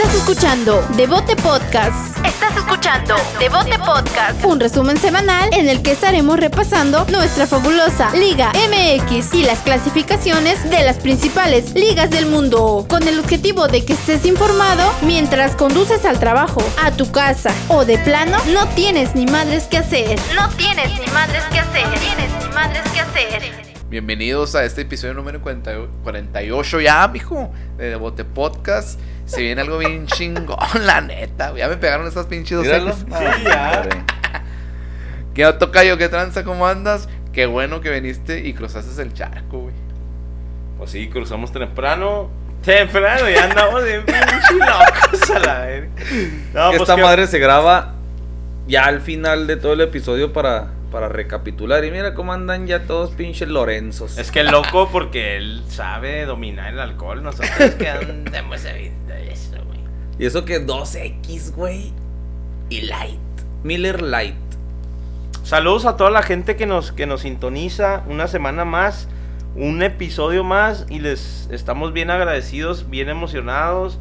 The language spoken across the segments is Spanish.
Estás escuchando Devote Podcast. Estás escuchando Devote Podcast. Un resumen semanal en el que estaremos repasando nuestra fabulosa Liga MX y las clasificaciones de las principales ligas del mundo. Con el objetivo de que estés informado mientras conduces al trabajo, a tu casa o de plano no tienes ni madres que hacer. No tienes ni madres que hacer. No tienes ni madres que hacer. Bienvenidos a este episodio número 48 ya, mijo, de Devote Podcast. Se viene algo bien chingón, la neta. Ya me pegaron esas pinches dos. Sí, ya. ¿Qué toca yo? ¿Qué tranza? ¿Cómo andas? Qué bueno que viniste y cruzaste el charco, güey. Pues sí, cruzamos temprano. Temprano, ya andamos de pinche locos a la verga. No, pues esta que- madre se graba ya al final de todo el episodio para, para recapitular. Y mira cómo andan ya todos pinches Lorenzos. Es que loco porque él sabe dominar el alcohol. Nosotros que andamos. Y eso que 2X, güey. Y Light. Miller Light. Saludos a toda la gente que nos, que nos sintoniza una semana más, un episodio más y les estamos bien agradecidos, bien emocionados.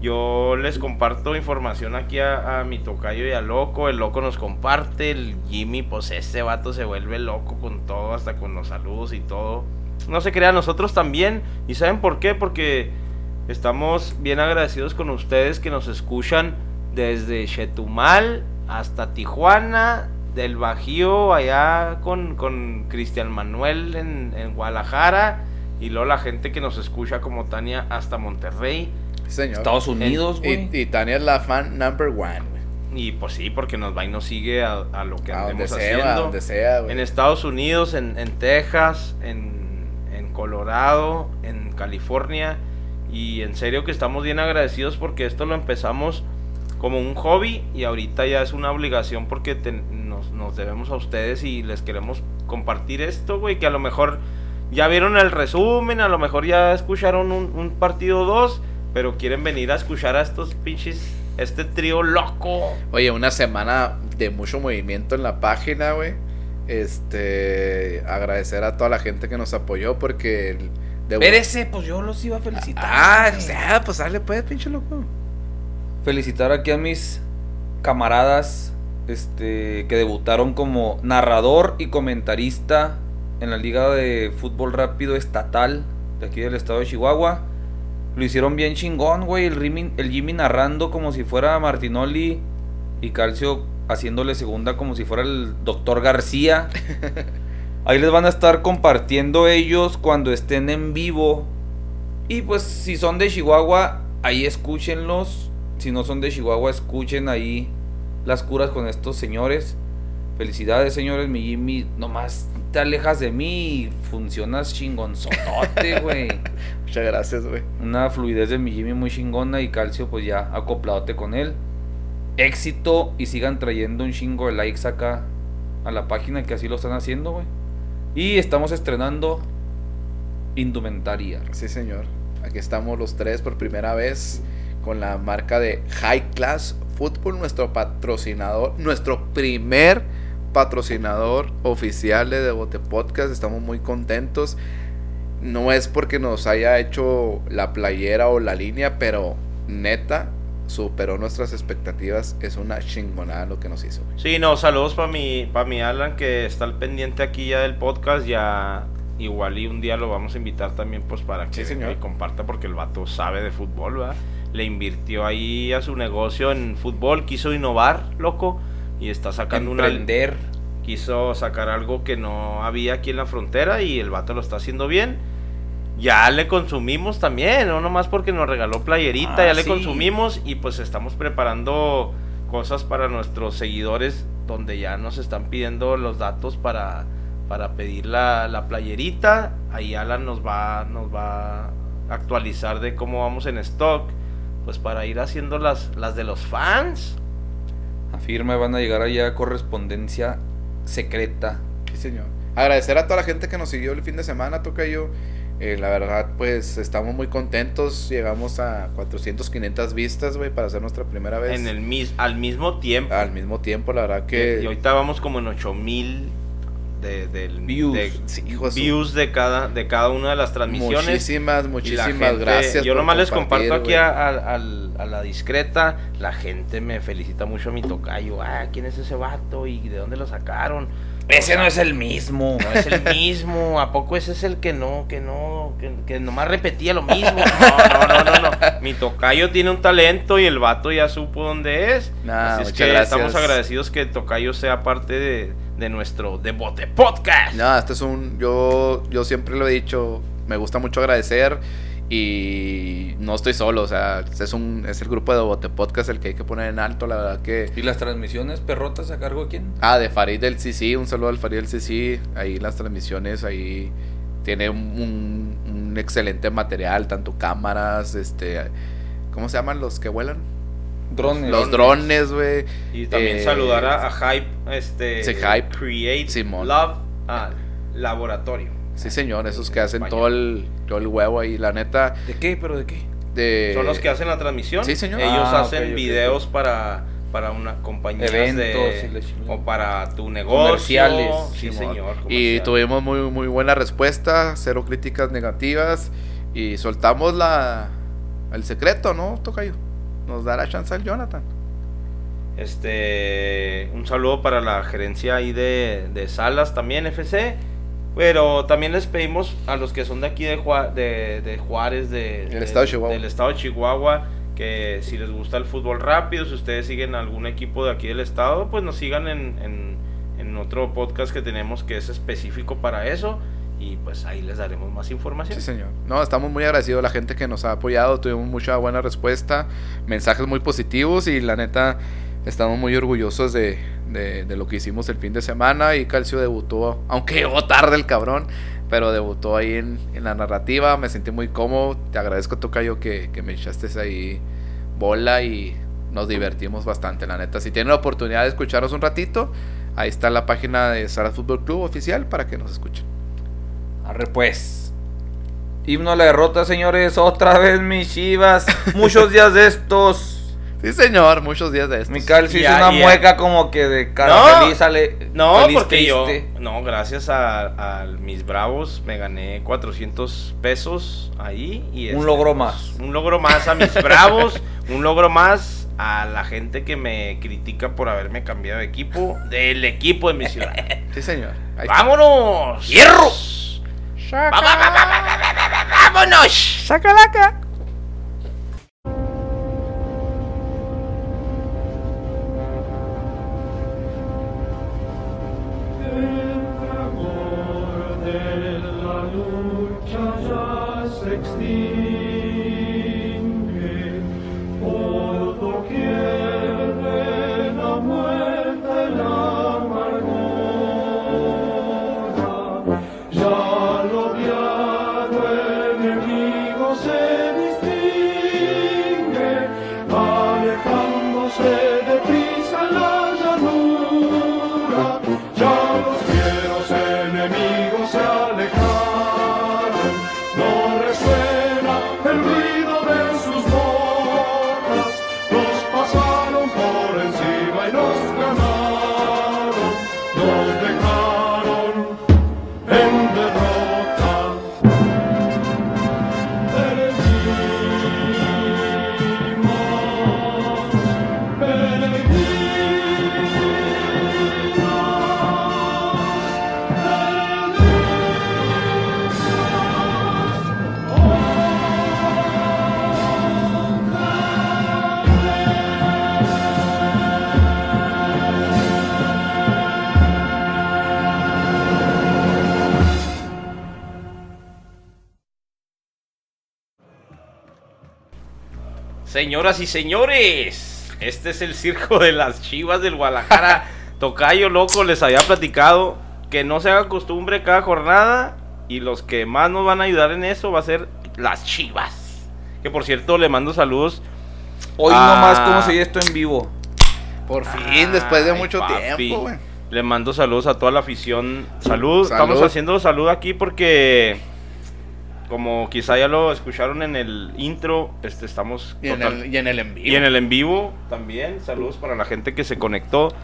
Yo les comparto información aquí a, mi tocayo y a Loco, el Loco nos comparte, el Jimmy, pues ese vato se vuelve loco con todo, hasta con los saludos y todo. No se crean, nosotros también. ¿Y saben por qué? Porque estamos bien agradecidos con ustedes que nos escuchan desde Chetumal hasta Tijuana, del Bajío allá con, con Cristian Manuel en, en Guadalajara y luego la gente que nos escucha como Tania hasta Monterrey. Señor. Estados Unidos, Y, güey. y Tania es la fan number one, güey. Y pues sí, porque nos va y nos sigue a, a lo que A donde andemos sea, haciendo. a donde sea. En Estados Unidos, en, en Texas, en, en Colorado, en California. Y en serio que estamos bien agradecidos porque esto lo empezamos como un hobby y ahorita ya es una obligación porque nos, nos debemos a ustedes y les queremos compartir esto, güey, que a lo mejor ya vieron el resumen, a lo mejor ya escucharon un, partido o dos, pero quieren venir a escuchar a estos pinches, este trío loco. Oye, una semana de mucho movimiento en la página, güey. Este, agradecer a toda la gente que nos apoyó porque el Espérese, pues yo los iba a felicitar. Ah, güey. o sea, pues dale pues, pinche loco. Felicitar aquí a mis camaradas este, que debutaron como narrador y comentarista en la Liga de Fútbol Rápido Estatal de aquí del estado de Chihuahua. Lo hicieron bien chingón, güey. El, Rimi- el Jimmy narrando como si fuera Martinoli y Calcio haciéndole segunda como si fuera el doctor García. Ahí les van a estar compartiendo ellos cuando estén en vivo. Y pues si son de Chihuahua, ahí escúchenlos. Si no son de Chihuahua, escuchen ahí las curas con estos señores. Felicidades, señores. Mi Jimmy, nomás te alejas de mí y funcionas chingonzotote, güey. Muchas gracias, güey. Una fluidez de mi Jimmy muy chingona y Calcio, pues ya acopladote con él. Éxito y sigan trayendo un chingo de likes acá a la página que así lo están haciendo, güey. Y estamos estrenando indumentaria. Sí, señor. Aquí estamos los tres por primera vez con la marca de High Class Football, nuestro patrocinador, nuestro primer patrocinador oficial de Devote Podcast. Estamos muy contentos. No es porque nos haya hecho la playera o la línea, pero neta superó nuestras expectativas. Es una chingonada lo que nos hizo. güey. Sí, no, saludos para mi, pa mi Alan que está al pendiente aquí ya del podcast. Ya igual y un día lo vamos a invitar también pues para que Sí, señor. comparta porque el vato sabe de fútbol, ¿verdad? Le invirtió ahí a su negocio en fútbol, quiso innovar, loco, y está sacando una... Emprender. Quiso sacar algo que no había aquí en la frontera y el vato lo está haciendo bien. Ya le consumimos también, no nomás porque nos regaló playerita, Ah, ya le sí. consumimos y pues estamos preparando cosas para nuestros seguidores donde ya nos están pidiendo los datos para, para pedir la, la playerita. Ahí Alan nos va, nos va a actualizar de cómo vamos en stock, pues para ir haciendo las, las de los fans. Afirma, van a llegar allá correspondencia secreta. Sí, señor. Agradecer a toda la gente que nos siguió el fin de semana, toca yo. Eh, la verdad, pues estamos muy contentos. Llegamos a 400, 500 vistas, güey, para hacer nuestra primera vez. En el mis, al mismo tiempo. Al mismo tiempo, la verdad que. Y ahorita vamos como en 8000 de, del- Views. de- Sí, hijo views de cada, de cada una de las transmisiones. Muchísimas, Y muchísimas gente- gracias. Yo nomás les comparto aquí a- al, al- a la discreta, la gente me felicita mucho a mi tocayo. Ah, ¿quién es ese vato? ¿Y de dónde lo sacaron? Ese no es el mismo. No es el mismo. ¿A poco ese es el que no, que no, que, que nomás repetía lo mismo? No, no, no, no, no. Mi tocayo tiene un talento y el vato ya supo dónde es. Nah, Así es que gracias. estamos agradecidos que tocayo sea parte de, de nuestro Devote Podcast. No, este es un. Yo, yo siempre lo he dicho. Me gusta mucho agradecer. Y no estoy solo. O sea, es, un, es el grupo de Bote Podcast el que hay que poner en alto. La verdad que. ¿Y las transmisiones perrotas a cargo de quién? Ah, de Farid del CC. Un saludo al Farid del CC. Ahí las transmisiones. Ahí tiene un, un- excelente material. Tanto cámaras. Este. ¿Cómo se llaman los que vuelan? Drones. Los drones, güey. Y también Eh, saludar a, a Hype, este, Sí, Hype. Create Simón. Love ah, Laboratorio. Sí, señor. Esos que En hacen todo el, todo el huevo ahí. La neta. ¿De qué? ¿Pero de qué? De, Son los que hacen la transmisión. Sí, señor. Ellos Ah, hacen videos para para una compañía chingada. o para tu negocio. Comerciales, Sí, señor. Y tuvimos muy, muy buena respuesta, cero críticas negativas y soltamos la el secreto, ¿no, Tocayo? Nos dará chance al Jonathan. Este, un saludo para la gerencia ahí de, de Salas también, FC. Pero también les pedimos a los que son de aquí de, Jua- de, de Juárez, de, Del de- estado de Chihuahua. del estado de Chihuahua, que si les gusta el fútbol rápido, si ustedes siguen algún equipo de aquí del estado, pues nos sigan en, en, en otro podcast que tenemos que es específico para eso. Y pues ahí les daremos más información. Sí, señor. No, estamos muy agradecidos a la gente que nos ha apoyado, tuvimos mucha buena respuesta, mensajes muy positivos y la neta estamos muy orgullosos de, de- lo que hicimos el fin de semana y Calcio debutó, aunque llegó tarde el cabrón, pero debutó ahí en, en la narrativa, me sentí muy cómodo, te agradezco Tocayo que, que me echaste ahí bola y nos divertimos bastante, la neta. Si tienen la oportunidad de escucharnos un ratito, ahí está la página de Sara Fútbol Club oficial para que nos escuchen. Arre pues. Himno a la derrota, señores. Otra vez mis chivas. Muchos días de estos. Sí, señor, muchos días de estos. Mi calcio hizo una ya. mueca como que de cara No, feliz sale. No, feliz porque yo, no, gracias a, a mis bravos me gané 400 pesos ahí y Un este, logro pues, más. Un logro más a mis bravos, un logro más a la gente que me critica por haberme cambiado de equipo, del equipo de mi ciudad. Sí, señor. ¡Vámonos! ¡Hierro! ¡Vámonos! ¡Sacalaca! Señoras y señores, este es el circo de las chivas del Guadalajara. Tocayo loco, les había platicado que no se haga costumbre cada jornada. Y los que más nos van a ayudar en eso va a ser las chivas. Que por cierto, le mando saludos. Hoy Ah. nomás, ¿cómo se oye esto en vivo? Por fin, después de mucho papi. tiempo, güey. Le mando saludos a toda la afición. Salud, estamos Salud. haciendo salud aquí porque, como quizá ya lo escucharon en el intro, este, estamos Y en, el, y en el en vivo. y en el en vivo también. Saludos para la gente que se conectó.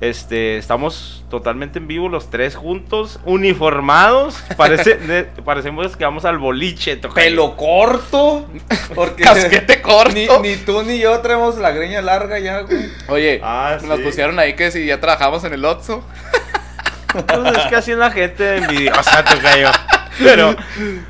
Este, estamos totalmente en vivo los tres juntos, uniformados. Parece, de- parecemos que vamos al boliche. tocayo. Pelo corto. Porque Casquete corto. Ni, ni tú ni yo traemos la greña larga ya, güey. Oye, Ah, nos sí. pusieron ahí que si ya trabajamos en el Otso. Pues es que así es la gente envidiosa, tocayo. Pero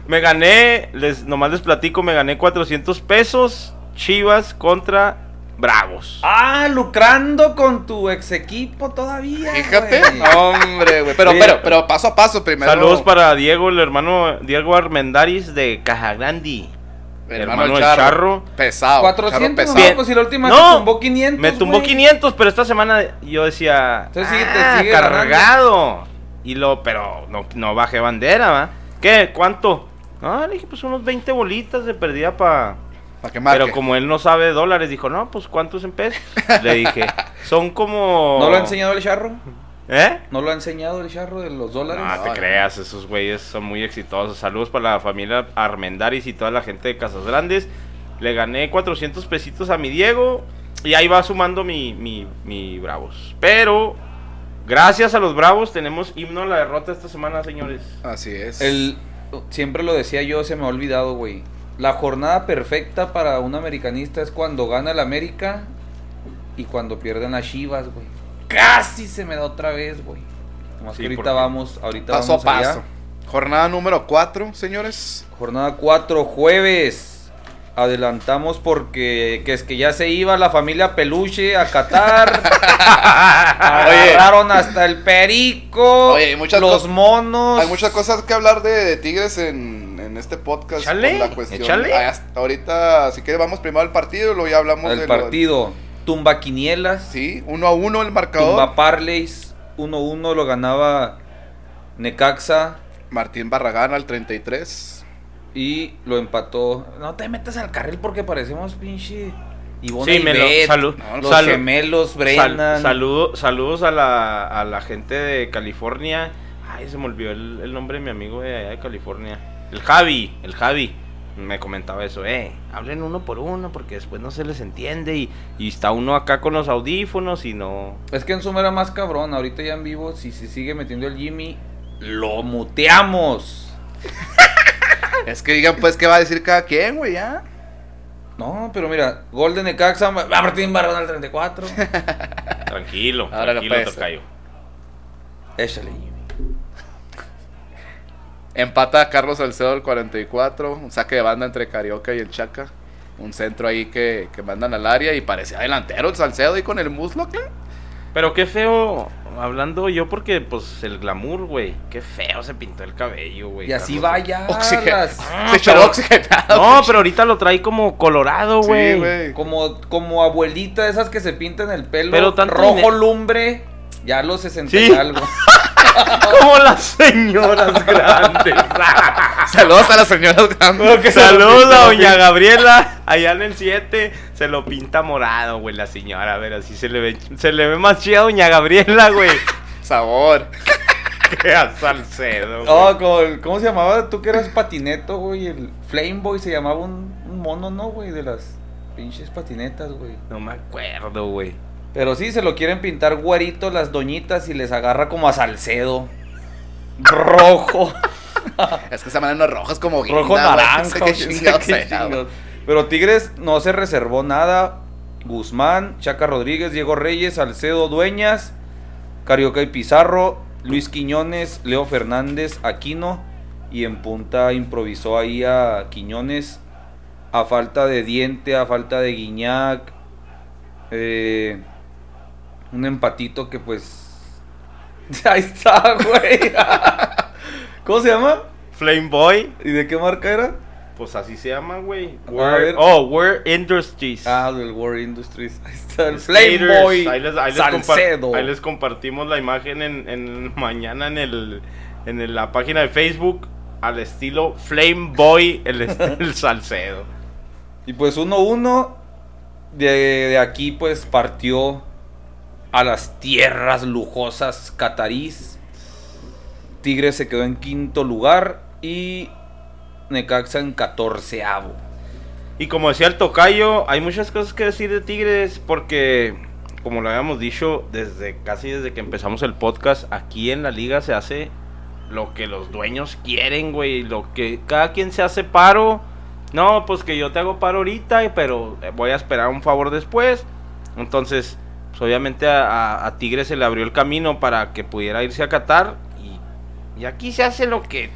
me gané, les, nomás les platico, me gané 400 pesos Chivas contra Bravos. Ah, lucrando con tu ex equipo todavía. Fíjate. Hombre, güey. Pero, pero, pero paso a paso primero. Saludos para Diego, el hermano Diego Armendaris de Cajagrandi. mi hermano hermano, el charro. Charro. Pesado. 400, charro no, pesado. Bien. pues si la última No, te tumbó 500. Me tumbó güey. 500, pero esta semana yo decía, Entonces sigue- te "Ah, sigue cargado. Y lo, pero no, no bajé bandera, ¿va? ¿Qué? ¿Cuánto? Ah, le dije, pues unos 20 bolitas de perdida para... Para que marque. Pero como él no sabe de dólares, dijo, no, pues ¿cuántos en pesos? Le dije, son como... ¿No lo ha enseñado el charro? ¿Eh? ¿No lo ha enseñado el charro de los dólares? No te creas, esos güeyes son muy exitosos. Saludos para la familia Armendaris y toda la gente de Casas Grandes. Le gané 400 pesitos a mi Diego y ahí va sumando mi, mi, mi Bravos. Pero gracias a los Bravos tenemos himno a la derrota esta semana, señores. Así es. El, siempre lo decía yo, se me ha olvidado, güey. La jornada perfecta para un americanista es cuando gana el América y cuando pierden las Chivas, güey. Casi se me da otra vez, güey. Nomás Sí, que ahorita vamos, ahorita paso a vamos allá. paso. Jornada número 4, señores. Jornada 4, jueves. Adelantamos porque que es que ya se iba la familia Peluche a Qatar. Agarraron hasta el perico. Oye, hay muchas los monos. Hay muchas cosas que hablar de, de Tigres en, en este podcast. Échale, la cuestión. échale. Ah, hasta ahorita, si quieres, vamos primero al partido y luego ya hablamos El de lo- partido. Tumba Quinielas. Sí, uno a uno el marcador. Tumba Parleys. 1-1 lo ganaba Necaxa. Martín Barragán al 33. Y lo empató. No te metas al carril porque parecemos pinche. Ivonne Sí, y me lo- Beth, salud- Los salud- gemelos, Sal- Brennan. saludo- saludos a la, a la gente de California. Ay, se me olvidó el, el nombre de mi amigo de allá de California. El Javi, el Javi. Me comentaba eso, eh, hablen uno por uno porque después no se les entiende y, y está uno acá con los audífonos y no... Es que en Zoom era más cabrón. Ahorita ya en vivo, si se sigue metiendo el Jimmy, lo muteamos. Es que digan, pues, ¿qué va a decir cada quien, güey? Ya. No, pero mira, gol de Necaxa, Martín Barrón al 34. Tranquilo, Ahora tranquilo, tocayo. Échale, Jimmy. Empata Carlos Salcedo al 44. Un saque de banda entre Carioca y el Chaca. Un centro ahí que, que mandan al área y parecía delantero el Salcedo ahí con el muslo, claro. Pero qué feo, hablando yo porque pues el glamour, güey, qué feo se pintó el cabello, güey. Y así vaya. Oxigen- las- Ah, Se echó pero- oxigenado. No, pero ahorita lo trae como colorado, Sí, güey. güey. Como, como abuelita, esas que se pintan el pelo Pero tanto rojo lumbre. Ya los 60 Sí. y algo. como las señoras grandes. Saludos a las señoras grandes. Saludos a doña Gabriela. Allá en el 7 se lo pinta morado, güey, la señora. A ver, así se le ve, se le ve más chida a doña Gabriela, güey. Sabor. Que a Salcedo. güey. Oh, como el- ¿Cómo se llamaba? Tú que eras patineto, güey. El Flame Boy se llamaba un, un mono, ¿no, güey? De las pinches patinetas, güey. No me acuerdo, güey. Pero sí, se lo quieren pintar güerito las doñitas y les agarra como a Salcedo. Rojo. Es que se mandan los rojos como guinda, rojo naranja. No sea. Pero Tigres no se reservó nada. Guzmán, Chaca Rodríguez, Diego Reyes, Salcedo Dueñas, Carioca y Pizarro, Luis Quiñones, Leo Fernández, Aquino. Y en punta improvisó ahí a Quiñones. A falta de diente, a falta de Guiñac. eh, un empatito que pues. Ahí está, güey. ¿Cómo se llama? Flame Boy. ¿Y de qué marca era? Pues así se llama, güey. Oh, Wear Industries. Ah, del War Industries. Ahí está el Flame. Boy Ahí les, ahí les ahí compartimos la imagen en, en- mañana en el en el- la página de Facebook al estilo Flame Boy el, el Salcedo. Y pues 1-1. De, de aquí pues partió a las tierras lujosas catarís. Tigres se quedó en quinto lugar y Necaxa en catorceavo. Y como decía el tocayo, hay muchas cosas que decir de Tigres porque como lo habíamos dicho desde casi desde que empezamos el podcast, aquí en la liga se hace lo que los dueños quieren, güey, lo que cada quien se hace paro. No, pues que yo te hago paro ahorita, pero voy a esperar un favor después. Entonces, pues obviamente a, a Tigre se le abrió el camino para que pudiera irse a Qatar. Y, y aquí se hace lo que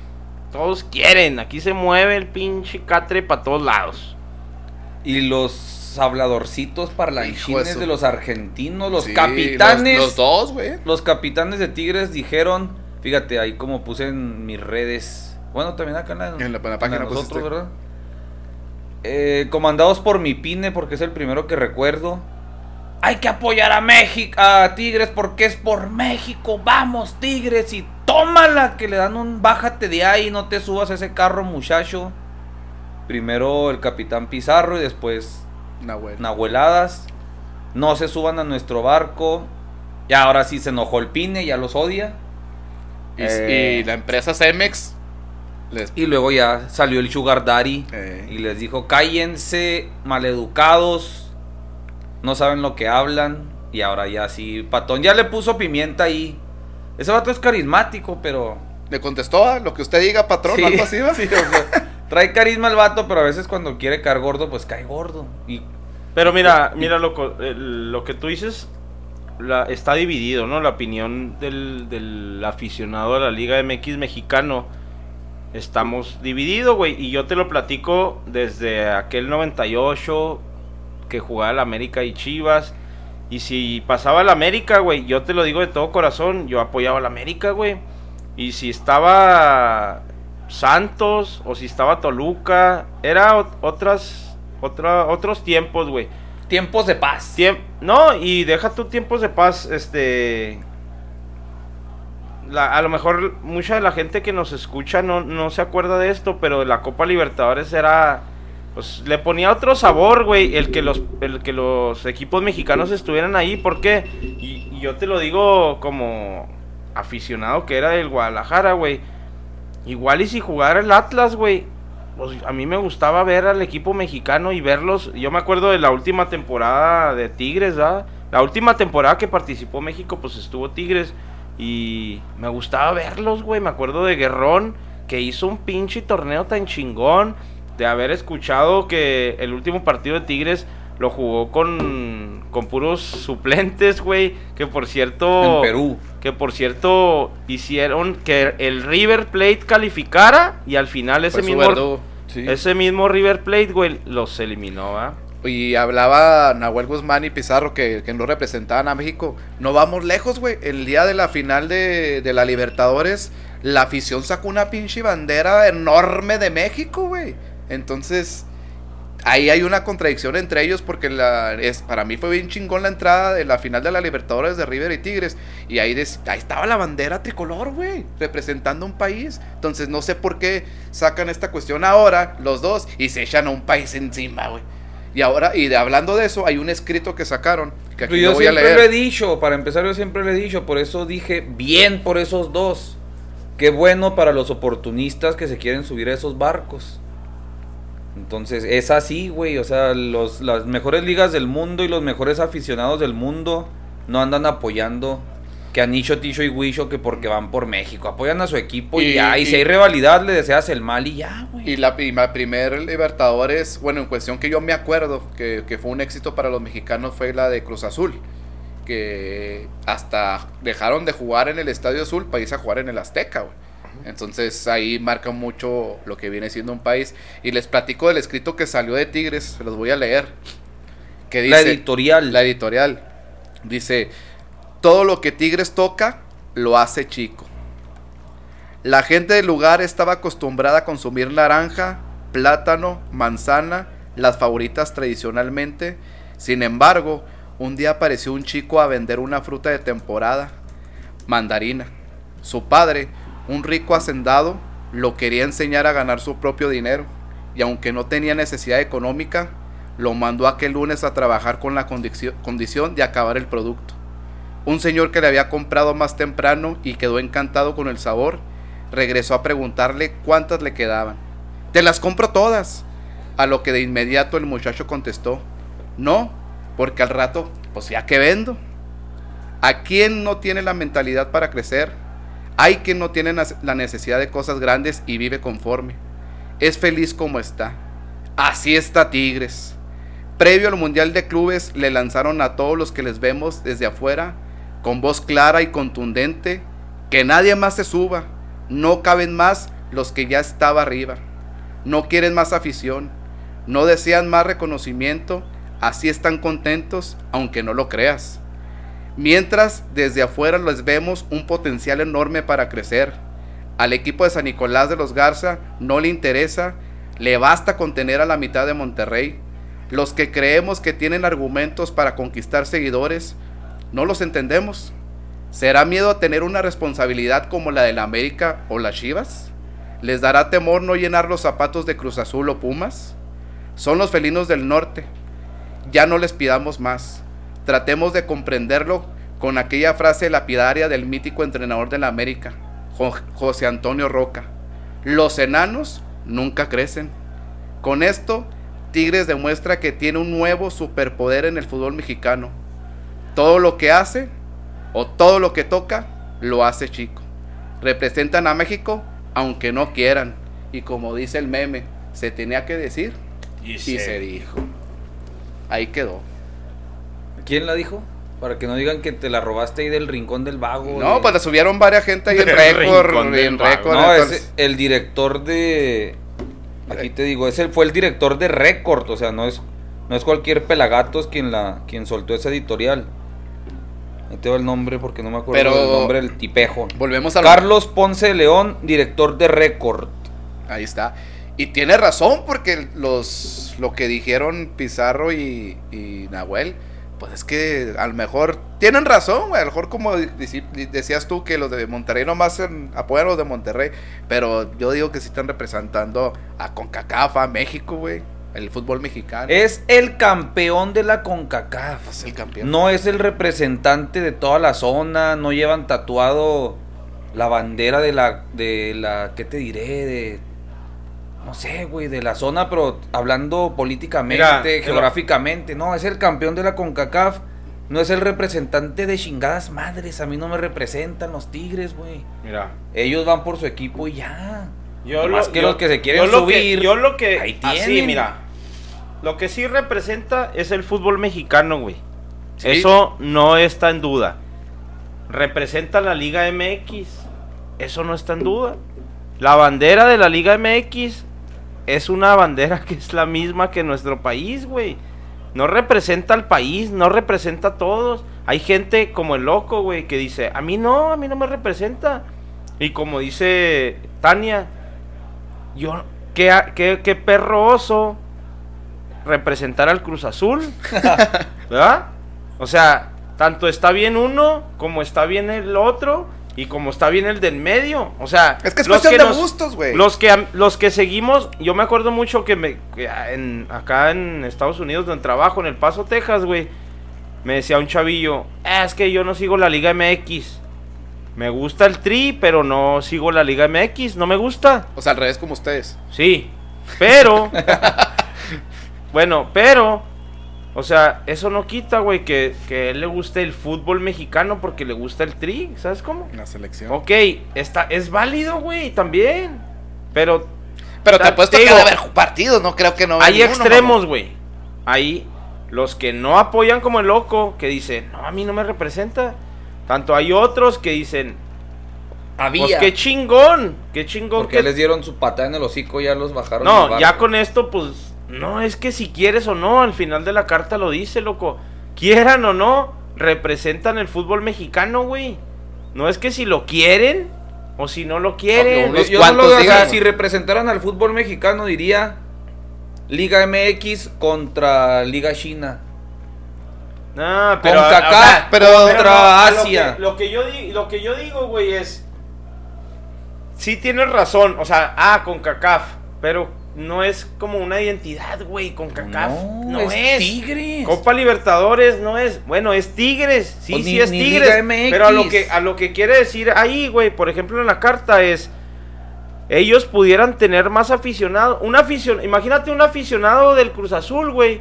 todos quieren. Aquí se mueve el pinche catre para todos lados. Y los habladorcitos parlanchines su- de los argentinos, los Sí, capitanes. Los, los dos, güey. Los capitanes de Tigres dijeron, fíjate, ahí como puse en mis redes, bueno, también acá en la, En la- en la de página nosotros, pusiste. ¿verdad? Eh, comandados por mi pine, porque es el primero que recuerdo. Hay que apoyar a México, a Tigres, porque es por México. Vamos, Tigres, y tómala, que le dan un bájate de ahí, no te subas a ese carro, muchacho. Primero el capitán Pizarro y después Nahuel. Nahueladas. No se suban a nuestro barco. Y ahora sí se enojó el Pine, ya los odia. Y, Eh. y la empresa Cemex les Y luego ya salió el Sugar Daddy Eh. y les dijo, cállense, maleducados, no saben lo que hablan. Y ahora ya sí, Patón ya le puso pimienta ahí. Ese vato es carismático, pero... le contestó a lo que usted diga, patrón, Sí, algo así, ¿va? sí, o sea, trae carisma el vato, pero a veces cuando quiere caer gordo, pues cae gordo. Y Pero mira, mira loco, el- lo que tú dices la, está dividido, ¿no? La opinión del, del aficionado a la Liga MX mexicano. Estamos divididos, güey. Y yo te lo platico desde aquel 98 que jugaba el América y Chivas. Y si pasaba el América, güey, yo te lo digo de todo corazón, yo apoyaba al América, güey. Y si estaba Santos o si estaba Toluca, era ot- otras otra, otros tiempos, güey. tiempos de paz. Tiemp- no, y deja tu tiempos de paz, este... la- a lo mejor mucha de la gente que nos escucha no, no se acuerda de esto, pero la Copa Libertadores era... Pues le ponía otro sabor, güey, el que los, el que los equipos mexicanos estuvieran ahí. ¿Por qué? Y, y yo te lo digo como aficionado que era del Guadalajara, güey. Igual y si jugara el Atlas, güey. Pues a mí me gustaba ver al equipo mexicano y verlos. Yo me acuerdo de la última temporada de Tigres, ¿verdad? La última temporada que participó México, pues estuvo Tigres. Y me gustaba verlos, güey. Me acuerdo de Guerrón, que hizo un pinche torneo tan chingón. De haber escuchado que el último partido de Tigres lo jugó con, con puros suplentes, güey. Que por cierto. En Perú. Que por cierto hicieron que el River Plate calificara y al final ese mismo. Sí. ese mismo River Plate, güey, los eliminó, ¿va? Y hablaba Nahuel Guzmán y Pizarro que, que no representaban a México. No vamos lejos, güey. El día de la final de, de la Libertadores, la afición sacó una pinche bandera enorme de México, güey. Entonces, ahí hay una contradicción entre ellos porque la, es, para mí fue bien chingón la entrada de la final de la Libertadores de River y Tigres. Y ahí, des- ahí estaba la bandera tricolor, güey, representando un país. Entonces, no sé por qué sacan esta cuestión ahora, los dos, y se echan a un país encima, güey. Y ahora, y de, hablando de eso, hay un escrito que sacaron, que aquí yo lo voy a siempre lo he leer. dicho, para empezar yo siempre lo he dicho, por eso dije bien por esos dos. Qué bueno para los oportunistas que se quieren subir a esos barcos. Entonces, es así, güey, o sea, los, las mejores ligas del mundo y los mejores aficionados del mundo no andan apoyando que a Nicho, Ticho y Wisho que porque van por México, apoyan a su equipo y, Y- ya, y, y- si hay rivalidad le deseas el mal y ya, güey. Y la, y la primer Libertadores, bueno, en cuestión que yo me acuerdo, que, que fue un éxito para los mexicanos, fue la de Cruz Azul. Que hasta dejaron de jugar en el Estadio Azul para irse a jugar en el Azteca, güey. Entonces ahí marca mucho lo que viene siendo un país. Y les platico del escrito que salió de Tigres, se los voy a leer. Que dice, la editorial. La editorial. Dice, todo lo que Tigres toca, lo hace chico. La gente del lugar estaba acostumbrada a consumir naranja, plátano, manzana, las favoritas tradicionalmente. Sin embargo, un día apareció un chico a vender una fruta de temporada, mandarina. Su padre, un rico hacendado, lo quería enseñar a ganar su propio dinero. Y aunque no tenía necesidad económica, lo mandó aquel lunes a trabajar con la condición de acabar el producto. Un señor que le había comprado más temprano y quedó encantado con el sabor, regresó a preguntarle cuántas le quedaban. Te las compro todas. A lo que de inmediato el muchacho contestó, no, porque al rato pues ya que vendo. ¿A quién no tiene la mentalidad para crecer? Hay quien no tiene la necesidad de cosas grandes y vive conforme. Es feliz como está. Así está Tigres. Previo al Mundial de Clubes le lanzaron a todos los que les vemos desde afuera, con voz clara y contundente, que nadie más se suba. No caben más los que ya estaba arriba. No quieren más afición. No desean más reconocimiento. Así están contentos, aunque no lo creas. Mientras desde afuera les vemos un potencial enorme para crecer. Al equipo de San Nicolás de los Garza no le interesa, le basta con tener a la mitad de Monterrey. Los que creemos que tienen argumentos para conquistar seguidores, no los entendemos. ¿Será miedo a tener una responsabilidad como la de la América o las Chivas? ¿Les dará temor no llenar los zapatos de Cruz Azul o Pumas? Son los felinos del norte. Ya no les pidamos más. Tratemos de comprenderlo con aquella frase lapidaria del mítico entrenador de la América, Jo- José Antonio Roca. Los enanos nunca crecen. Con esto, Tigres demuestra que tiene un nuevo superpoder en el fútbol mexicano. Todo lo que hace o todo lo que toca, lo hace chico. Representan a México aunque no quieran. Y como dice el meme, se tenía que decir y se dijo. Ahí quedó. ¿Quién la dijo? Para que no digan que te la robaste ahí del rincón del vago. No, de- pues la subieron varias gente ahí en Del récord, rincón del en vago. récord. No, entonces- es el director de. Aquí te digo, ese fue el director de Record, o sea, no es, no es cualquier pelagatos quien la, quien soltó esa editorial. Ahí te va el nombre porque no me acuerdo Pero- del nombre del tipejo. Volvemos a lo- Carlos Ponce de León, director de Record. Ahí está. Y tiene razón porque los lo que dijeron Pizarro y, y Nahuel, pues es que a lo mejor tienen razón, güey. A lo mejor como decías tú que los de Monterrey nomás en- apoyan a los de Monterrey, pero yo digo que sí están representando a CONCACAF, a México, güey. El fútbol mexicano. Es el campeón de la CONCACAF. Es el campeón. No es el representante de toda la zona, no llevan tatuado la bandera de la, de la, ¿qué te diré? De, no sé, güey, de la zona, pero hablando políticamente, Mira, geográficamente, no, es el campeón de la CONCACAF, no es el representante de chingadas madres, a mí no me representan los Tigres, güey. Mira. Ellos van por su equipo y ya. Yo Más lo, que yo- los que se quieren yo lo que- subir, yo lo que. ahí así, mira. Lo que sí representa es el fútbol mexicano, güey. Sí. Eso no está en duda. Representa la Liga MX. Eso no está en duda. La bandera de la Liga MX es una bandera que es la misma que nuestro país, güey. No representa al país, no representa a todos. Hay gente como el loco, güey, que dice, a mí no, a mí no me representa. Y como dice Tania, yo, qué, qué, qué perro oso representar al Cruz Azul, ¿verdad? O sea, tanto está bien uno como está bien el otro y como está bien el del medio. O sea, Es que es los cuestión de nos- gustos, güey. Los que, los que seguimos, yo me acuerdo mucho que, me, en, acá en Estados Unidos, donde trabajo, en El Paso, Texas, güey, me decía un chavillo, "Ah, es que yo no sigo la Liga MX. Me gusta el Tri, pero no sigo la Liga MX, no me gusta. O sea, al revés como ustedes. Sí, pero. bueno, pero. O sea, eso no quita, güey, que, que a él le guste el fútbol mexicano porque le gusta el tri, ¿sabes cómo? La selección. Ok, está, es válido, güey, también. Pero Pero te apuesto que haber partidos, no creo que no. hay ninguno, extremos, güey. Hay los que no apoyan como el loco, que dicen, no, a mí no me representa. Tanto hay otros que dicen, Había. pues qué chingón, qué chingón Porque que les dieron su patada en el hocico, ya los bajaron. No, ya con esto, pues, no, es que si quieres o no, al final de la carta lo dice, loco. Quieran o no, representan el fútbol mexicano, güey. No es que si lo quieren o si no lo quieren. no. Si representaran al fútbol mexicano, diría Liga MX contra Liga China. No, pero, Con o Kaká, sea, pero no, contra lo Asia. que- Lo que, yo di- lo que yo digo, güey, es. Sí tienes razón, o sea, ah, con CACAF, pero no es como una identidad, güey, con CACAF. No, es. Tigres. Copa Libertadores no es, bueno, es Tigres, sí, O sí ni- es ni Tigres, MX. pero a lo que a lo que quiere decir ahí, güey, por ejemplo en la carta es ellos pudieran tener más aficionados, un aficionado, imagínate un aficionado del Cruz Azul, güey,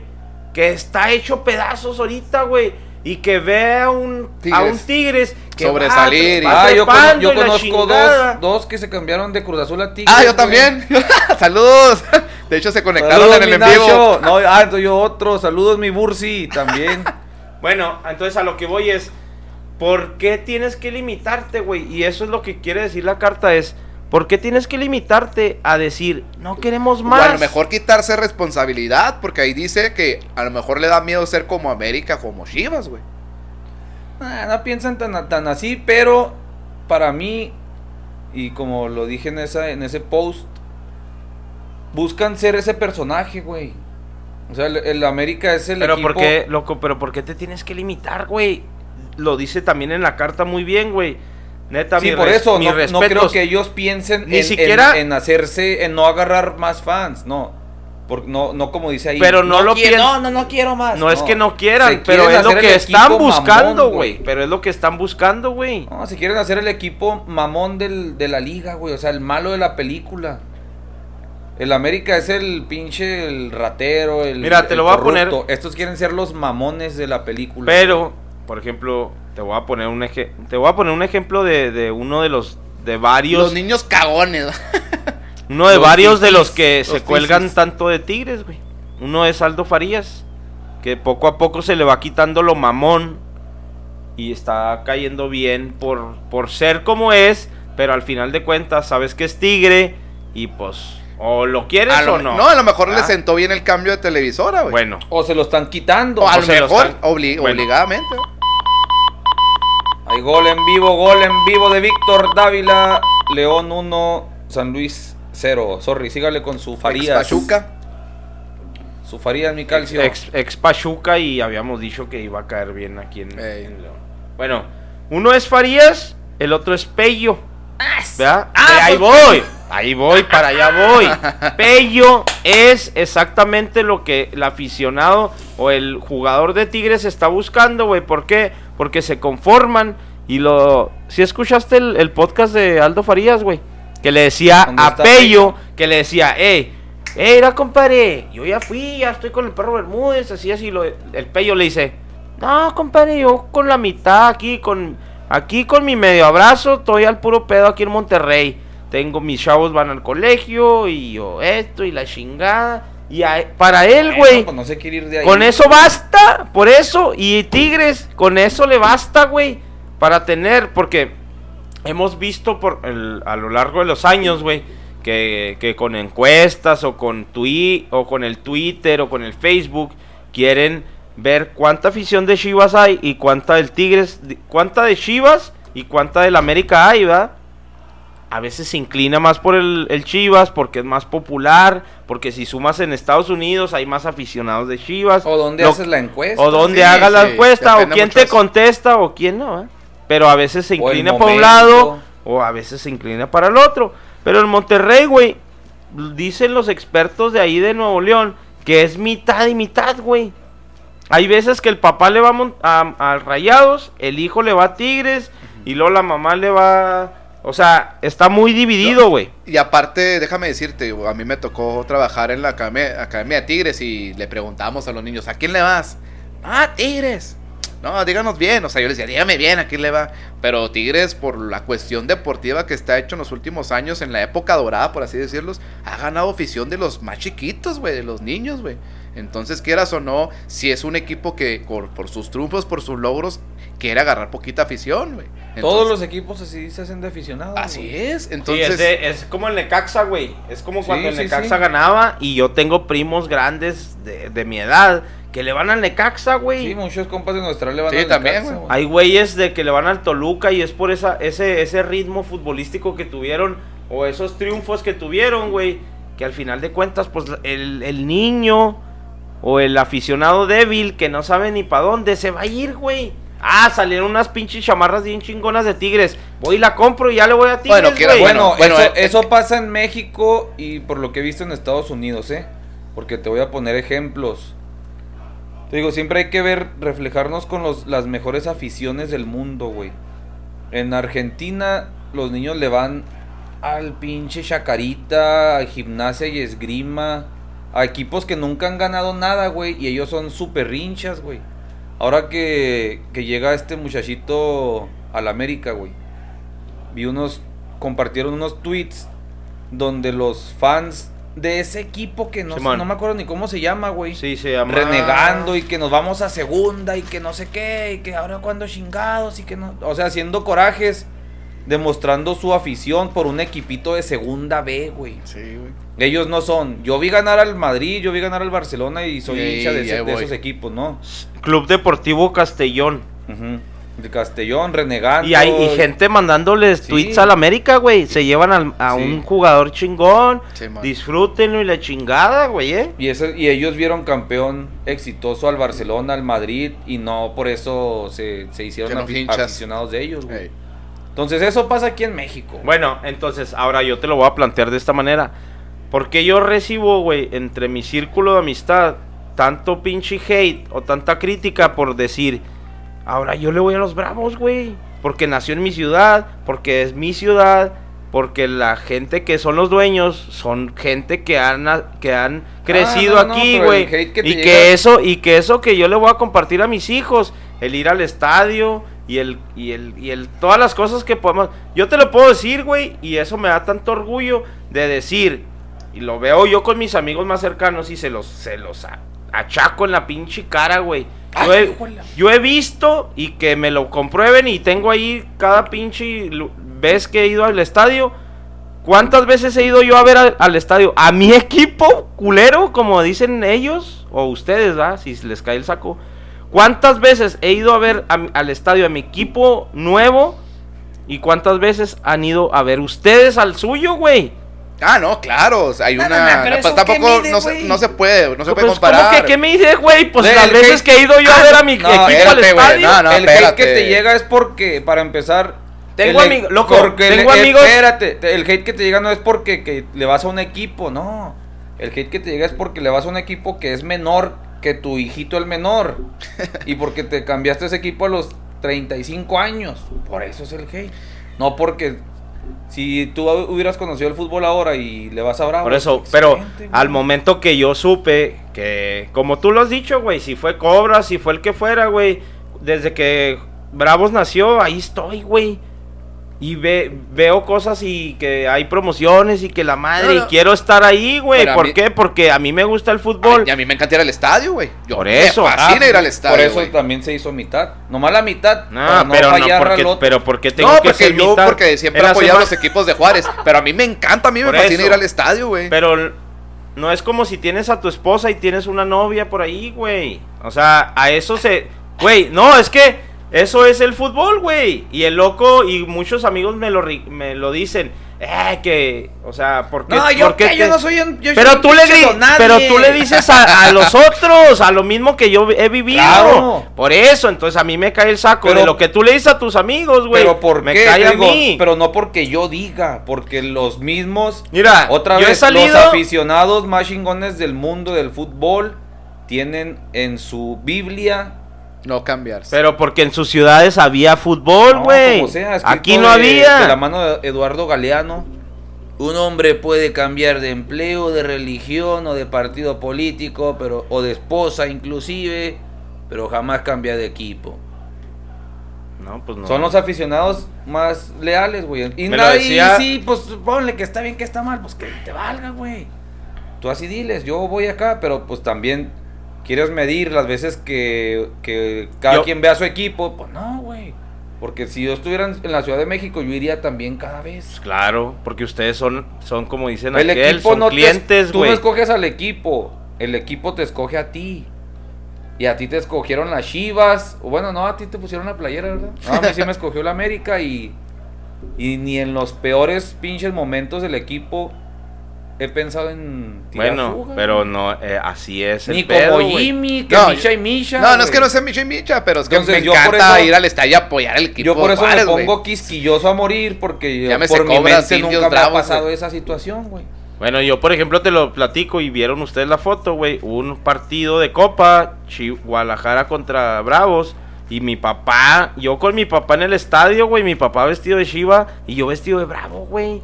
que está hecho pedazos ahorita, güey, y que ve a un Tigres. a un Tigres que Sobresalir y- va, va Ah, yo, con- conozco dos, dos que se cambiaron de Cruz Azul a Tigres. Ah, yo güey. también. Saludos. De hecho, se conectaron Saludos, en el en vivo. No, ah, entonces yo otro. Saludos, mi Bursi, también. Bueno, entonces a lo que voy es, ¿por qué tienes que limitarte, güey? Y eso es lo que quiere decir la carta, es, ¿por qué tienes que limitarte a decir, no queremos O más? a lo mejor quitarse responsabilidad, porque ahí dice que a lo mejor le da miedo ser como América, como Chivas, güey. No piensan tan, tan así, pero para mí, y como lo dije en, esa, en ese post, buscan ser ese personaje, güey. O sea, el, el América es el Pero equipo... ¿por qué, loco, pero ¿por qué te tienes que limitar, güey? Lo dice también en la carta muy bien, güey. Neta, Sí, mi por eso, no, no creo que ellos piensen Ni en, siquiera- en, en hacerse, en no agarrar más fans, no. Por- no, no como dice ahí. Pero no lo quiero, piens- No, no, no quiero más. No es que no quieran, pero quieren es lo que están buscando, güey. Pero es lo que están buscando, güey. No, si quieren hacer el equipo mamón del, de la liga, güey. O sea, el malo de la película. El América es el pinche, el ratero, el. Mira, te el lo voy a poner-. Estos quieren ser los mamones de la película. Pero, por ejemplo, te voy a poner un eje- te voy a poner un ejemplo de, de uno de los de varios Los niños cagones. uno de los varios de los que los se cuelgan tanto de Tigres, güey. Uno es Aldo Farías, que poco a poco se le va quitando lo mamón y está cayendo bien por por ser como es, pero al final de cuentas sabes que es Tigre y pues o lo quieres lo- o no. no, a lo mejor le Ah, sentó bien el cambio de televisora, güey. Bueno, O se lo están quitando. o a o lo mejor están- obli- Bueno. obligadamente. Hay gol en vivo, gol en vivo de Víctor Dávila. León 1, San Luis 0. Sorry, sígale con su Farías. Pachuca. Su Farías, mi calcio. ex, ex Pachuca y habíamos dicho que iba a caer bien aquí en, en León. Bueno, uno es Farías, el otro es Pello. ¿Verdad? Ah, Eh, ahí voy, ahí voy, para allá voy. Pello es exactamente lo que el aficionado o el jugador de Tigres está buscando, güey. ¿Por qué? Porque se conforman y lo... Si escuchaste el, el podcast de Aldo Farías, güey, que le decía ¿Dónde a Pello, que le decía, eh, eh, mira, compadre, yo ya fui, ya estoy con el perro Bermúdez, así, así, lo, el Pello le dice, no, compadre, yo con la mitad aquí, con aquí con mi medio abrazo, estoy al puro pedo aquí en Monterrey. Tengo mis chavos van al colegio y yo esto y la chingada. Y a- para él, Bueno, güey, pues no con eso basta, por eso. Y Tigres, con eso le basta, güey, para tener, porque hemos visto por el- a lo largo de los años, güey, que, que con encuestas o con twi o con el Twitter o con el Facebook quieren ver cuánta afición de Chivas hay y cuánta del Tigres, cuánta de Chivas y cuánta del América hay, ¿verdad? A veces se inclina más por el, el Chivas porque es más popular, porque si sumas en Estados Unidos hay más aficionados de Chivas. O dónde Lo- haces la encuesta. o dónde sí, haga la encuesta, o quién te eso. contesta, o quién no. ¿eh? Pero a veces se inclina para un lado, o a veces se inclina para el otro. Pero en Monterrey, güey, dicen los expertos de ahí de Nuevo León que es mitad y mitad, güey. Hay veces que el papá le va a, Mon- a, a Rayados, el hijo le va a Tigres, y luego la mamá le va... O sea, está muy dividido, güey. Y aparte, déjame decirte, a mí me tocó trabajar en la academia, Academia de Tigres y le preguntamos a los niños, ¿a quién le vas? Ah, Tigres. No, díganos bien, o sea, yo les decía, dígame bien a quién le va. Pero Tigres, por la cuestión deportiva que está hecho en los últimos años, en la época dorada, por así decirlos, ha ganado afición de los más chiquitos, güey, de los niños, güey. Entonces, quieras o no, si es un equipo que por, por sus triunfos, por sus logros, quiere agarrar poquita afición, güey. Todos los equipos así se hacen de aficionados. Así güey. es, Sí, entonces... es, de- es como el Necaxa, güey. Es como cuando Sí, el Necaxa sí. ganaba y yo tengo primos grandes de, de mi edad que le van al Necaxa, güey. Sí, muchos compas de nuestra le van Sí, al también, Necaxa, güey. Hay güeyes de que le van al Toluca y es por esa, ese, ese ritmo futbolístico que tuvieron o esos triunfos que tuvieron, güey. Que al final de cuentas, pues el, el niño o el aficionado débil que no sabe ni para dónde se va a ir, güey. Ah, salieron unas pinches chamarras bien chingonas de Tigres. Voy y la compro y ya le voy a Tigres, Bueno. Bueno, Bueno, eso, eh, eso pasa en México y por lo que he visto en Estados Unidos, ¿eh? Porque te voy a poner ejemplos. Te digo, siempre hay que ver, reflejarnos con los, las mejores aficiones del mundo, güey. En Argentina, los niños le van al pinche Chacarita, a gimnasia y esgrima, a equipos que nunca han ganado nada, güey, y ellos son súper hinchas, güey. Ahora que, que llega este muchachito al América, güey. Vi unos. Compartieron unos tweets donde los fans de ese equipo que no, sé- no me acuerdo ni cómo se llama, güey. Sí, se llama. renegando y que nos vamos a segunda y que no sé qué, y que ahora cuando chingados y que no. O sea, haciendo corajes, demostrando su afición por un equipito de segunda B, güey. Sí, güey. Ellos no son. Yo vi ganar al Madrid, yo vi ganar al Barcelona y soy Sí, hincha de, ese- de esos equipos, ¿no? Club Deportivo Castellón. De Castellón, renegando. Y hay y gente mandándoles Sí. tweets al América, güey. Se llevan al- a Sí. un jugador chingón. Sí, disfrútenlo y la chingada, güey, eh. Y, eso, y ellos vieron campeón exitoso al Barcelona, al Madrid, y no por eso se, se hicieron no aficionados de ellos, güey. Ey. Entonces eso pasa aquí en México. Bueno, entonces, ahora yo te lo voy a plantear de esta manera. Porque yo recibo, güey, entre mi círculo de amistad, tanto pinche hate o tanta crítica por decir, ahora yo le voy a los bravos, güey. Porque nació en mi ciudad, porque es mi ciudad, porque la gente que son los dueños son gente que han, que han crecido Ah, no, no, aquí, güey. te Y llega- que eso, y que eso que yo le voy a compartir a mis hijos, el ir al estadio y el, y el, y el, todas las cosas que podemos. Yo te lo puedo decir, güey, y eso me da tanto orgullo de decir, y lo veo yo con mis amigos más cercanos y se los, se los a- achaco en la pinche cara, güey. Yo he, híjole. yo he visto y que me lo comprueben y tengo ahí cada pinche vez que he ido al estadio. ¿Cuántas veces he ido yo a ver al, al estadio? A mi equipo, culero, como dicen ellos, o ustedes, ¿va? Si les cae el saco. ¿Cuántas veces he ido a ver a al estadio a mi equipo nuevo? ¿Y cuántas veces han ido a ver ustedes al suyo, güey? Ah, no, claro. o sea, hay No, una. no, no, pero pues eso tampoco. mide, no, se, güey. no se puede. No se puede ¿cómo comparar. que qué me dices, güey? Pues El las veces que he ido yo a ver a mi No, equipo al espérate, estadio. no, no. el hate que te llega es porque, para empezar... Tengo el- amigos- loco, porque el- tengo el- amigos- Espérate, te- el hate que te llega no es porque que le vas a un equipo, no. El hate que te llega es porque le vas a un equipo que es menor que tu hijito el menor. y porque te cambiaste ese equipo a los 35 años. Por eso es el hate. No porque... Si tú hubieras conocido el fútbol ahora y le vas a Bravo. Por eso, pero al momento que yo supe que, como tú lo has dicho, güey, si fue Cobra, si fue el que fuera, güey, desde que Bravos nació, ahí estoy, güey. Y ve, veo cosas y que hay promociones y que la madre, No, y no. quiero estar ahí, güey. ¿Por mí- qué? Porque a mí me gusta el fútbol. Ay, y a mí me encanta ir al estadio, güey. Por eso. Me fascina Ah, ir al estadio. Por eso también se hizo mitad. Nomás la mitad. no, para pero no, porque, al otro. pero porque tengo No, que porque ser yo mitad. porque siempre he apoyado a los equipos de Juárez. Pero a mí me encanta, a mí me Por fascina eso. ir al estadio, güey. Pero no es como si tienes a tu esposa y tienes una novia por ahí, güey. O sea, a eso se... Güey, no, es que eso es el fútbol, güey. Y el loco y muchos amigos me lo, me lo dicen. Eh, que... O sea, ¿por qué? No, yo, que no soy un. yo soy Pero un tú, le don nadie. pero tú le dices a, a los otros, a lo mismo que yo he vivido. Claro. Por eso, entonces a mí me cae el saco Pero- de lo que tú le dices a tus amigos, güey. Pero ¿por me qué? cae a mí. Pero no porque yo diga, porque los mismos. Mira, Otra yo he vez, salido- los aficionados más chingones del mundo del fútbol tienen en su Biblia. No cambiarse. Pero porque en sus ciudades había fútbol, güey. Aquí no de- había. De la mano de Eduardo Galeano. Un hombre puede cambiar de empleo, de religión o de partido político, pero o de esposa inclusive, pero jamás cambia de equipo. No, pues no. Son los aficionados más leales, güey. Y Me nadie, decía- sí, pues ponle que está bien, que está mal, pues que te valga, güey. Tú así diles, yo voy acá, pero pues también quieres medir las veces que, que cada Yo- quien vea a su equipo. Pues no, güey. Porque si yo estuviera en la Ciudad de México, yo iría también cada vez. Claro, porque ustedes son, son como dicen El aquel, equipo son no te- clientes, Tú no güey. escoges al equipo, el equipo te escoge a ti. Y a ti te escogieron las Chivas. O bueno, no, a ti te pusieron la playera, ¿verdad? No, a mí sí me escogió la América y. Y ni en los peores pinches momentos del equipo he pensado en tirar bueno, fuga, pero no, eh, así es Ni el pedo, como güey. Jimmy, que No, Misha y Misha. no, no es que no sea Micha y Micha, pero es que Entonces, me yo por encanta eso- ir al estadio y apoyar al equipo. Yo por eso Juárez, me güey. pongo quisquilloso a morir porque Llámese por mi Cobras, mente Indios nunca me ha Bravos, pasado güey. esa situación, güey. Bueno, yo por ejemplo te lo platico y vieron ustedes la foto, güey. Un partido de Copa, Chi- Guadalajara contra Bravos. Y mi papá, yo con mi papá en el estadio, güey. Mi papá vestido de Shiva y yo vestido de Bravo, güey.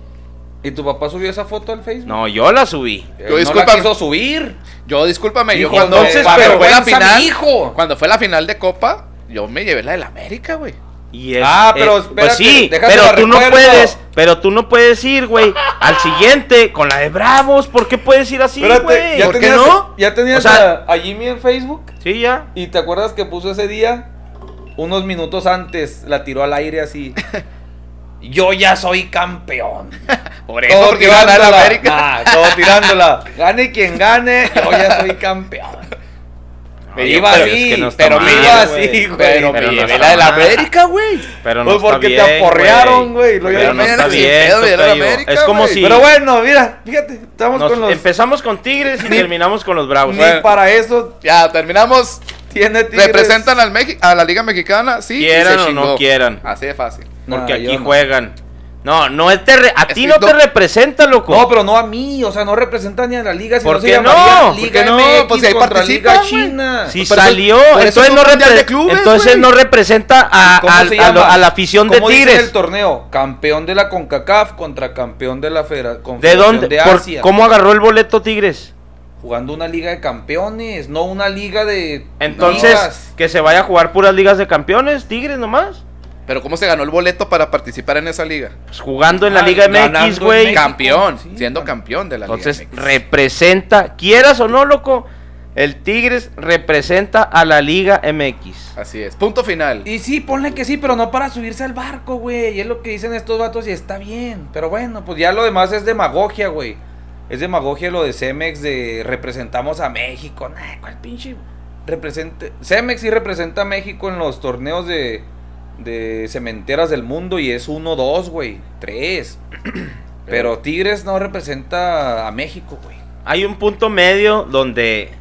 ¿Y tu papá subió esa foto al Facebook? No, yo la subí. Él Yo, no la discúlpame. quiso subir. Yo, discúlpame, yo cuando, entonces, cuando pero fue la final, hijo. cuando fue la final de Copa, yo me llevé la del América, güey. Y es- Ah, pero eh, espérate, pues sí, pero la tú no puedes, pero tú no puedes ir, güey, al siguiente con la de Bravos. ¿Por qué puedes ir así, güey? ¿ya ¿Por qué tenías, no? ¿Ya tenías O sea- a, a Jimmy en Facebook? Sí, ya. ¿Y te acuerdas que puso ese día? Unos minutos antes la tiró al aire así. Yo ya soy campeón. Por eso, Todo porque iba a ganar la tirándola. América. Nah, todo tirándola. Gane quien gane, yo ya soy campeón. Me iba pero así, es que no está pero me iba así, güey. Pero, Pero me no llevé la de la. América, güey. Pero no Pues está porque te bien, aporrearon, güey, lo Pero no está bien. América, Es como si Pero bueno, mira, fíjate, estamos nos- con los... empezamos con Tigres y terminamos con los Bravos. Ni Bueno. para eso Ya, terminamos. tiene Tigres. ¿Representan al Mexi- a la Liga Mexicana? Sí. y Quieran se o no quieran. Así de fácil. Porque Nah, aquí no. juegan. No, no es te re- a ti no no- te representa, loco. No, pero no a mí, o sea, no representa ni a la liga, sino ¿Por se qué no? Liga ¿Por qué no? Pues si ahí contra participan, Liga. China. Si Pero salió, entonces, es no, un mundial repre- de clubes, entonces no representa a, ¿Cómo a- a la afición de ¿Cómo dicen Tigres. el torneo? Campeón de la CONCACAF contra campeón de la Federa- ¿De dónde? de Por- Asia. ¿Cómo agarró el boleto Tigres? Jugando una liga de campeones, no una liga de Entonces, ligas. que se vaya a jugar puras ligas de campeones, Tigres nomás. Pero ¿cómo se ganó el boleto para participar en esa liga? Pues jugando en la Ah, Liga MX, güey. Campeón, sí, siendo cam- campeón de la Entonces Liga MX. representa, quieras o no, loco, el Tigres representa a la Liga MX. Así es. Punto final. Y sí, ponle que sí, pero no para subirse al barco, güey. Y es lo que dicen estos vatos y está bien. Pero bueno, pues ya lo demás es demagogia, güey. Es demagogia lo de Cemex de representamos a México. Nah, ¿cuál pinche? Represente... Cemex sí representa a México en los torneos de, de cementeras del mundo y es 1-2, güey. 3. Pero Tigres no representa a México, güey. Hay un punto medio donde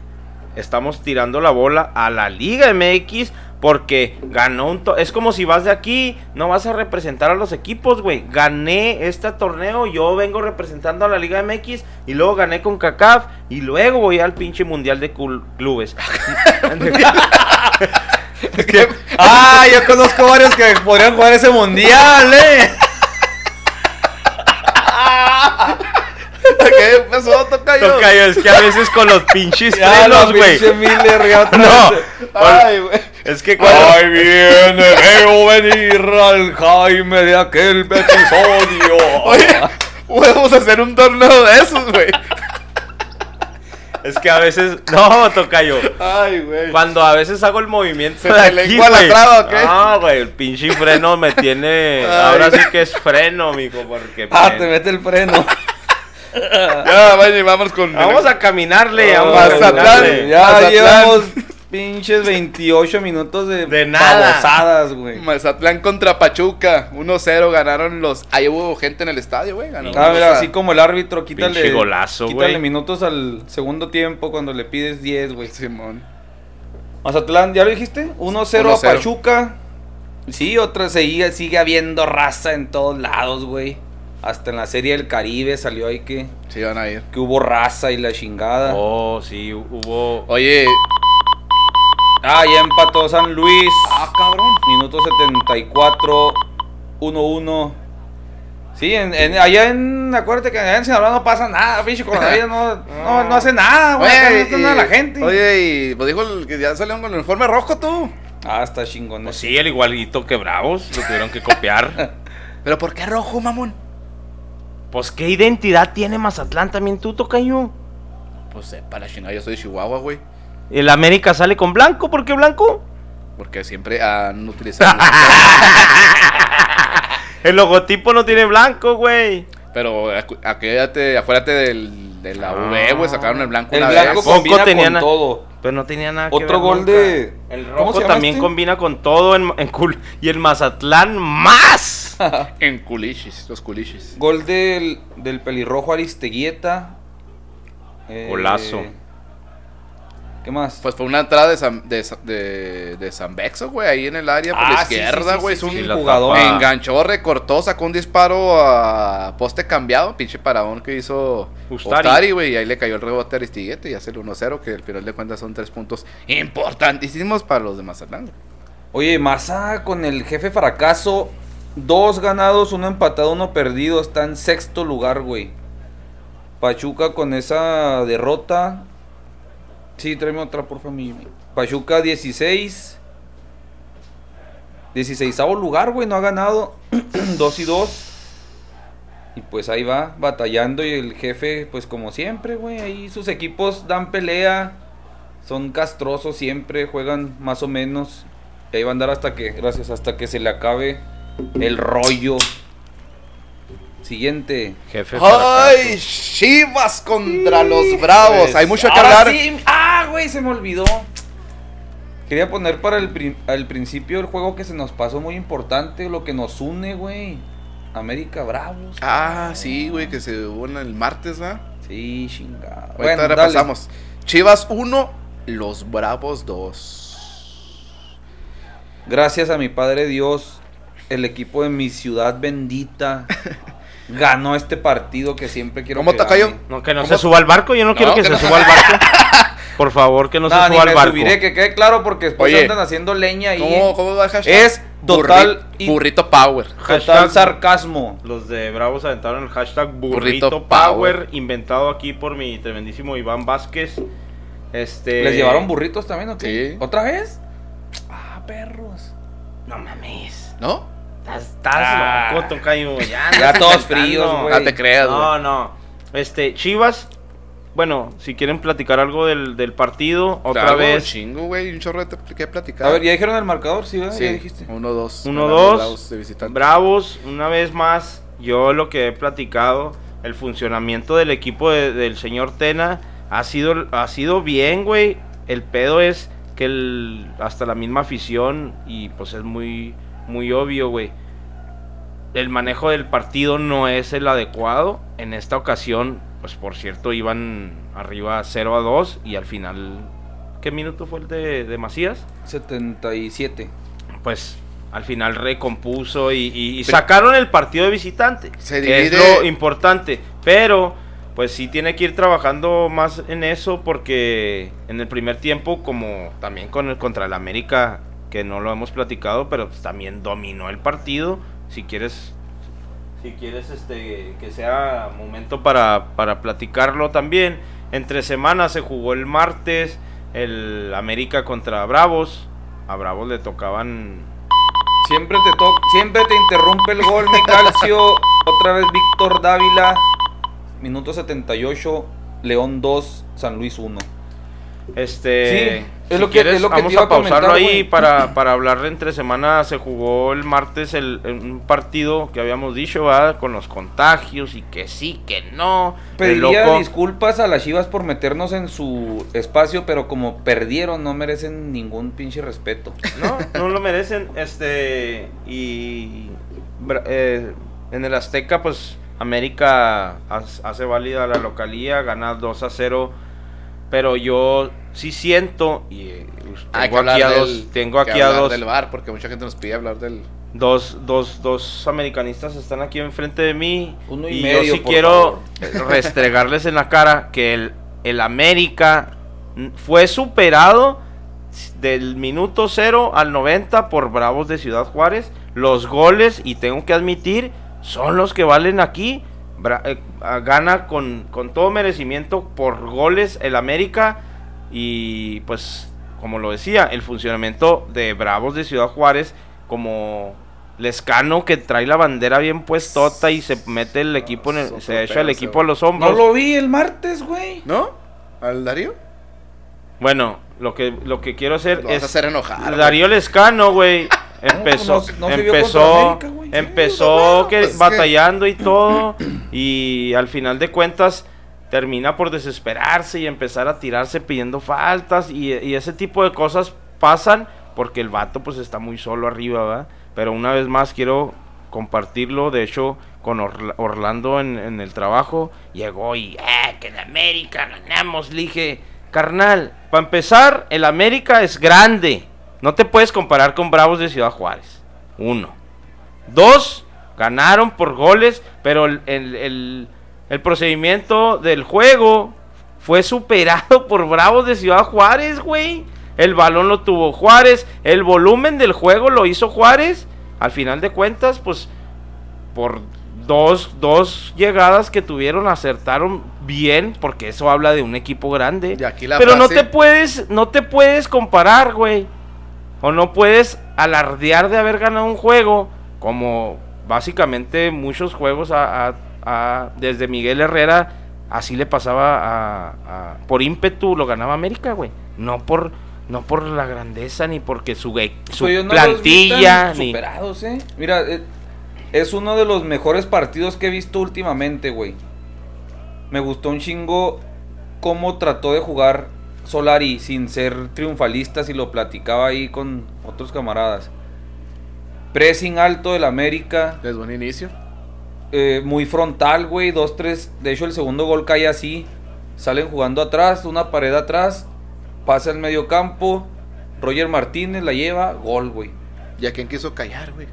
estamos tirando la bola a la Liga MX porque ganó un... es como si vas de aquí, no vas a representar a los equipos, güey. Gané este torneo, yo vengo representando a la Liga MX y luego gané con CACAF y luego voy al pinche Mundial de cul- Clubes. Ah, yo conozco varios que podrían jugar ese mundial, eh. ¿Qué pasó, Tocayo? Tocayo, es que a veces con los pinches frenos, güey. No. Ay, güey. es que cuando... Ay, viene, veo venir al Jaime de aquel episodio. Oye, podemos hacer un torneo de esos, güey. Es que a veces... No, Tocayo. Ay, güey. Cuando a veces hago el movimiento ¿Se de te aquí, lengua la güey. traba o qué? No, güey, el pinche freno me tiene... Ay, Ahora sí que es freno, mijo, porque... Ah, te mete el freno. Ya, vaya, vamos con. Vamos a caminarle, Oh, vamos a caminarle. Ya Mazatlán. llevamos pinches 28 minutos de, De nada. babosadas, güey. Mazatlán contra Pachuca. 1-0 ganaron los. Ahí hubo gente en el estadio, güey. Ah, mira, así como el árbitro, quítale, Pinche golazo, quítale güey. minutos al segundo tiempo cuando le pides 10, güey. Simón. Mazatlán, ¿ya lo dijiste? 1-0 a 1-0. Pachuca. Sí, otra sigue, sigue habiendo raza en todos lados, güey. Hasta en la serie del Caribe salió ahí que, Sí, van a ir. que hubo raza y la chingada. Oh, sí, hubo... Oye. Ah, ya empató San Luis. Ah, cabrón. Minuto 74, 1-1. Sí, en, en- allá en. Acuérdate que allá en Sinaloa no pasa nada, pinche coronavirus no, no, no hace nada, güey. no hace nada la gente. Oye, y pues dijo el que ya salieron con el uniforme rojo tú. Ah, está chingón. Pues sí, el igualito que Bravos, lo tuvieron que copiar. ¿Pero por qué rojo, mamón? pues, ¿qué identidad tiene Mazatlán también tú, Tocayo? Pues sepa la chingada, yo soy de Chihuahua, güey. El América sale con blanco, ¿por qué blanco? Porque siempre han utilizado. El logotipo no tiene blanco, güey. Pero acu- acuérdate, acuérdate del, de la V, güey. Sacaron el blanco El una blanco vez. Combina tenía con todo. Pero no tenía nada que Otro ver gol nunca. de- El ¿cómo rojo también este? combina con todo en, en cul- y el Mazatlán más. En culichis, los culichis. Gol del, del pelirrojo Aristeguieta. Eh, Golazo. ¿Qué más? Pues fue una entrada de San, de, Sa- de, de San Bexo, güey, ahí en el área por Ah, la sí, izquierda, sí, güey. sí, es sí, un jugador. Enganchó, recortó, sacó un disparo a poste cambiado, pinche paradón que hizo Ustari. Güey, y ahí le cayó el rebote a Aristiguete y hace el 1-0, que al final de cuentas son tres puntos importantísimos para los de Mazatlán. güey. Oye, Maza con el jefe fracaso dos ganados, uno empatado, uno perdido. Está en sexto lugar, güey. Pachuca con esa derrota. Sí, tráeme otra, por favor. Pachuca 16. 16 lugar, güey, no ha ganado. 2 y 2. Y pues ahí va, batallando. Y el jefe, pues como siempre, güey. Ahí sus equipos dan pelea. Son castrosos siempre, juegan más o menos. Y ahí va a andar hasta que, gracias, hasta que se le acabe el rollo. Siguiente. Jefe. ¡Ay! Chivas contra los Bravos. Pues, Hay mucho que hablar. sí. Ah, güey, se me olvidó. Quería poner para el pri- al principio el juego que se nos pasó muy importante, lo que nos une, güey. América Bravos. Ah, sí, güey, que se hubo en el martes, ¿verdad? Sí, chingada. Bueno, dale. repasamos. Chivas 1, los Bravos 2. Gracias a mi Padre Dios, el equipo de mi ciudad bendita ganó este partido que siempre quiero ¿Cómo que te cayó? No, que no ¿Cómo? se suba al barco. Yo no, quiero que, que se no. suba al barco. Por favor, que no, No, se suba al barco. subiré, que quede claro porque después Oye, andan haciendo leña ahí. ¿Cómo, ¿Cómo va el hashtag? Es total Burri- y- burrito Power. Total Hashtag- sarcasmo. Los de Bravos aventaron el hashtag Burrito Burrito, Power. Power, inventado aquí por mi tremendísimo Iván Vázquez. Este. ¿Les llevaron burritos también o qué? Sí. ¿Otra vez? Ah, perros. No mames. ¿No? Estás, estás Ah. loco, tocayo. Ya, Ya todos fríos, güey. No te creas. No, no. Este, Chivas. Bueno, si quieren platicar algo del, del partido, otra Algo vez. chingo, güey. Un chorro que platicar. A ver, ¿ya dijeron el marcador? Sí, ¿verdad? Sí, Ya dijiste. 1-2. 1-2. Bravos de visitante. Bravos, una vez más, yo lo que he platicado, el funcionamiento del equipo de- del señor Tena ha sido, ha sido bien, güey. El pedo es que el, hasta la misma afición, y pues es muy, muy obvio, güey. El manejo del partido no es el adecuado. En esta ocasión, pues por cierto, iban arriba 0 a 2 y al final, ¿qué minuto fue el de, de Macías? 77. pues al final recompuso y, y- y sacaron el partido de visitante. Se que es divide- lo importante. Pero, pues sí tiene que ir trabajando más en eso porque en el primer tiempo, como también con el, contra el América, que no lo hemos platicado, pero pues también dominó el partido. Si quieres, si quieres este, que sea momento para, para platicarlo también. Entre semanas se jugó el martes el América contra Bravos. A Bravos le tocaban Siempre te to siempre te interrumpe el gol, mi calcio. Otra vez Víctor Dávila. Minuto 78. León 2, San Luis 1. Este, Sí, es lo que- quieres, es lo que vamos te iba a a pausarlo comentar, ahí para, para hablar entre semana. Se jugó el martes el, un partido que habíamos dicho, ¿verdad? Con los contagios y que sí, que no. Pediría loco- disculpas a las Chivas por meternos en su espacio, pero como perdieron, no merecen ningún pinche respeto. No, no lo merecen. Este, y eh, en el Azteca, pues América hace hace válida la localía, gana 2 a 0. Pero yo sí siento, y eh, Hay que tengo aquí a del- dos, tengo aquí a dos, del bar porque mucha gente nos pide hablar del. dos, dos, dos americanistas están aquí enfrente de mí. Uno y y medio, yo sí quiero restregarles en la cara que el, el América fue superado del minuto 0 al 90 por Bravos de Ciudad Juárez. Los goles, y tengo que admitir, son los que valen aquí. Bra- eh, ah, gana con, con todo merecimiento por goles el América. Y pues, como lo decía, el funcionamiento de Bravos de Ciudad Juárez como Lescano que trae la bandera bien puestota y se mete el equipo, en el- se echa el equipo a los No hombros. lo vi el martes, güey. ¿No? ¿Al Darío? Bueno, lo que, lo que quiero hacer Lo vas es a hacer enojar. Darío Lescano, güey. Empezó, no- no empezó, contra América, güey. empezó que pues batallando y todo. Y al final de cuentas termina por desesperarse y empezar a tirarse pidiendo faltas. Y, y ese tipo de cosas pasan porque el vato pues está muy solo arriba, ¿verdad? Pero una vez más quiero compartirlo. De hecho, con Orla- Orlando en, en el trabajo llegó y, ¡eh, que en América ganamos! Le dije, carnal, para empezar, el América es grande. No te puedes comparar con Bravos de Ciudad Juárez. Uno. Dos, ganaron por goles, pero el, el- el- el procedimiento del juego fue superado por Bravos de Ciudad Juárez, güey. El balón lo tuvo Juárez, el volumen del juego lo hizo Juárez. al final de cuentas, pues por dos, dos llegadas que tuvieron acertaron bien, porque eso habla de un equipo grande. Pero no te puedes, no te puedes comparar, güey. O no puedes alardear de haber ganado un juego, como básicamente muchos juegos a- a- a- desde Miguel Herrera, así le pasaba a, por ímpetu lo ganaba América, güey. No por, no por la grandeza, ni porque su, su Pues no plantilla, ni... superados, ¿eh? Mira, eh, es uno de los mejores partidos que he visto últimamente, güey. Me gustó un chingo cómo trató de jugar Solari sin ser triunfalista, si lo platicaba ahí con otros camaradas. Pressing alto del América, Desde un inicio. eh, muy frontal, güey. Dos, tres. De hecho, el segundo gol cae así. Salen jugando atrás, una pared atrás. Pasa el medio campo. Roger Martínez la lleva. Gol, güey. ¿Y a quién quiso callar, güey?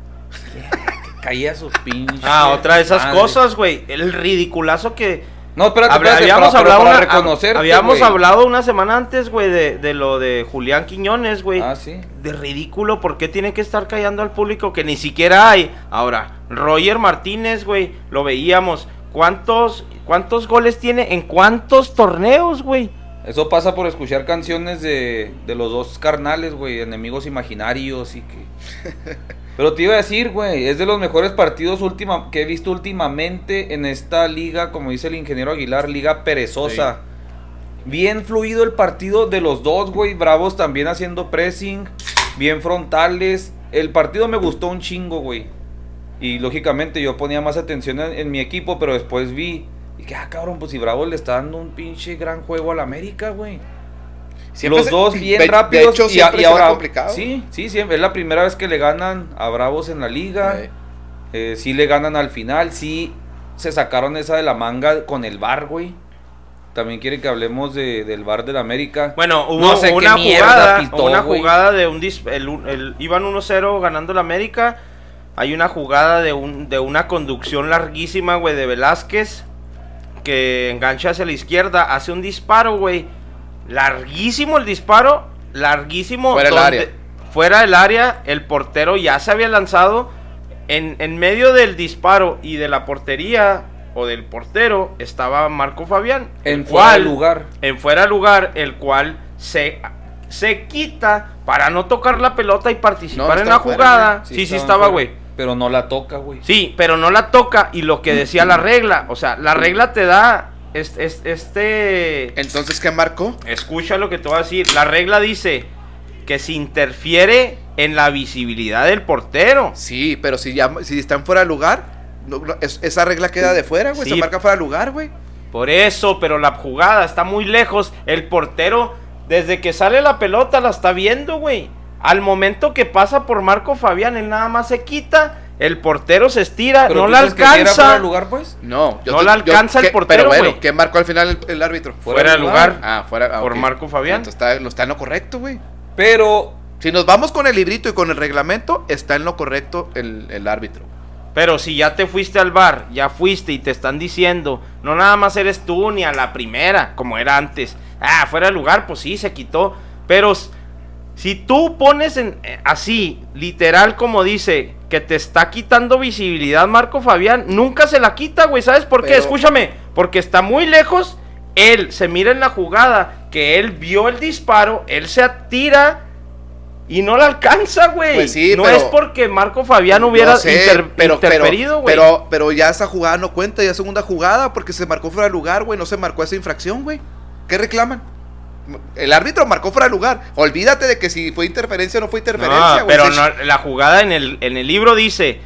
Caía sus pinches. Ah, otra de esas madre. cosas, güey. El ridiculazo que... No, espérate, habíamos para- hablado, para una- habíamos hablado una semana antes, güey, de, de lo de Julián Quiñones, güey. Ah, sí. De ridículo, ¿por qué tiene que estar callando al público que ni siquiera hay? Ahora, Roger Martínez, güey, lo veíamos. ¿Cuántos, ¿Cuántos goles tiene en cuántos torneos, güey? Eso pasa por escuchar canciones de, de los dos carnales, güey. Enemigos imaginarios y que. Pero te iba a decir, güey, es de los mejores partidos última, que he visto últimamente en esta liga, como dice el ingeniero Aguilar, liga perezosa. Bien fluido el partido de los dos, güey. Bravos también haciendo pressing, bien frontales. El partido me gustó un chingo, güey. Y lógicamente yo ponía más atención en, en mi equipo, pero después vi. Y que, ah, cabrón, pues si Bravo le está dando un pinche gran juego al América, güey. Siempre Los se- dos bien de- de rápidos hecho, y, siempre y ahora complicado. sí, sí, siempre es la primera vez que le ganan a Bravos en la liga. Eh, Eh, sí le ganan al final, sí se sacaron esa de la manga con el bar, güey. También quiere que hablemos de, del bar del América. Bueno, hubo No sé qué una jugada, pitó, una güey. jugada de un dis- el, el- iban 1-0 ganando la América. Hay una jugada de un de una conducción larguísima, güey, de Velázquez que engancha hacia la izquierda, hace un disparo, güey. Larguísimo el disparo, larguísimo Fuera del área. Fuera del área, el portero ya se había lanzado en, en medio del disparo y de la portería o del portero estaba Marco Fabián, en fuera de lugar. en fuera de lugar, el cual se, se quita para no tocar la pelota y participar No, en la fuera, jugada. güey. Sí, sí, estaba, güey. Pero no la toca, güey. Sí, pero no la toca y lo que decía la regla, o sea, la regla te da este, este, Entonces, ¿qué marcó? escucha lo que te voy a decir, la regla dice que si interfiere en la visibilidad del portero. Sí, pero si ya si están fuera de lugar, no- no, es- esa regla queda de fuera, güey. Sí. Se marca fuera de lugar, güey. Por eso, pero la jugada está muy lejos. El portero, desde que sale la pelota, la está viendo, güey. Al momento que pasa por Marco Fabián, él nada más se quita. El portero se estira, Pero no ¿tú la crees que sí era fuera alcanza. de lugar, pues? No, No la alcanza el ¿qué- portero, Pero bueno, güey. ¿qué marcó al final el, el árbitro? Fuera de lugar. Ah, fuera. ah, Por ok. Marco Fabián. Entonces está, no está en lo correcto, güey. Pero Si nos vamos con el librito y con el reglamento, está en lo correcto el, el árbitro. Pero si ya te fuiste al bar, ya fuiste y te están diciendo, no nada más eres tú ni a la primera, como era antes. Ah, fuera de lugar, pues sí, se quitó. Pero s- si tú pones en, eh, así, literal como dice, que te está quitando visibilidad Marco Fabián, nunca se la quita, güey. ¿Sabes por qué? Pero- Escúchame, porque está muy lejos. Él se mira en la jugada que él vio el disparo, él se atira y no la alcanza, güey. Pues sí, no pero- es porque Marco Fabián hubiera No sé, inter- pero, interferido, güey. pero, pero ya esa jugada no cuenta, ya segunda jugada, porque se marcó fuera de lugar, güey. No se marcó esa infracción, güey. ¿Qué reclaman? El árbitro marcó fuera de lugar. Olvídate de que si fue interferencia o no fue interferencia, No, güey. pero no, la jugada en el, en el libro dice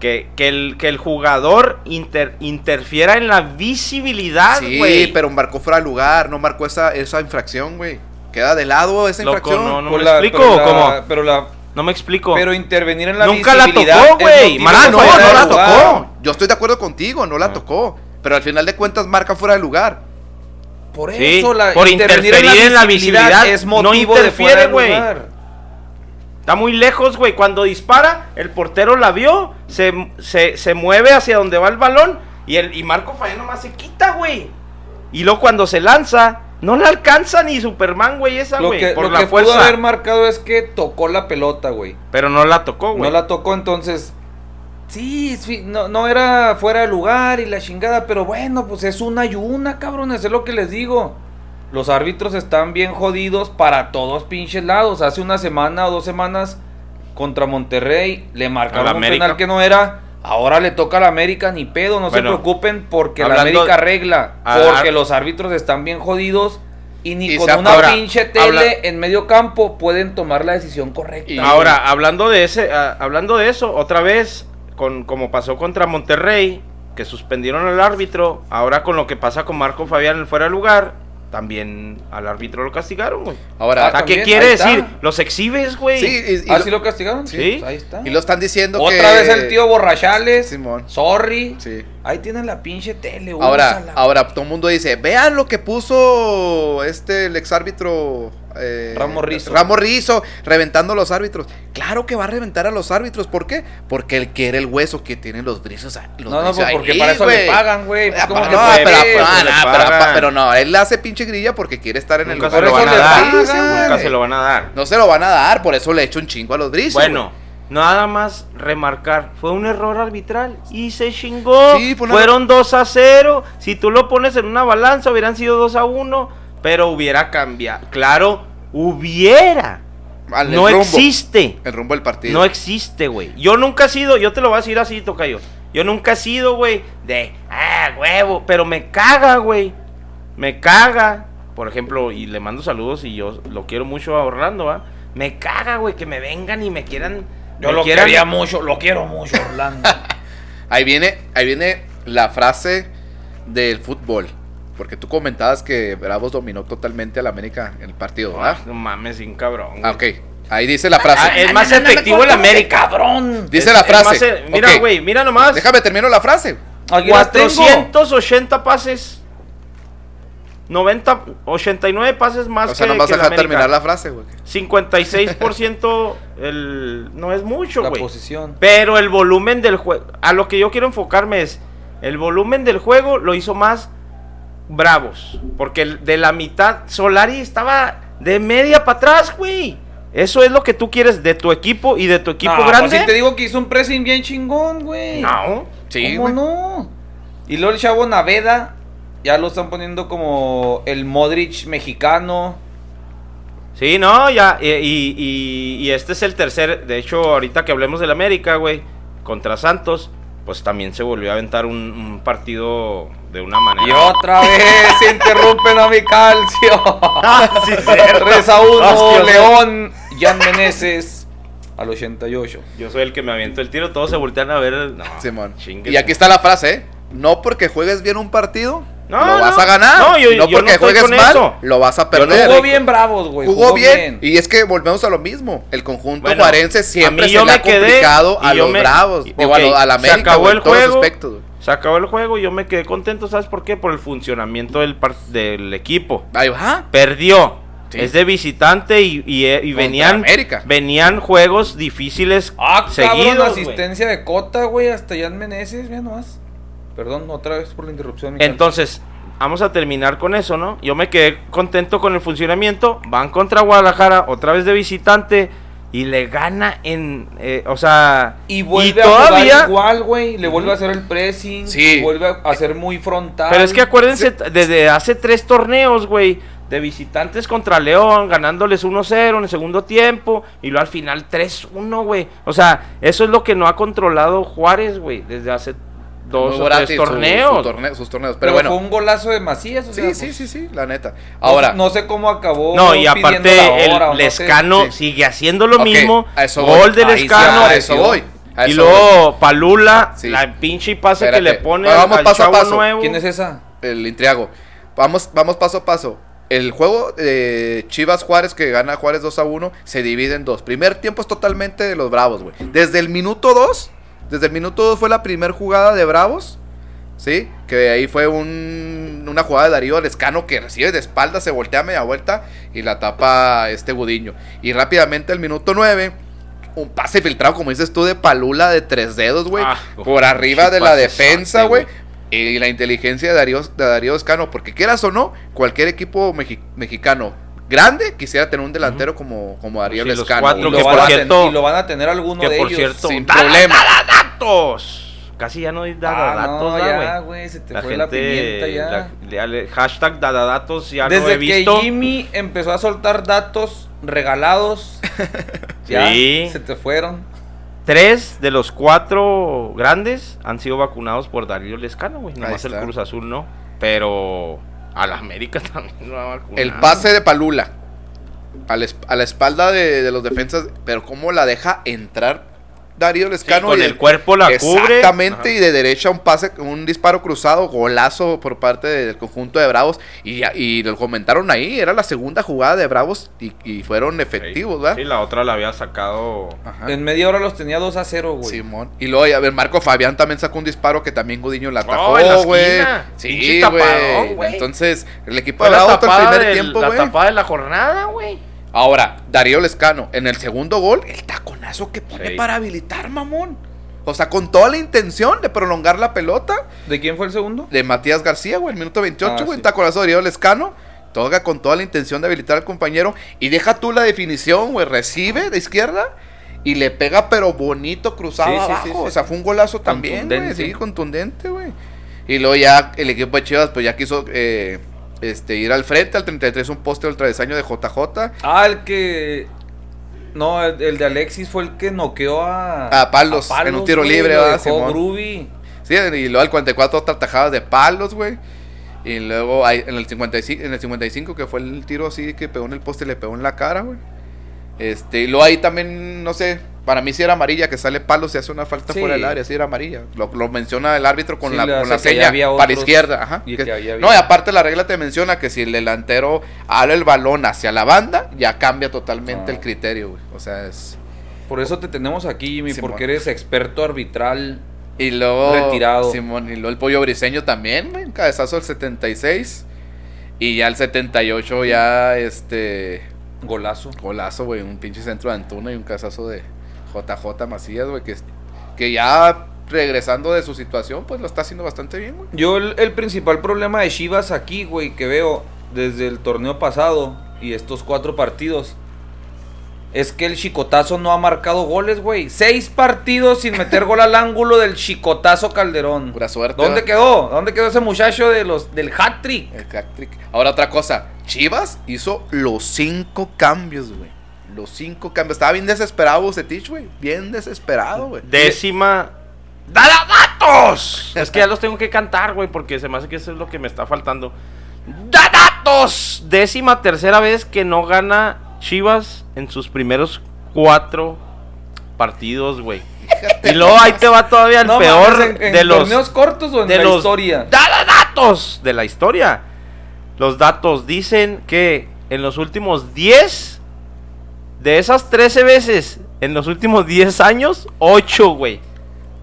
que, que, el, que el jugador inter- interfiera en la visibilidad, Sí, güey. pero marcó fuera de lugar, no marcó esa, esa infracción, güey. Queda de lado esa Loco, infracción. no, no me la- explico pero la- cómo. Pero la No me explico. pero intervenir en la Nunca la visibilidad tocó, güey. motivo Marano, Ah, de no, no de la tocó. Yo estoy de acuerdo contigo, no la tocó. Pero al final de cuentas marca fuera de lugar. Por Sí, eso la por interferir en la visibilidad, es no motivo de interfiere, güey. Está muy lejos, güey. Cuando dispara, el portero la vio, se, se, se mueve hacia donde va el balón y, el, y Marco Fabián nomás se quita, güey. Y luego cuando se lanza, No le alcanza ni Superman, güey, esa, Lo güey. que, Por lo la que fuerza. pudo haber marcado es que tocó la pelota, güey. Pero no la tocó, güey. No la tocó, entonces. Sí, sí, no, no era fuera de lugar y la chingada, pero bueno, pues es una y una, cabrones, es lo que les digo. Los árbitros están bien jodidos para todos pinches lados. Hace una semana o dos semanas contra Monterrey le marcaron un penal que no era. Ahora le toca a la América, ni pedo, no Bueno, se preocupen porque la América arregla. Porque los árbitros están bien jodidos y ni Y con una ahora, pinche tele habla- en medio campo pueden tomar la decisión correcta. Y- Ahora, hablando de ese, ah, hablando de eso, otra vez, con como pasó contra Monterrey, que suspendieron al árbitro, ahora con lo que pasa con Marco Fabián en el fuera de lugar, también al árbitro lo castigaron, güey. Ahora, O sea, ¿qué quiere decir? ¿Los exhibes, güey? sí, y, y ¿Ah, lo, sí lo castigaron? Sí. Pues ahí está. y lo están diciendo que... Otra vez el tío Borrachales. Simón. Sorry. Sí. Ahí tienen la pinche tele. Ahora, úsala. ahora todo el mundo dice, vean lo que puso este el exárbitro eh, Ramos Rizzo. Ramos Rizzo, reventando a los árbitros. Claro que va a reventar a los árbitros, ¿por qué? Porque él quiere el hueso que tienen los brizos. Los No, no, brizos ahí, porque para eso le pagan, güey. Pues, Ah, ¿cómo pero no, puede? pero, Pues, pero, le no, pero- pagan. pero no, él hace pinche grilla porque quiere estar en el Nunca lugar. se lo van a dar. Nunca se lo van a dar. No se lo van a dar, por eso le echo un chingo a los brizos. Bueno, nada más remarcar, fue un error arbitral y se chingó. Sí, fue una- Fueron 2 a 0. Si tú lo pones en una balanza, hubieran sido 2 a 1, pero hubiera cambiado. Claro, hubiera. El no rumbo, existe. El rumbo del partido. No existe, güey. Yo nunca he sido, yo te lo voy a decir así, Tocayo. Yo nunca he sido, güey, de, ah, huevo, pero me caga, güey. Me caga. Por ejemplo, y le mando saludos y yo lo quiero mucho a Orlando, ¿va? Me caga, güey, que me vengan y me quieran. Yo me lo quieran- quería mucho, lo quiero mucho, Orlando. Ahí viene, ahí viene la frase del fútbol. Porque tú comentabas que Bravos dominó totalmente al América en el partido, Ah, ¿verdad? no mames, sin cabrón. Ah, ok. Ahí dice la frase. Ah, es más efectivo el América. cabrón. Dice Es- la es frase. más, eh, mira, güey, mira nomás. Déjame termino la frase. Aquí las tengo. 480 pases. 90, 89 pases más O sea, que, nomás que el deja América. terminar la frase, güey. 56% el, no es mucho, La güey. posición. Pero el volumen del juego, a lo que yo quiero enfocarme es, el volumen del juego lo hizo más Bravos. Porque de la mitad, Solari estaba de media para atrás, güey. Eso es lo que tú quieres de tu equipo y de tu equipo No, grande. pues sí te digo que hizo un pressing bien chingón, güey. No. Sí, ¿Cómo no? Y luego el chavo Naveda, ya lo están poniendo como el Modric mexicano. Sí, no, ya. Y, y- y- y este es el tercer. De hecho, ahorita que hablemos del América, güey, contra Santos, pues también se volvió a aventar un, un partido de una manera. Y otra vez se interrumpen a mi calcio. Ah, sí, cierto. 3 a 1, Hostia, León, Jan Meneses al 88. Yo soy el que me aviento el tiro, todos se voltean a ver. No, Y aquí está la frase, ¿eh? No porque juegues bien un partido, No, lo vas a ganar. No, yo- no yo no porque juegues mal, eso. lo vas a Pero perder. jugó bien bravos, güey. Jugó bien. Y es que volvemos a lo mismo. El conjunto Bueno, juarense siempre se le me ha quedé complicado a los me- bravos. y- Digo, a, lo- a la se América, acabó güey, el en todos los aspectos, güey. Se acabó el juego y yo me quedé contento, ¿sabes por qué? Por el funcionamiento del, par- del equipo. Ahí va. Perdió. Sí. Es de visitante y, y, eh, y venían, América. venían juegos difíciles Ah, seguidos. cabrón, güey. asistencia de Cota, güey, hasta Jan Meneses, mira nomás. Perdón, otra vez por la interrupción. Entonces, vamos a terminar con eso, ¿no? Yo me quedé contento con el funcionamiento. Van contra Guadalajara, otra vez de visitante. Y le gana en. eh, o sea. Y vuelve y a jugar todavía. igual, güey. Le vuelve a hacer el pressing. Sí. y Vuelve a hacer muy frontal. Pero es que acuérdense, desde hace tres torneos, güey, de visitantes contra León, ganándoles 1-0 en el segundo tiempo, y luego al final 3-1, güey. O sea, eso es lo que no ha controlado Juárez, güey, desde hace dos o tres torneos. su torneo- sus torneos. Pero, Pero, bueno. fue un golazo de Macías. o sea, Sí, sí, pues, sí, sí, la neta. no- Ahora, No, sé cómo acabó. No, y aparte la hora, el no. Lescano sigue haciendo lo mismo. a eso Gol sí, Lescano. a eso voy. a y luego Palula, Sí. la pinche pase Espérate. que le pone Vamos al paso a paso. nuevo. ¿Quién es esa? El Intriago. Vamos, vamos paso a paso. El juego de Chivas Juárez que gana Juárez 2 a 1 se divide en dos. Primer tiempo es totalmente de los Bravos, güey. Desde el minuto 2, desde el minuto 2 fue la primera jugada de Bravos. ¿Sí? Que ahí fue un- una jugada de Darío Lescano que recibe de espalda, se voltea a media vuelta y la tapa este Gudiño. Y rápidamente el minuto 9, un pase filtrado, como dices tú, de Palula de tres dedos, güey. Ah, por arriba de la defensa, güey. güey. Y la inteligencia de Darío, de Darío Escano, porque quieras o no, cualquier equipo mexi- mexicano grande quisiera tener un delantero como, como Darío Sí, los Escano. cuatro Y lo, que van cierto- y lo van a tener alguno Que de por ellos. cierto, sin ¡da- problema. da- da- datos. Casi ya no hay Ah, datos, no, ya, güey. se te La fue la gente, pimienta ya. la- hashtag dadadatos ya lo he Desde que visto. Jimmy empezó a soltar datos regalados, ya Sí. se te fueron. Tres de los cuatro grandes han sido vacunados por Darío Lescano, güey. Nomás el está. Cruz Azul no. Pero a la América también lo ha vacunado. El pase de Palula. A la, a la espalda de, de los defensas. Pero cómo la deja entrar Darío Lescano. con y- el cuerpo la cubre. Exactamente. Y de derecha un pase, un disparo cruzado, golazo por parte del conjunto de Bravos. Y, ya- y lo comentaron ahí. Era la segunda jugada de Bravos y, y fueron efectivos, ¿verdad? Sí, la otra la había sacado. Ajá. En media hora los tenía 2 a 0, güey. Simón. Y luego, a ver, Marco Fabián también sacó un disparo que también Gudiño la atajó, Oh, en la güey. sí, güey. Entonces, el equipo de la Bravos el tapada, primer del- tiempo, la güey. tapada de la jornada, güey. Ahora, Darío Lescano, en el segundo gol, el taconazo que pone Sí. para habilitar, mamón. O sea, con toda la intención de prolongar la pelota ¿De quién fue el segundo? de Matías García, güey, el minuto 28, Ah, güey, sí. taconazo de Darío Lescano. Toca con toda la intención de habilitar al compañero. Y deja tú la definición, güey. Recibe de izquierda y le pega, pero bonito, cruzado Sí, abajo. O sea, fue un golazo también, güey. Sí, contundente, güey. Y luego ya el equipo de Chivas, pues ya quiso eh, este, ir al frente, al 33, un poste del travesaño de JJ. Ah, el que. No, el, el de Alexis fue el que noqueó a. A Palos, en un tiro güey, libre, lo ¿verdad, dejó Simón? Groovy. Sí, y luego al 44 otra tajada de palos, güey. Y luego hay- en el 55, en el 55 que fue el tiro así que pegó en el poste y le pegó en la cara, güey. Este, y luego ahí también, no sé, para mí sí era amarilla, que sale palos y hace una falta Sí. fuera del área, sí era amarilla. Lo, lo menciona el árbitro con Sí, la, con la seña para otros izquierda. Ajá, y que- que había- no, y aparte la regla te menciona que si el delantero ala el balón hacia la banda, ya cambia totalmente Ah. el criterio, güey. O sea, es... Por eso te tenemos aquí, Jimmy, Simón. porque eres experto arbitral. Y luego. Retirado. Simón, y luego el pollo briseño también, güey. un Cabezazo del 76. Y ya el 78, ya este. Golazo. Golazo, güey. Un pinche centro de Antuna y un cabezazo de JJ Macías, güey. Que, que ya regresando de su situación, pues lo está haciendo bastante bien, güey. Yo, el, el principal problema de Chivas aquí, güey, que veo desde el torneo pasado y estos cuatro partidos. Es que el chicotazo no ha marcado goles, güey. Seis partidos sin meter gol al ángulo del chicotazo Calderón. Pura suerte. ¿Dónde quedó? ¿Dónde quedó ese muchacho de los del hat trick? El hat-trick. Ahora otra cosa. Chivas hizo los cinco cambios, güey. Los cinco cambios. Estaba bien desesperado Bucetich, güey. Bien desesperado, güey. Décima. ¡Dada datos! es que ya los tengo que cantar, güey, porque se me hace que eso es lo que me está faltando. ¡Da datos! Décima tercera vez que no gana Chivas en sus primeros cuatro partidos, güey. Y luego ahí te va todavía el No peor mames, en- en de los torneos cortos o en de la los historia. ¡Dada datos! De la historia. Los datos dicen que en los últimos 10 de esas 13 veces en los últimos 10 años, 8, güey.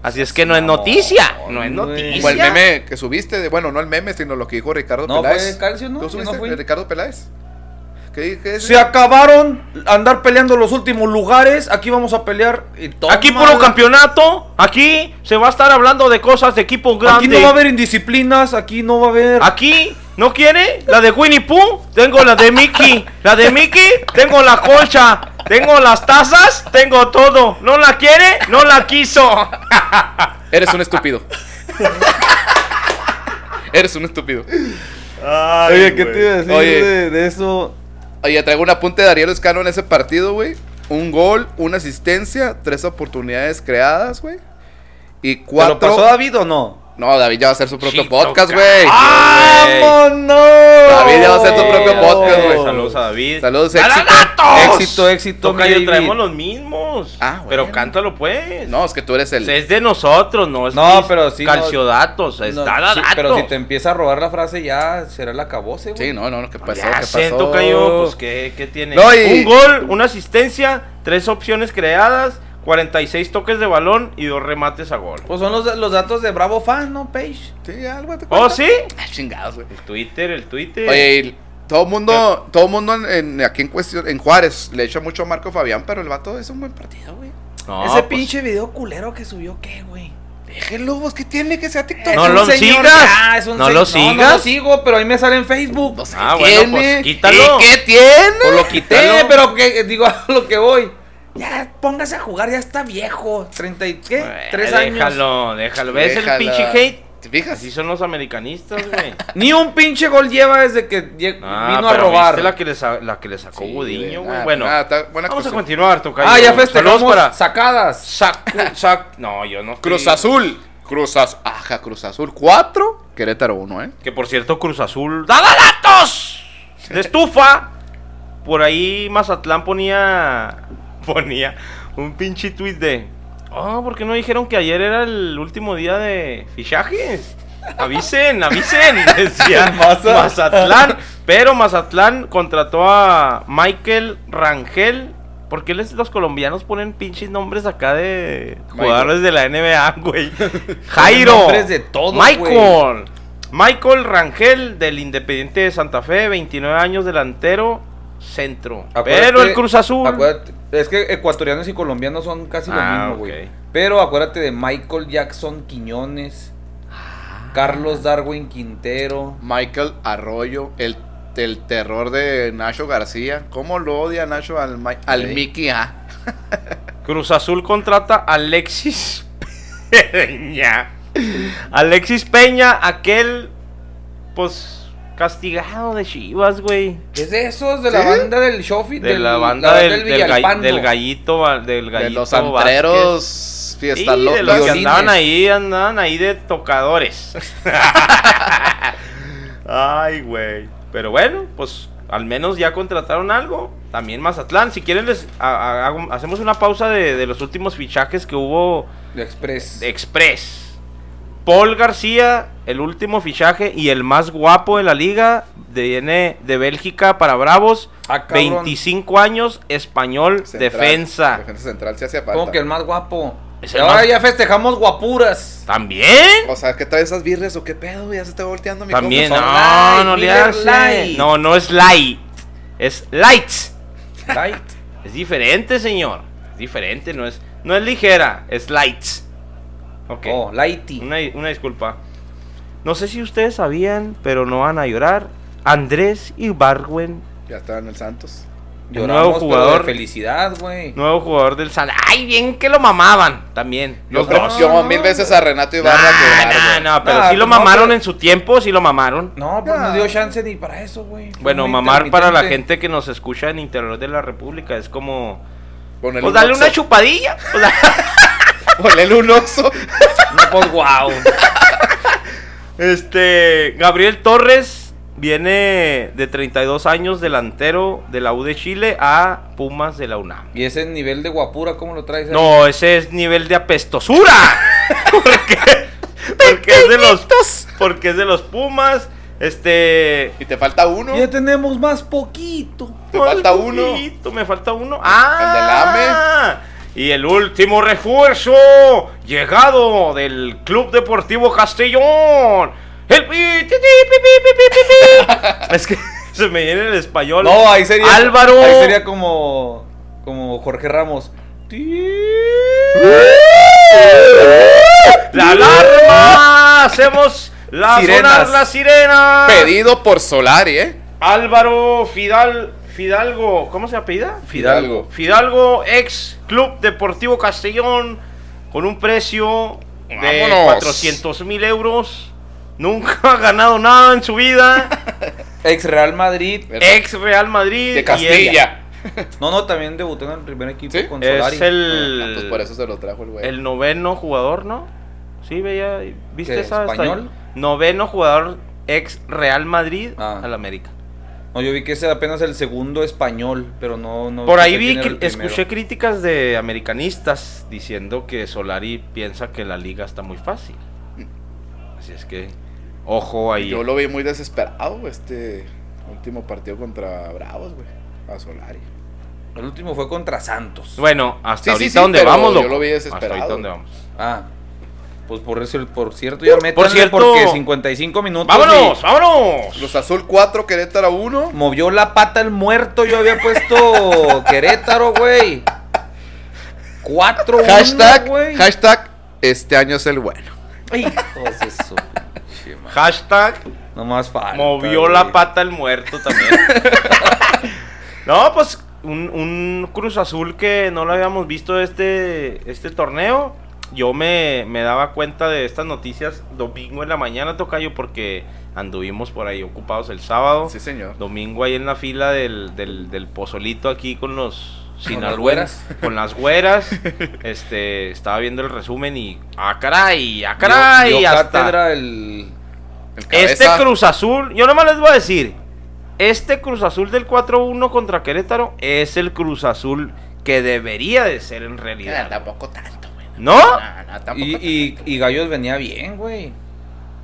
Así es que no es noticia, no es noticia. Como el meme que subiste, de, bueno, no el meme, sino lo que dijo Ricardo No, Peláez. fue Calcio, ¿no? ¿Tú Yo subiste no fui. Ricardo Peláez? ¿Qué, qué es? Se acabaron andar peleando los últimos lugares. Aquí vamos a pelear. y. Aquí puro campeonato, aquí se va a estar hablando de cosas de equipos grandes. Aquí no va a haber indisciplinas. Aquí no va a haber. Aquí, ¿no quiere? La de Winnie Pooh, tengo la de Mickey. La de Mickey, tengo la colcha. Tengo las tazas, tengo todo. ¿No la quiere? No la quiso. Eres un estúpido. Eres un estúpido. Oye, ¿qué te iba a decir Oye. de, de eso? Oye, traigo un apunte de Ariel Escano en ese partido, güey. Un gol, una asistencia, tres oportunidades creadas, güey. Y ¿Te cuatro. lo pasó David o no? No, David ya va a hacer su propio Chito, podcast, ca- güey. ¡Vámonos! David ya va a hacer tu propio podcast, güey. Saludos a David. Saludos, ¡Dada éxito. Éxito, éxito, David. traemos los mismos. Ah, bueno. Pero cántalo, pues. No, es que tú eres el. Es de nosotros, no es No, pero sí, no- Calciodatos, No, dada sí, datos. pero si te empieza a robar la frase, ya será el acabose, güey. Sí, no, no, no, ¿qué pasó? Ya ¿Qué sé, pasó? Tocayo, pues ¿qué, qué tiene? No, y- Un gol, una asistencia, tres opciones creadas, 46 toques de balón y dos remates a gol. Pues son los, los datos de Bravo Fan, ¿no, Page? Sí, algo te ¿Oh, cuento. sí? Ah, chingados, güey. El Twitter, el Twitter. Oye, y todo el mundo, todo mundo en, en- aquí en cuestión, en Juárez, le echa mucho a Marco Fabián, pero el vato es un buen partido, güey. No, Ese pues, pinche video culero que subió, ¿qué, güey? Déjenlo, vos, ¿qué tiene que sea TikTok? No lo señor, sigas. ya, es un No se- lo No, no sigas. lo sigo, pero ahí me sale en Facebook. No sé Ah, qué bueno, tiene. pues, quítalo. ¿Y qué tiene? Pues lo quité, pero que digo a lo que voy. Ya, póngase a jugar, ya está viejo. 30 y qué? Eh, Tres años. Déjalo, déjalo. ¿Ves el pinche hate? ¿Te fijas? Así son los americanistas, güey. Ni un pinche gol lleva desde que Ah, vino a robar. ¿viste la que le, sa- la que le sacó Sí, Gudiño, güey. güey? Ah, bueno, ah, vamos a continuar, Tocayo. Ah, ya festejamos para sacadas. Sac- Sac- No, yo no. Cruz estoy- Azul. Cruz Azul. Ajá, Cruz Azul 4. Querétaro 1, ¿eh? Que por cierto, Cruz Azul. ¡Dada datos! De estufa. Por ahí Mazatlán ponía. Ponía un pinche tweet de. Oh, ¿por qué no dijeron que ayer era el último día de fichajes? Avisen, avisen, decía Maza. Mazatlán. Pero Mazatlán contrató a Michael Rangel. ¿Por qué les, los colombianos ponen pinches nombres acá de jugadores de la NBA, güey? Jairo. nombres de todos, Michael. Michael Rangel del Independiente de Santa Fe, 29 años delantero, centro. Acuérdate- Pero el Cruz Azul. acuérdate- es que ecuatorianos y colombianos son casi lo Ah, mismo, güey. Pero acuérdate de Michael Jackson Quiñones, Ah. Carlos Darwin Quintero. Michael Arroyo. El, el terror de Nacho García. ¿Cómo lo odia Nacho al, al Sí. Mickey A? Cruz Azul contrata a Alexis Peña. Alexis Peña, aquel, pues, castigado de Chivas, güey. ¿Qué es de esos? De la banda del Shofi. De la banda del, del, gall- Villalpando. del gallito, del De gallito los antreros. Sí, Fiestas de los que andaban ahí, andaban ahí de tocadores. Ay, güey. Pero bueno, pues al menos ya contrataron algo. También Mazatlán. Si quieren, les a- a- hago- hacemos una pausa de, de los últimos fichajes que hubo De Express. de Express. Paul García, el último fichaje y el más guapo de la liga, viene de Bélgica para Bravos. Ah, cabrón. 25 años, español, Central. defensa. Defensa central se falta. Como que el más guapo. Y ahora más- ya festejamos guapuras. ¿También? O sea, ¿qué trae esas birres o qué pedo? Ya se está volteando mi También, no, light, no le. No, no es light. Es light. Light. Es diferente, señor. Es diferente, no es, no es ligera, es light. Ok. Oh, Lighty. Una, una disculpa. No sé si ustedes sabían, pero no van a llorar. Andrés Ibargüen, Ya estaba en el Santos. Lloramos, nuevo pero jugador. de felicidad, güey. nuevo jugador del San. ¡Ay, bien que lo mamaban! También. Yo, Los dos. yo mil veces a Renato Ibarra que No, no, no, pero Nah, sí lo no, mamaron pero- en su tiempo, sí lo mamaron. No, pues no No. dio chance ni para eso, güey. Bueno, mamar para la gente que nos escucha en interior de la República es como. Ponele Pues dale una chupadilla. O sea, Ponele un oxo. No, pues wow. este. Gabriel Torres viene de 32 años, delantero de la U de Chile a Pumas de la UNAM. ¿Y ese nivel de guapura cómo lo traes? ahí? No, ese es nivel de apestosura. porque, porque es de los porque es de los Pumas. Este Y te falta uno. Ya tenemos más poquito. Te falta uno. me falta uno. Ah, El del Y el último refuerzo llegado del Club Deportivo Castellón. El. Es que se me viene el español. No, ahí sería. Álvaro. Ahí sería como. Como Jorge Ramos. La alarma. Hacemos la Sirenas. sonar la sirena. Pedido por Solari, ¿eh? Álvaro Fidal Fidalgo, ¿cómo se apellida? Fidalgo. Fidalgo, ex Club Deportivo Castellón, con un precio de Vámonos. 400 mil euros. Nunca ha ganado nada en su vida. Ex Real Madrid. ex Real Madrid. De Castilla. No, no, también debutó en el primer equipo ¿Sí? con Solari. es el, Ah, pues por eso se lo trajo el güey. el noveno jugador, ¿no? Sí, veía. ¿Viste ¿Qué, esa? español? Noveno jugador ex Real Madrid Ah. al América. No, yo vi que ese era apenas el segundo español, pero no. no Por ahí vi que escuché críticas de americanistas diciendo que Solari piensa que la liga está muy fácil. Así es que, ojo ahí. Yo lo vi muy desesperado este último partido contra Bravos, güey. A Solari. El último fue contra Santos. Bueno, hasta Sí, ahorita sí, donde vamos, yo loco. lo vi Hasta desesperado. ahorita donde vamos. Ah. Pues por eso, por cierto, ya métanle Por cierto- porque 55 minutos. ¡Vámonos! y ¡Vámonos! Cruz Azul 4, Querétaro 1. Movió la pata el muerto. Yo había puesto Querétaro, güey. 4 Hashtag, güey. hashtag Este año es el bueno. Hijos de su pinche madre. Hashtag No más falta. movió güey. la pata el muerto también. no, pues un, un Cruz Azul que no lo habíamos visto este, este torneo. Yo me, me daba cuenta de estas noticias domingo en la mañana, Tocayo, porque anduvimos por ahí ocupados el sábado. Sí, señor. Domingo ahí en la fila del, del, del pozolito aquí con los las sinaloenses, güeras. Con las güeras. este, estaba viendo el resumen y. ¡Ah, caray! ¡Ah, caray! Dio- dio hasta- cátedra el. El este. Cruz Azul, yo nomás les voy a decir, este Cruz Azul del 4-1 contra Querétaro es el Cruz Azul que debería de ser en realidad. tampoco tanto. ¿No? No, no, tampoco Y, y, y Gallos venía bien, güey.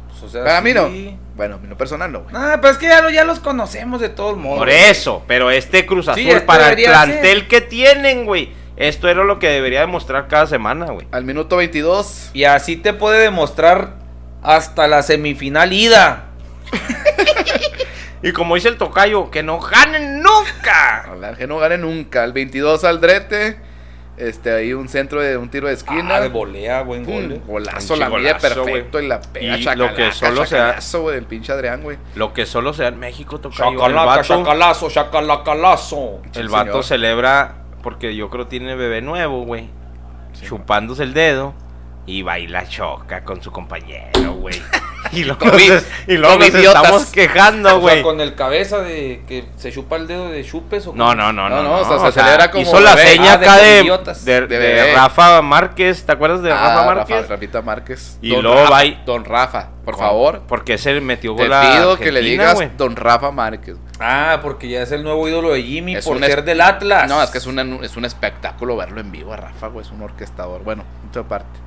Pues, o sea, Para mí no. Bueno, en lo personal no, güey. Ah, pero es que ya, lo- ya los conocemos de todos modos. Por eso, pero este Cruz Azul Sí, este para el plantel ser. que tienen, güey. Esto era lo que debería demostrar cada semana, güey. Al minuto 22. Y así te puede demostrar hasta la semifinal ida. Y como dice el tocayo, que no ganen nunca. Ojalá que no gane nunca. Al 22 Aldrete. Este, ahí un centro de un tiro de esquina. Ah, de volea, buen gol. eh. golazo, la mide perfecto y la pega Y chacalaca, lo que solo se da- chacalazo, güey, del pinche Adrián, güey. Lo que solo se da en México, tocayo. El Chacalaca, vato, chacalazo, chacalacalazo. el vato señor. celebra, porque yo creo tiene bebé nuevo, güey. chupándose el dedo y baila choca con su compañero, güey. Y luego, Covid- nos, y luego nos covidiotas. estamos quejando, O güey. sea, con el cabeza de que se chupa el dedo de chupes o No, no, no, no, No, no. no, o sea, se celebra como hizo la seña Ah, de acá de, de, De de. Rafa Márquez. ¿Te acuerdas de Ah, Rafa Rafa, Márquez? Rafita Márquez. Y luego Rafa, va y- Don Rafa, por favor. Porque se metió Te gol a pido que le digas güey. Don Rafa Márquez. Ah, porque ya es el nuevo ídolo de Jimmy Es por ser es- del Atlas. No, es que es, una- es un espectáculo verlo en vivo a Rafa, güey. Es un orquestador. Bueno, mucha parte.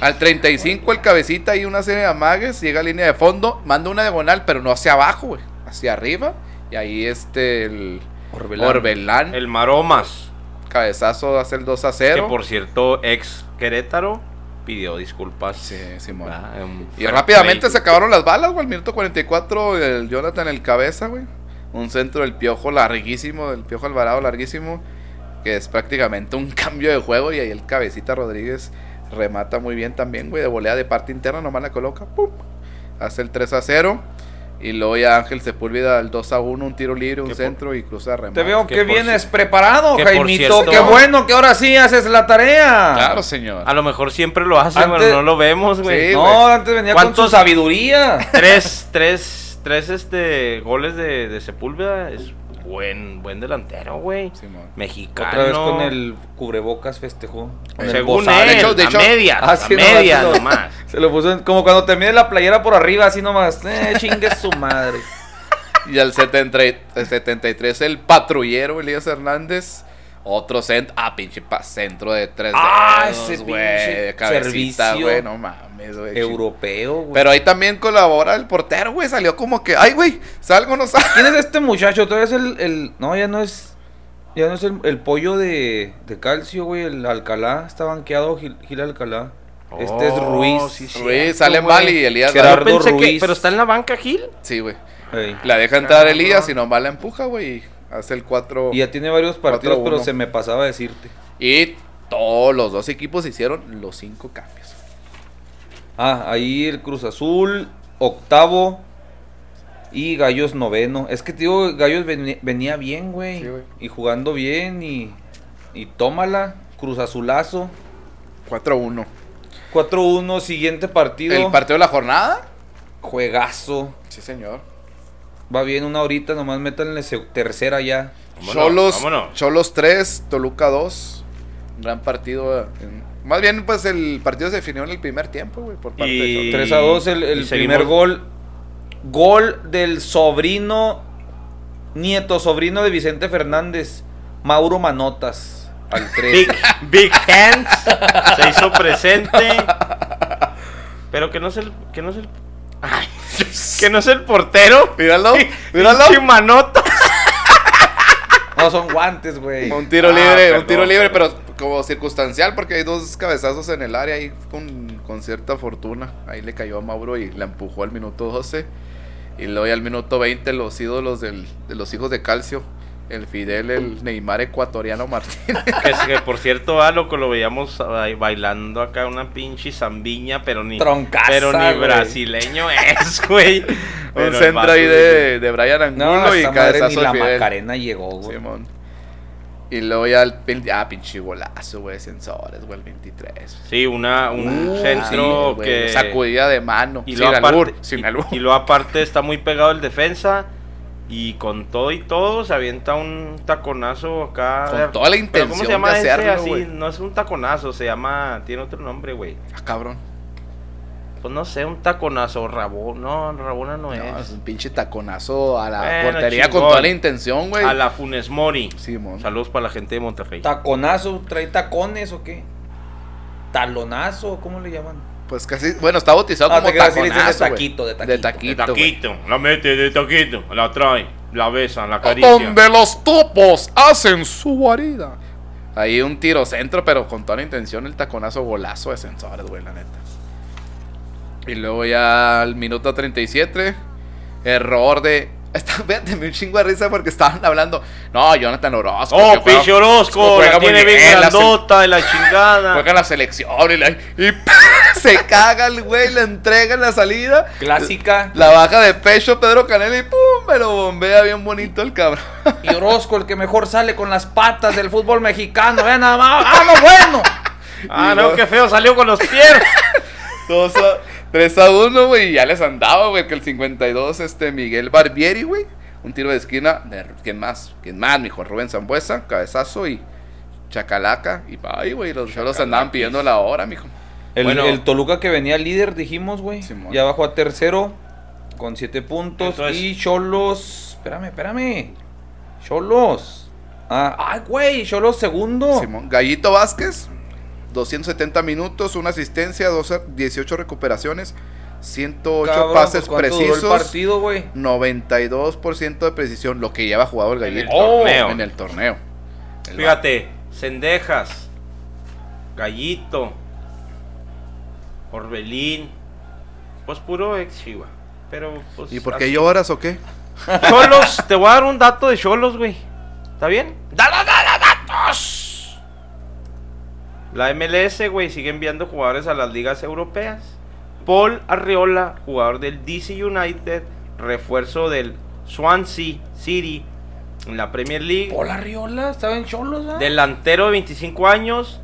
Al 35 el cabecita y una serie de amagues, llega a línea de fondo, manda una diagonal, pero no hacia abajo, güey, hacia arriba. Y ahí este el Orbelán. Orbelán, El Maromas. cabezazo hace el 2 a 0. Que por cierto, ex Querétaro pidió disculpas. Sí, Simón. Ah, Y rápidamente play. se acabaron las balas, güey. Al minuto 44, el Jonathan el cabeza, güey. Un centro del piojo larguísimo, del piojo Alvarado larguísimo. Que es prácticamente un cambio de juego. Y ahí el cabecita Rodríguez remata muy bien también, güey. De volea de parte interna, nomás la coloca. ¡pum! Hace el 3 a 0. Y luego ya Ángel Sepúlveda al 2 a 1, un tiro libre, un centro y cruza remate. Te veo Que vienes preparado, que Jaimito. Qué bueno que ahora sí haces la tarea. Claro, señor. A lo mejor siempre lo hace, Antes- pero no lo vemos, güey. Sí, no, antes venía con su ¿Cuántos- sabiduría. tres, tres, tres este goles de, de Sepúlveda es buen, buen delantero, güey. Simón. Mexicano. Otra vez con el cubrebocas festejó. Según él, De hecho- de hecho- a medias, Ah, a sí, nomás medias se lo- nomás. Se lo puso en- como cuando te mide la playera por arriba, así nomás. Eh, chingue su madre. Y al 70 y- el 73 el patrullero Elías Hernández. Otro centro. Ah, pinche pa- centro de tres Ah, dedos, ese güey. pinche Cabecita, servicio güey. No mames, güey. Europeo, güey. Pero ahí también colabora el portero, güey. Salió como que, ay, güey, salgo, no salgo. ¿Quién es este muchacho? Todavía es el, el- No, ya no es. Ya no es el, el pollo de, de calcio, güey. El Alcalá. Está banqueado Gil, Gil Alcalá. Este es Oh, Ruiz. sí, sí. Ruiz cierto, sale güey. mal y Elías Gerardo pensé que, Ruiz. pero está en la banca Gil. Sí, güey. Ey. La deja entrar Ah, Elías no. y nomás la empuja, güey. Hace el 4. Y ya tiene varios partidos, 4-1. pero se me pasaba a decirte. Y todos los dos equipos hicieron los cinco cambios. Ah, ahí el Cruz Azul, octavo. Y Gallos noveno. Es que, tío, Gallos venía bien, güey. Sí, y jugando bien y. Y tómala. Cruz Azulazo. 4-1. 4-1, siguiente partido. El partido de la jornada. Juegazo. Sí, señor. Va bien una horita, nomás métanle tercera ya. Vámonos, Cholos, vámonos. Cholos 3, Toluca 2. Un gran partido. en- más bien, pues el partido se definió en el primer tiempo, güey, por parte Y- de Cholos. 3 a 2 el, primer gol. Gol del sobrino, nieto sobrino de Vicente Fernández, Mauro Manotas, al 3. Big, Big Hands se hizo presente. Pero que no es el. Que no es el. Ay, que no es el portero. Míralo, míralo. Manota. No, son guantes, güey. Un tiro Ah, libre, perdón, un tiro libre, perdón. pero como circunstancial, porque hay dos cabezazos en el área ahí con, con cierta fortuna. Ahí le cayó a Mauro y la empujó al minuto 12. Y luego ya al minuto 20 los ídolos del- de los hijos de Calcio El Fidel, el Neymar ecuatoriano Martínez. Que, es que, por cierto, a loco lo veíamos ahí bailando acá una pinche zambiña, pero ni. Troncaza, pero ni güey. brasileño es, güey. Un el centro ahí de, de Brian Angulo No, y madre ni cabezazo la Fidel. Macarena llegó, güey. Simón. Y luego ya el ah, pinche golazo, güey, sensores, güey, el 23. Sí, una, un Uh, centro sí, que. Sacudida de mano. Y sin albur, aparte, sin y- albur. y luego aparte está muy pegado el defensa. Y con todo y todo se avienta un taconazo acá. Con toda la intención ¿Cómo se llama de ese hacerlo, así? güey. No es un taconazo, se llama. Tiene otro nombre, güey. Ah, cabrón. Pues no sé, un taconazo, Rabón. No, Rabona no, No, es. es un pinche taconazo a la Bueno, portería con chingón. toda la intención, güey. A la Funes Mori. Simón. Saludos para la gente de Monterrey. ¿Taconazo? ¿Trae tacones o qué? ¿Talonazo? ¿Cómo le llaman? Pues casi, bueno, está bautizado Ah, como de taconazo, güey. taquito, de De taquito. De taquito, la mete de taquito, la trae, la besa, la acaricia. Donde los topos hacen su guarida. Ahí un tiro centro, pero con toda la intención, el taconazo golazo de sensores, güey, la neta. Y luego ya al minuto 37, error de. Está, fíjate, me un chingo de risa porque estaban hablando. No, Jonathan Orozco. Oh, pinche Orozco, juega la tiene bien grandota de la chingada. Juega en la selección y, la- y se caga el güey, le entrega en la salida. Clásica. La baja de pecho Pedro Canela y pum, me lo bombea bien bonito el cabrón. Y Orozco, el que mejor sale con las patas del fútbol mexicano. Vean nada más. ¡Ah, no, bueno! Ah, Y no, qué feo salió con los pies. A- 3 a 1, güey, ya les andaba, güey, que el 52, este, Miguel Barbieri, güey, un tiro de esquina, de, ¿quién más? ¿Quién más? Mijo, Rubén Zambuesa, cabezazo y chacalaca, y ahí, güey, los cholos andaban pidiendo la hora, mijo. El, Bueno. el Toluca que venía líder, dijimos, güey. Simón. Ya bajó a tercero con siete puntos. Entonces- y Cholos. Espérame, espérame. Cholos. Ah, ay, güey. Cholos segundo. Simón. Gallito Vázquez, 270 minutos, una asistencia, 12 18 recuperaciones, 108 Cabrón, pases pues, ¿cuánto duró precisos, el partido, güey. 92% de precisión, lo que lleva jugado el En el Gallito torneo. en el torneo. El Fíjate, Cendejas, Gallito, Orbelín, pues puro ex Chiva. Pero pues. ¿Y por qué así. lloras o qué? Cholos, te voy a dar un dato de Cholos, güey. ¿Está bien? ¡Dale, dale, datos! La MLS, güey, sigue enviando jugadores a las ligas europeas. Paul Arriola, jugador del DC United, refuerzo del Swansea City en la Premier League. Hola, Riola. Estaba en Cholos, ¿ah? Delantero de 25 años.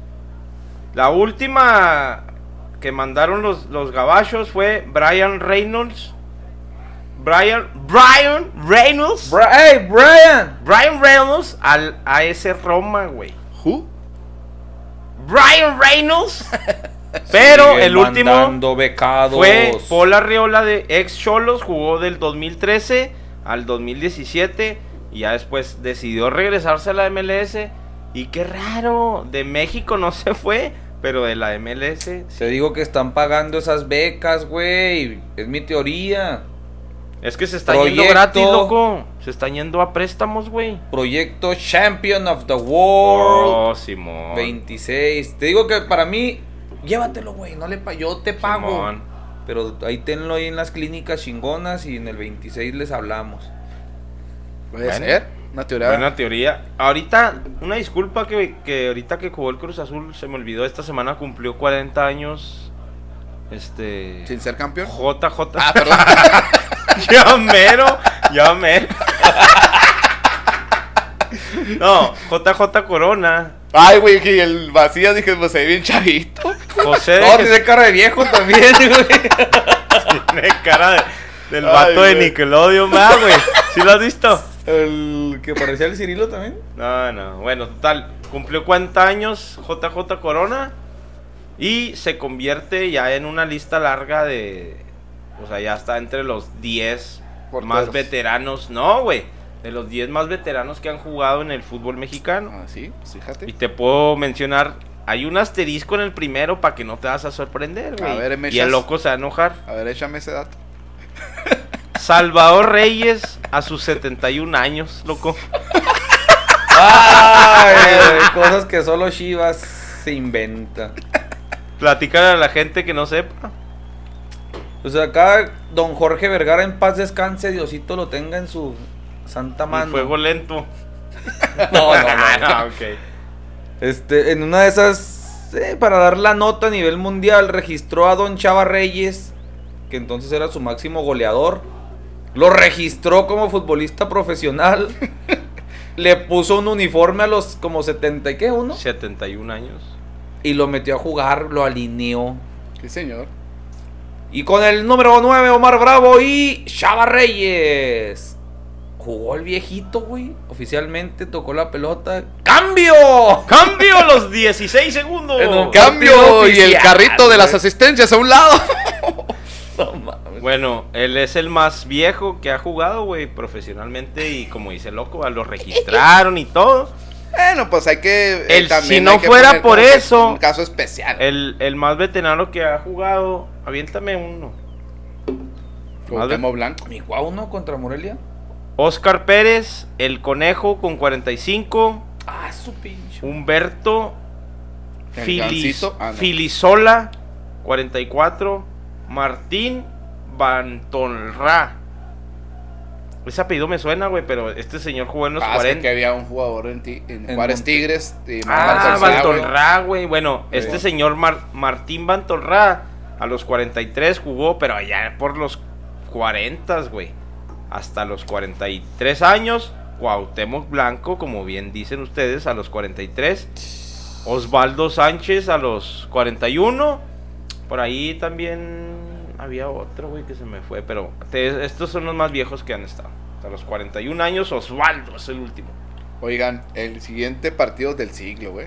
La última que mandaron los, los gabachos fue Brian Reynolds. Brian, Brian Reynolds. Bra- ¡Hey, Brian! Brian Reynolds al AS Roma, güey. ¿Who? Brian Reynolds. Pero Sigue el último becados. fue Paul Arriola de ex Cholos, jugó del 2013 al 2017 y ya después decidió regresarse a la MLS. Y qué raro, de México no se fue, pero de la MLS. sí. Te digo que están pagando esas becas, güey. Es mi teoría. Es que se está yendo Proyecto. gratis, loco. Se están yendo a préstamos, güey. Proyecto Champion of the World. Oh, Simón. 26. Te digo que para mí, llévatelo, güey. No le pa yo te pago. Simón. Pero ahí tenlo ahí en las clínicas chingonas y en el 26 les hablamos. Puede Bueno. ser. Una teoría. Buena teoría. Ahorita, una disculpa que, que ahorita que jugó el Cruz Azul, se me olvidó, esta semana cumplió 40 años. Este. Sin ser campeón. JJ. Ah, perdón. ya mero, ya mero. no, JJ Corona. Ay, güey, que el vacío dije, pues se ve bien chavito. José No, tiene cara de viejo también, güey. tiene cara de- del vato de. Nickelodeon, ¿verdad, güey? ¿Sí lo has visto? El que parecía el Cirilo también. No, no. Bueno, total. Cumplió 40 años JJ Corona. Y se convierte ya en una lista larga de. O sea, ya está entre los 10 Porteros. más veteranos. No, güey. De los 10 más veteranos que han jugado en el fútbol mexicano. Ah, sí, pues fíjate. Y te puedo mencionar. Hay un asterisco en el primero para que no te vas a sorprender, güey. A ver, me y el loco se va a enojar. A ver, échame ese dato. Salvador Reyes a sus 71 años, loco. Ay, güey, cosas que solo Chivas se inventa. Platícale a la gente que no sepa. O sea, acá don Jorge Vergara en paz descanse, Diosito lo tenga en su santa Un mano. fuego lento. No, no, no. Ah, ok. Este, en una de esas, eh, para dar la nota a nivel mundial, registró a Don Chava Reyes, que entonces era su máximo goleador. Lo registró como futbolista profesional. Le puso un uniforme a los como 70 y qué, uno. 71 años. Y lo metió a jugar, lo alineó. Sí, señor. Y con el número 9, Omar Bravo y Chava Reyes. Jugó el viejito, güey. Oficialmente tocó la pelota. ¡Cambio! ¡Cambio los 16 segundos! En Cambio y el carrito de las asistencias a un lado. No mames. Bueno, él es el más viejo que ha jugado, güey, profesionalmente. Y como dice loco, lo registraron y todo. Bueno, pues hay que. eh, El- también si no hay que fuera poner por eso, Un caso especial. El, el más veterano que ha jugado. Aviéntame uno. Cuauhtémoc Blanco. Mi guau, ¿no? Contra Morelia. Oscar Pérez, el conejo con 45. Ah, su pinche. Humberto Filis- ah, no. Filisola, 44. Martín Bantonra. Ese apellido me suena, güey, pero este señor jugó en los Ah, es 40. que había un jugador en, ti- en En Juárez Monte- Tigres. Y Ah, Bantonra, güey. Bueno, Sí. este señor Mar- Martín Bantonra a los 43 jugó, pero allá por los 40, güey. Hasta los 43 años. Cuauhtémoc Blanco, como bien dicen ustedes, a los 43. Osvaldo Sánchez a los 41. Por ahí también había otro, güey, que se me fue. Pero te- estos son los más viejos que han estado. Hasta los 41 años, Osvaldo es el último. Oigan, el siguiente partido del siglo, güey.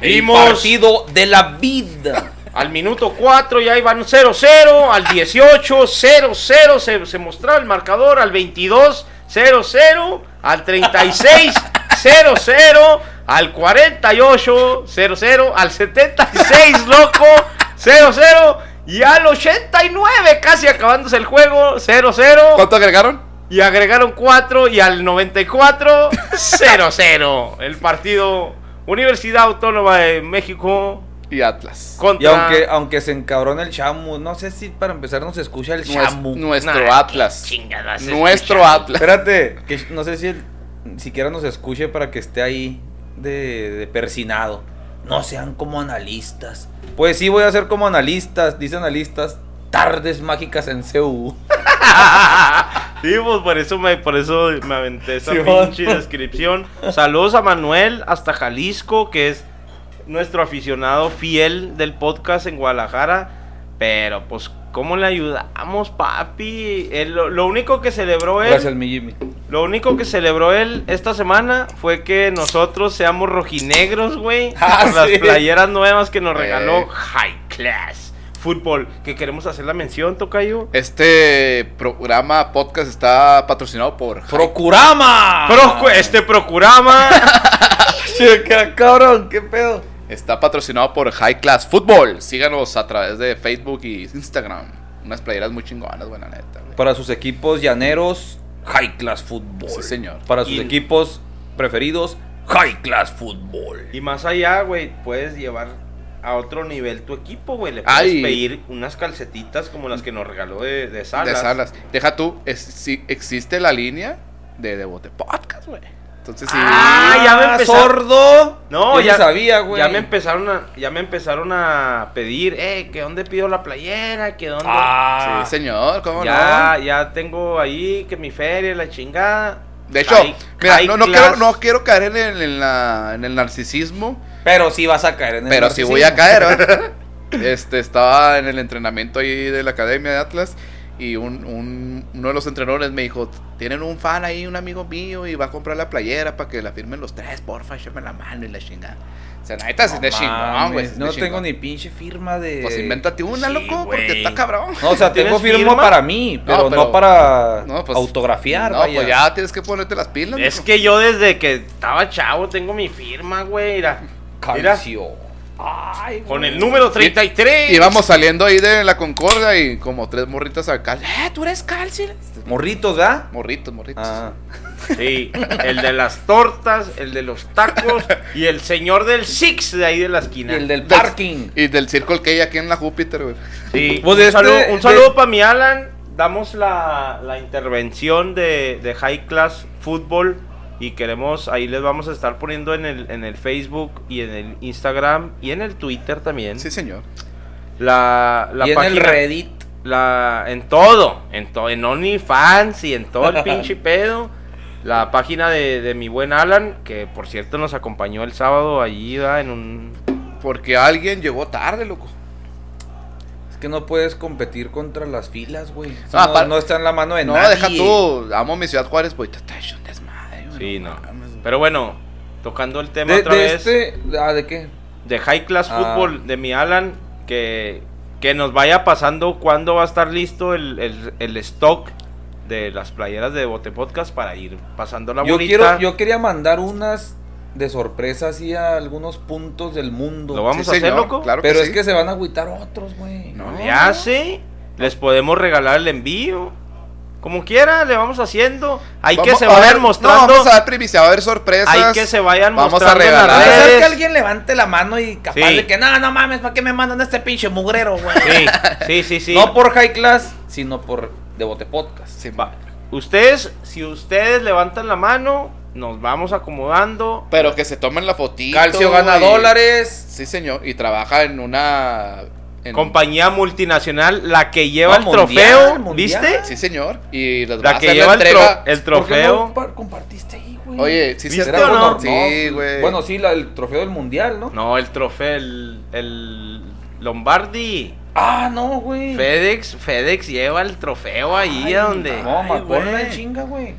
El partido de la vida. Al minuto 4 ya iban 0-0, al 18 0-0 se, se mostraba el marcador, al 22 0-0, al 36 0-0, al 48 0-0, al 76 loco 0-0 y al 89 casi acabándose el juego 0-0 ¿Cuánto agregaron? y agregaron 4 y al 94 0-0. El partido Universidad Autónoma de México Y Atlas. contra Y aunque, aunque se encabrona el chamu, no sé si para empezar nos escucha el chamu. nuestro Nah, Atlas. Nuestro. Atlas. Espérate, que no sé si él siquiera nos escuche para que esté ahí de, de persinado. No sean como analistas. Pues sí, voy a ser como analistas, dice analistas. Tardes mágicas en CU. Sí, pues por eso me, por eso me aventé esa Sí, pinche descripción. Saludos a Manuel hasta Jalisco, que es nuestro aficionado fiel del podcast en Guadalajara. Pero pues, ¿cómo le ayudamos, papi? Él- lo, lo único que celebró él, Gracias, mi Jimmy. lo único que celebró él esta semana fue que nosotros seamos rojinegros, güey. Ah, por las sí. playeras nuevas que nos regaló Eh. High Class Fútbol. Que queremos hacer la mención, Tocayo. Este programa, podcast, está patrocinado por ¡Procurama! Procu- este Procurama. Qué cabrón, qué pedo. Está patrocinado por High Class Football. Síganos a través de Facebook y Instagram. Unas playeras muy chingonas, buena neta. güey. Para sus equipos llaneros, High Class Football. Sí, señor. Para sus Y- equipos preferidos, High Class Football. y más allá, güey, puedes llevar a otro nivel tu equipo, güey. Le puedes Ay. pedir unas calcetitas como las que nos regaló de, de Salas. De salas. Deja tú, es- sí, existe la línea de Devote Podcast, güey. Entonces sí. Ah, ya me empezaron- sordo. No, Yo ya sabía, güey. Ya me empezaron a, ya me empezaron a pedir, eh, que dónde pido la playera, que dónde. Ah, Sí, señor, ¿cómo ya, no? ya tengo ahí que mi feria, la chingada. De hecho, High- mira, high no, no, quiero, no quiero caer en el, en la- en el narcisismo, Pero sí vas a caer en el pero sí voy narcisismo. a caer, ¿verdad? Este, estaba en el entrenamiento ahí de la academia de Atlas y un, un- uno de los entrenadores me dijo, tienen un fan ahí, un amigo mío, y va a comprar la playera para que la firmen los tres, porfa, échame la mano y la chingada. O sea, neta, sí es de No chingón, güey. No tengo ni pinche firma de. Pues invéntate una, Sí, loco, porque está cabrón. No, o sea, tengo ¿Tienes firma, firma? para mí, pero no, pero- para No, pues- autografiar, No, vaya. pues ya tienes que ponerte las pilas. Es mijo. que yo desde que estaba chavo tengo mi firma, güey. Mira. Ay, con el número 33. Íbamos saliendo ahí de la Concordia y como tres morritas acá. ¡Eh, tú eres calcio! Morritos, ¿verdad? Morritos, morritos. Ah. Sí, el de las tortas, el de los tacos y el señor del Six de ahí de la Y esquina. el del parking. Y del Circle K aquí en la Júpiter, güey. Sí, Pues un, este- saludo, un de- saludo para mi Alan, damos la, la intervención de, de High Class Football y queremos, ahí les vamos a estar poniendo en el, en el Facebook y en el Instagram y en el Twitter también. Sí, señor. La, la y en el Reddit. la, en todo, en, to, en OnlyFans y en todo el pinche pedo. La página de, de mi buen Alan, que por cierto nos acompañó el sábado allí ¿verdad? en un... Porque alguien llegó tarde, loco. Es que no puedes competir contra las filas, güey. Ah, no, no está en la mano de No, nadie. deja tú. Amo mi ciudad Juárez, te está hecho un desmadre, güey, Sí, no. mames. Pero bueno, tocando el tema De, otra de vez este. Ah, ¿de qué? de High Class Ah. Football de mi Alan, que, que nos vaya pasando cuándo va a estar listo el, el, el stock de las playeras de Bote Podcast para ir pasando la Yo, quiero, yo quería mandar unas de sorpresa así a algunos puntos del mundo. ¿Lo vamos Sí, a hacer, señor, loco? Claro Pero que es sí. que se van a agüitar otros, güey. No. No le hace. Les podemos regalar el envío. Como quiera, le vamos haciendo. Hay que Vamos se a vayan ver- mostrando. No, vamos a ver primicia, va a haber sorpresas. hay que se vayan Vamos a mostrando en las regalar. Puede ser que alguien levante la mano y capaz Sí. de que no, no mames, ¿para qué me mandan este pinche mugrero, güey? Sí, sí, sí, sí. No por High Class, sino por Devote Podcast. Sí, Va. Ustedes, si ustedes levantan la mano, nos vamos acomodando. Pero que se tomen la fotito. Calcio gana y- dólares. Sí, señor. Y trabaja en una. En- Compañía multinacional, la que lleva No, el mundial, trofeo, mundial. ¿viste? Sí, señor. Y La que hacer lleva la el, tro- entrega. el ¿Por qué trofeo. no compartiste ahí, güey? Oye, sí, ¿Viste se o no? Sí, güey. Bueno, sí, la- el trofeo del mundial, ¿no? No, el trofeo, el, el Lombardi. Ah, no, güey. FedEx, FedEx lleva el trofeo ahí Ay, a donde. No, me chinga, güey.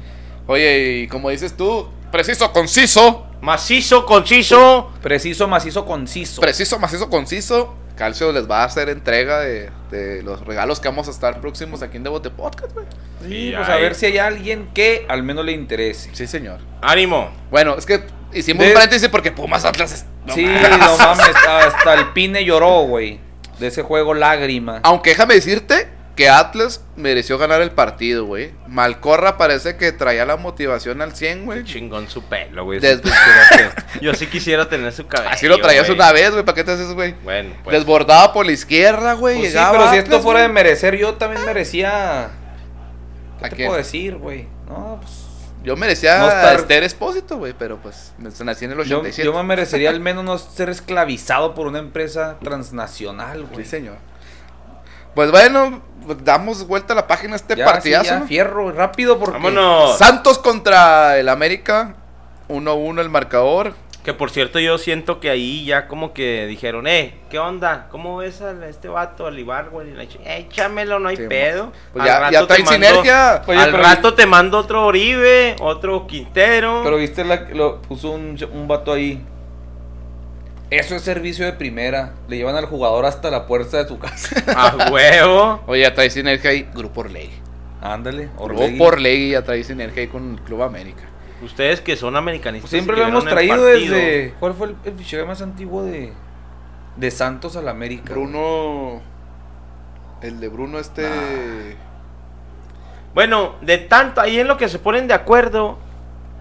Oye, y como dices tú, preciso, conciso. Macizo, conciso. Preciso, macizo, conciso. Preciso, macizo, conciso. Calcio les va a hacer entrega de, de los regalos que vamos a estar próximos aquí en Devote Podcast, güey. sí, Y pues a ver si hay alguien que al menos le interese. Sí, señor. Ánimo. Bueno, es que hicimos De- un paréntesis porque Pumas Atlas. es- no sí, mames. no mames, hasta el Pine lloró, güey. De ese juego lágrima. Aunque déjame decirte que Atlas mereció ganar el partido, güey. Malcorra parece que traía la motivación al 100, güey. Chingón su pelo, güey. Des- Yo sí quisiera tener su cabello. Así lo traías güey. una vez, güey. ¿Para qué te haces, güey? Bueno, pues. Desbordaba por la izquierda, güey. Pues sí, pero si Atlas, esto fuera de merecer, yo también merecía. ¿Qué ¿A te quién? puedo decir, güey? No, pues. Yo merecía No estar- Esther Espósito, güey. Pero pues me- nací en el Yo, 87. yo me merecería al menos no ser esclavizado por una empresa transnacional, güey. Sí, señor. Pues bueno, pues, damos vuelta a la página a este Ya, partidazo. sí, ya, ¿no? fierro, rápido, porque. Vámonos. Santos contra el América. 1-1 el marcador. Que por cierto, yo siento que ahí ya como que dijeron, eh, ¿qué onda? ¿Cómo ves a este vato, al Ibar, güey? Eh, échamelo, no hay Sí, pedo. Pues Al ya, mando- sinergia. Oye, al rato te mando otro Oribe, otro Quintero. Pero viste, la, lo puso un, un vato ahí. Eso es servicio de primera. Le llevan al jugador hasta la puerta de su casa. A huevo. Oye, trae sinergia ahí. Grupo Orlegui. Ándale, Grupo Orlegui. Ya trae sinergia ahí con el Club América. Ustedes que son americanistas. Siempre lo hemos traído desde. ¿Cuál fue el, el fichaje más antiguo de, de Santos al América? Bruno. El de Bruno este. Bueno, de tanto, ahí en lo que se ponen de acuerdo,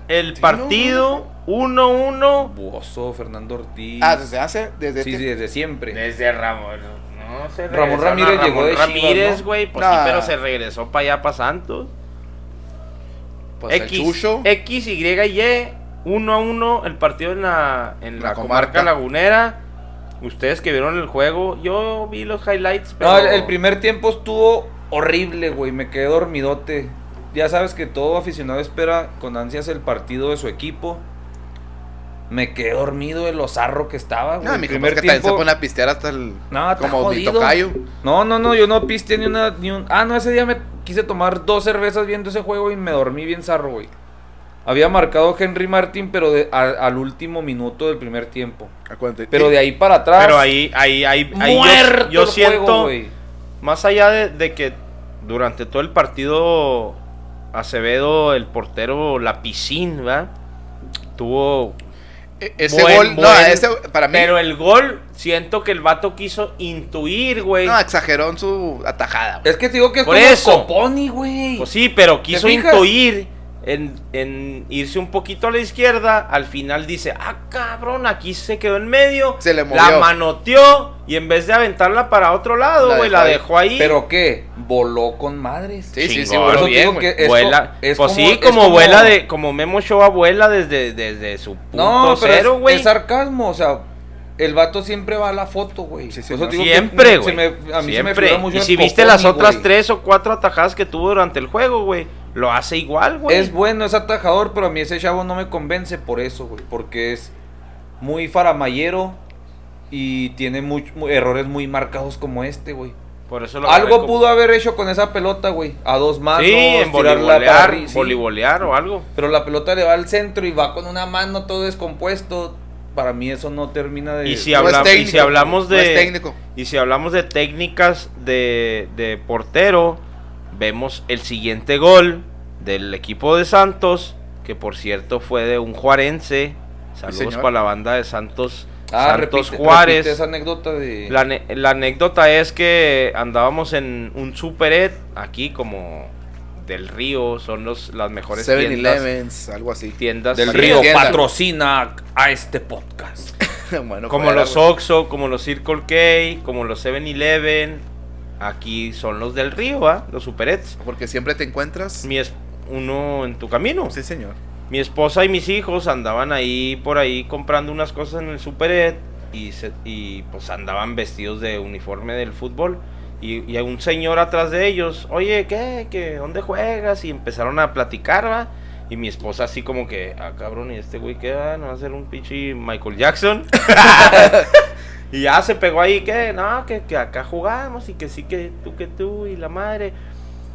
el Sí, partido 1-1 Buoso, Fernando Ortiz. Ah, desde hace. Desde Sí, este- sí, desde siempre. desde Ramón. No se Ramón Ramírez llegó de Ramírez, ¿no? güey, pues Nah. sí, pero se regresó para allá, para Santos. Pues el X. X, Y, Y, 1 a 1 el partido en la, en La la, comarca. comarca. lagunera. Ustedes que vieron el juego, yo vi los highlights, pero... No, el, el primer tiempo estuvo horrible, güey. Me quedé dormidote. Ya sabes que todo aficionado espera con ansias el partido de su equipo. Me quedé dormido de lo zarro que estaba, güey. No, El mijo, primer porque también se tiempo- pone a pistear hasta el. No, como mi tocayo. No, no, no, yo no piste ni una, ni un... Ah, no, ese día me quise tomar dos cervezas viendo ese juego y me dormí bien zarro, güey. Había marcado Henry Martin, pero de- a- al último minuto del primer tiempo. Acuérdate. Pero de ahí para atrás... Pero ahí, ahí, ahí, ahí yo- muerto yo, el siento, juego, güey. más allá de, de que durante todo el partido Acevedo, el portero, la piscina, ¿verdad? Tuvo Ese buen- gol. no, ese. Para mí. Pero el gol, siento que el vato quiso intuir, güey. No, exageró en su atajada. Es que te digo que es Por como eso. Coponi, güey. Pues sí, pero quiso fijas? intuir en, en irse un poquito a la izquierda. Al final dice, ah, cabrón, aquí se quedó en medio. Se le movió. La manoteó y en vez de aventarla para otro lado, La güey, dejó la dejó ahí. ¿Pero qué? Voló con madres. Sí, sí, sí, voló Por eso bien, digo güey. que esto vuela, es pues sí, es como, vuela de, como Memo Show vuela desde, desde su punto No, pero cero, es- güey. es, sarcasmo, o sea, el vato siempre va a la foto, güey. Sí, que Siempre, güey. a mí se me Siempre. mucho Y el si viste las otras tres o cuatro atajadas que tuvo durante el juego, güey, lo hace igual, güey. Es bueno, es atajador, pero a mí ese chavo no me convence por eso, güey. Porque es muy faramayero y tiene much- mu- errores muy marcados como este, güey. Por eso lo Algo como- pudo haber hecho con esa pelota, güey. A dos manos, Sí, en arri- sí. voleibolear o algo. Pero la pelota le va al centro y va con una mano todo descompuesto. Para mí eso no termina de... Y si, No habla- y técnico, si hablamos de y si hablamos de técnicas de, de portero, vemos el siguiente gol del equipo de Santos, que por cierto fue de un juarense. Saludos para la banda de Santos, Ah, Santos repite- Juárez. repite esa anécdota de... La, ane- la anécdota es que andábamos en un superet aquí como del río, son los las mejores tiendas, 7-Elevens, algo así. tiendas Del Río tienda. patrocina a este podcast. bueno, como fuera, los. Oxxo, como los Circle K, como los 7-Eleven. Aquí son los del río, ¿ah? Los superets. Porque siempre te encuentras. Mi es uno en tu camino. Sí, señor. Mi esposa y mis hijos andaban ahí por ahí comprando unas cosas en el superet y, se- y pues andaban vestidos de uniforme del fútbol. Y, y un señor atrás de ellos, oye, ¿qué? ¿Qué? ¿Dónde juegas? Y empezaron a platicar, ¿va? Y mi esposa así como que, ah, cabrón, ¿y este güey qué va? ¿No va a ser un pinche Michael Jackson? y ya se pegó ahí, que No, que, que acá jugamos y que sí que tú, que tú y la madre.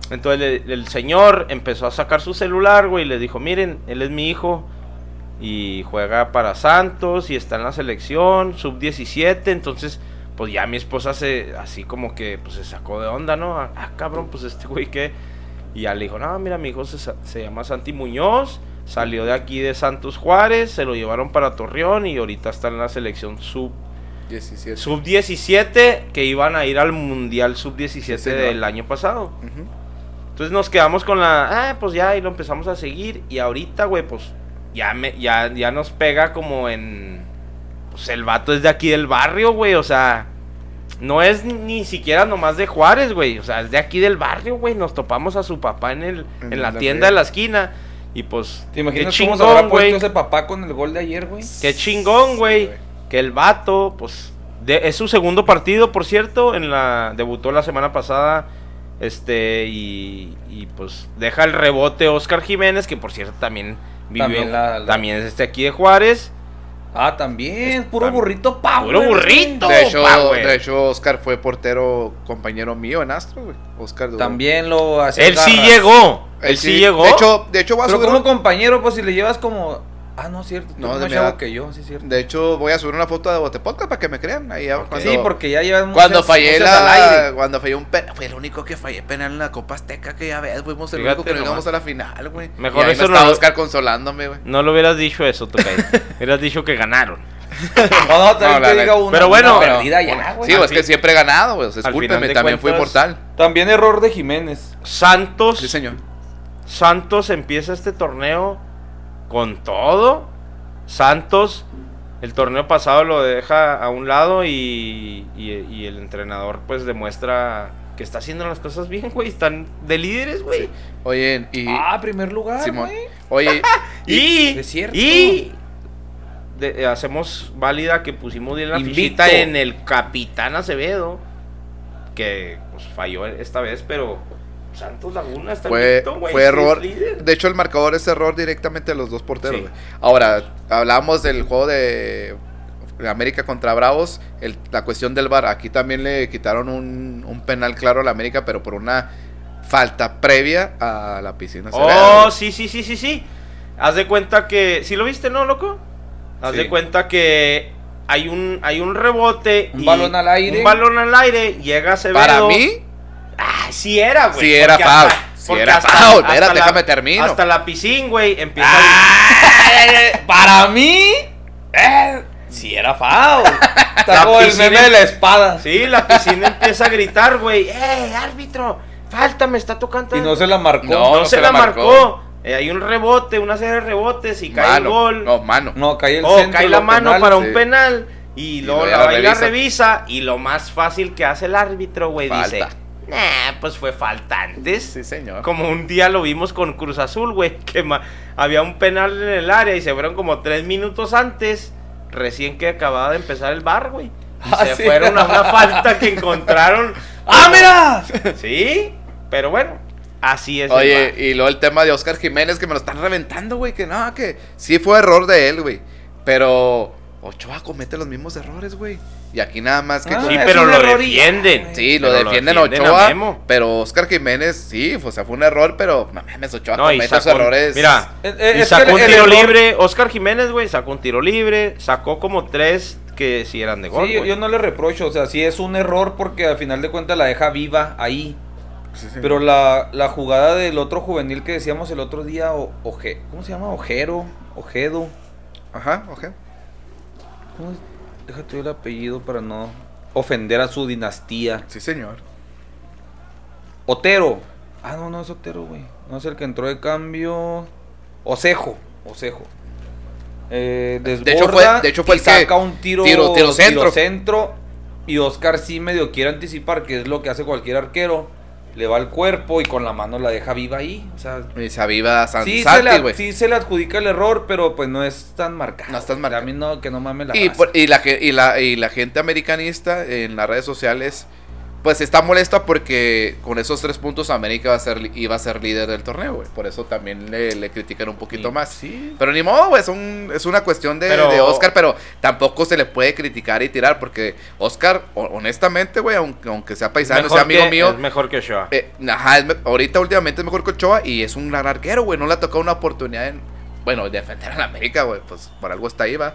Entonces le- el señor empezó a sacar su celular, güey, y le dijo, miren, él es mi hijo y juega para Santos y está en la selección, sub-17, entonces pues ya mi esposa se, así como que pues se sacó de onda, ¿no? Ah, ah, cabrón, pues este güey qué. Y ya le dijo, no, mira, mi hijo se, se llama Santi Muñoz, salió de aquí de Santos Juárez, se lo llevaron para Torreón y ahorita está en la selección sub 17. sub-17 que iban a ir al Mundial sub-17 Sí, señor. del año pasado. Entonces nos quedamos con la, ah, pues ya, y lo empezamos a seguir. Y ahorita, güey, pues ya, me, ya, ya nos pega como en, pues el vato es de aquí del barrio, güey, o sea, no es ni, siquiera nomás de Juárez, güey, o sea, es de aquí del barrio, güey. Nos topamos a su papá en, el, En en la la tienda de la esquina. Y pues, ¿Te imaginas qué cómo se habrá chingón, puesto güey. ese papá con el gol de ayer, güey? Qué chingón, güey. que el vato, pues, de- es su segundo partido, por cierto, en la debutó la semana pasada, este y, y, pues deja el rebote Oscar Jiménez, que por cierto también vivió, También la- la- también es este aquí de Juárez. Ah, también, puro burrito power. Puro burrito. De hecho, Power. de hecho, Oscar fue portero compañero mío en Astro, güey. Oscar También lo hacía Él sí llegó, él, sí, llegó. De hecho, de hecho voy a Pero subir como un- compañero, pues si le llevas como... Ah, no, cierto. Tú No, no, de más mi chavo edad. que yo, sí, cierto. de hecho voy a subir una foto de Bote Podcast para que me crean. Ahí cuando, sí, porque ya llevan cuando muchas- fallé la aire. cuando fallé un penal, fue el único que fallé penal en la Copa Azteca que ya ves, fuimos el Fíjate único que no llegamos a la final, güey. Mejor y ahí eso no no estaba lo- Oscar consolándome, güey. No lo hubieras dicho eso, Tocay. hubieras dicho que ganaron. No, no, también No, diga neta. una, Pero bueno, una pero- perdida ya, güey. Sí, es que siempre he ganado, güey. Discúlpeme, también fui mortal. También error de Jiménez. Santos, Sí, señor. Santos empieza este torneo con todo. Santos, el torneo pasado lo deja a un lado y, y- y el entrenador pues demuestra que está haciendo las cosas bien, güey. Están de líderes, güey. Oye, y. Ah, primer lugar, Simón. güey. Oye, Y, Es cierto. y de- hacemos válida que pusimos bien la Invicto. fichita en el Capitán Acevedo, que pues falló esta vez, pero Santos Laguna está fue, invicto, güey, fue error. líder. De hecho, el marcador es error directamente de los dos porteros, Sí. güey. Ahora, hablábamos del juego de América contra Bravos. el- la cuestión del VAR. Aquí también le quitaron un, un penal claro a la América, pero por una falta previa a la piscina. Oh, sí, sí, sí, sí, sí. Haz de cuenta que. ¿Sí lo viste, no, loco? Haz Sí. de cuenta que hay un, hay un rebote. Un balón al aire. Un balón al aire. Llega Acevedo. Para mí, Ah, sí era, güey. Sí era foul, hasta- sí era hasta- foul. Espérate, déjame termino. Hasta la piscina, güey, empieza Para mí, eh, sí era foul. Está como el meme de la espada. Sí, la piscina empieza a gritar, güey. ¡Eh, árbitro! Falta, me está tocando. Y no se la marcó. No, No no se, se la la marcó. marcó. Eh, hay un rebote, una serie de rebotes y cae el gol. No, mano. No, cae el Oh, centro. cae la mano penal. para sí. un penal. Y Y luego la la revisa. revisa. Y lo más fácil que hace el árbitro, güey, dice: Falta. Nah, pues fue falta antes. Sí, señor. Como un día lo vimos con Cruz Azul, güey, que había un penal en el área y se fueron como tres minutos antes, recién que acababa de empezar el bar, güey. Ah, se sí. fueron a una falta que encontraron. ¡Ah, mira! Sí, pero bueno, así es. Oye, y luego el tema de Oscar Jiménez que me lo están reventando, güey. Que no, que sí fue error de él, güey. Pero Ochoa comete los mismos errores, güey. Y aquí nada más que. Ah, sí, pero lo defienden. Sí, lo defienden, Ochoa. Memo. Pero Oscar Jiménez, sí, o sea, fue un error, pero no mames, Ochoa No, comete esos errores. mira, Eh, eh, y es sacó un tiro error- libre. Oscar Jiménez, güey, sacó un tiro libre. Sacó como tres que sí eran de gol. Sí, yo, no le reprocho, o sea, sí es un error porque al final de cuentas la deja viva ahí. Sí, sí. Pero la, la jugada del otro juvenil que decíamos el otro día, o, Oje- ¿cómo se llama? Ojero, Ojedo. Ajá, ok. ¿Cómo es? Déjate el apellido para no ofender a su dinastía. Sí, señor. Otero. Ah, no, no es Otero, güey. No es el que entró de cambio. Osejo. Osejo. Eh, De hecho, desborda fue- de hecho, fue y el que- saca un tiro, tiro- tiro centro. centro, Y Oscar sí medio quiere anticipar, que es lo que hace cualquier arquero. Le va al cuerpo y con la mano la deja viva ahí. O sea, Y se aviva San sí, se le, sí se le adjudica el error, pero pues no es tan marcado. No es tan A marcado. mí no, que no mames la Y, por- y la, y, la, y la gente americanista en las redes sociales, pues está molesta porque con esos tres puntos América va a ser, iba a ser líder del torneo, güey. Por eso también le, le critican un poquito más. Sí. Pero ni modo, güey, es, un- es una cuestión de, Pero- de Oscar, pero tampoco se le puede criticar y tirar porque Oscar, ho- honestamente, güey, aunque, aunque sea paisano, Mejor sea amigo que- mío, Es mejor que Ochoa. eh, ajá, es ahorita últimamente es mejor que Ochoa y es un gran arquero, güey. No le ha tocado una oportunidad en, bueno, defender a la América, güey. Pues por algo está ahí, va.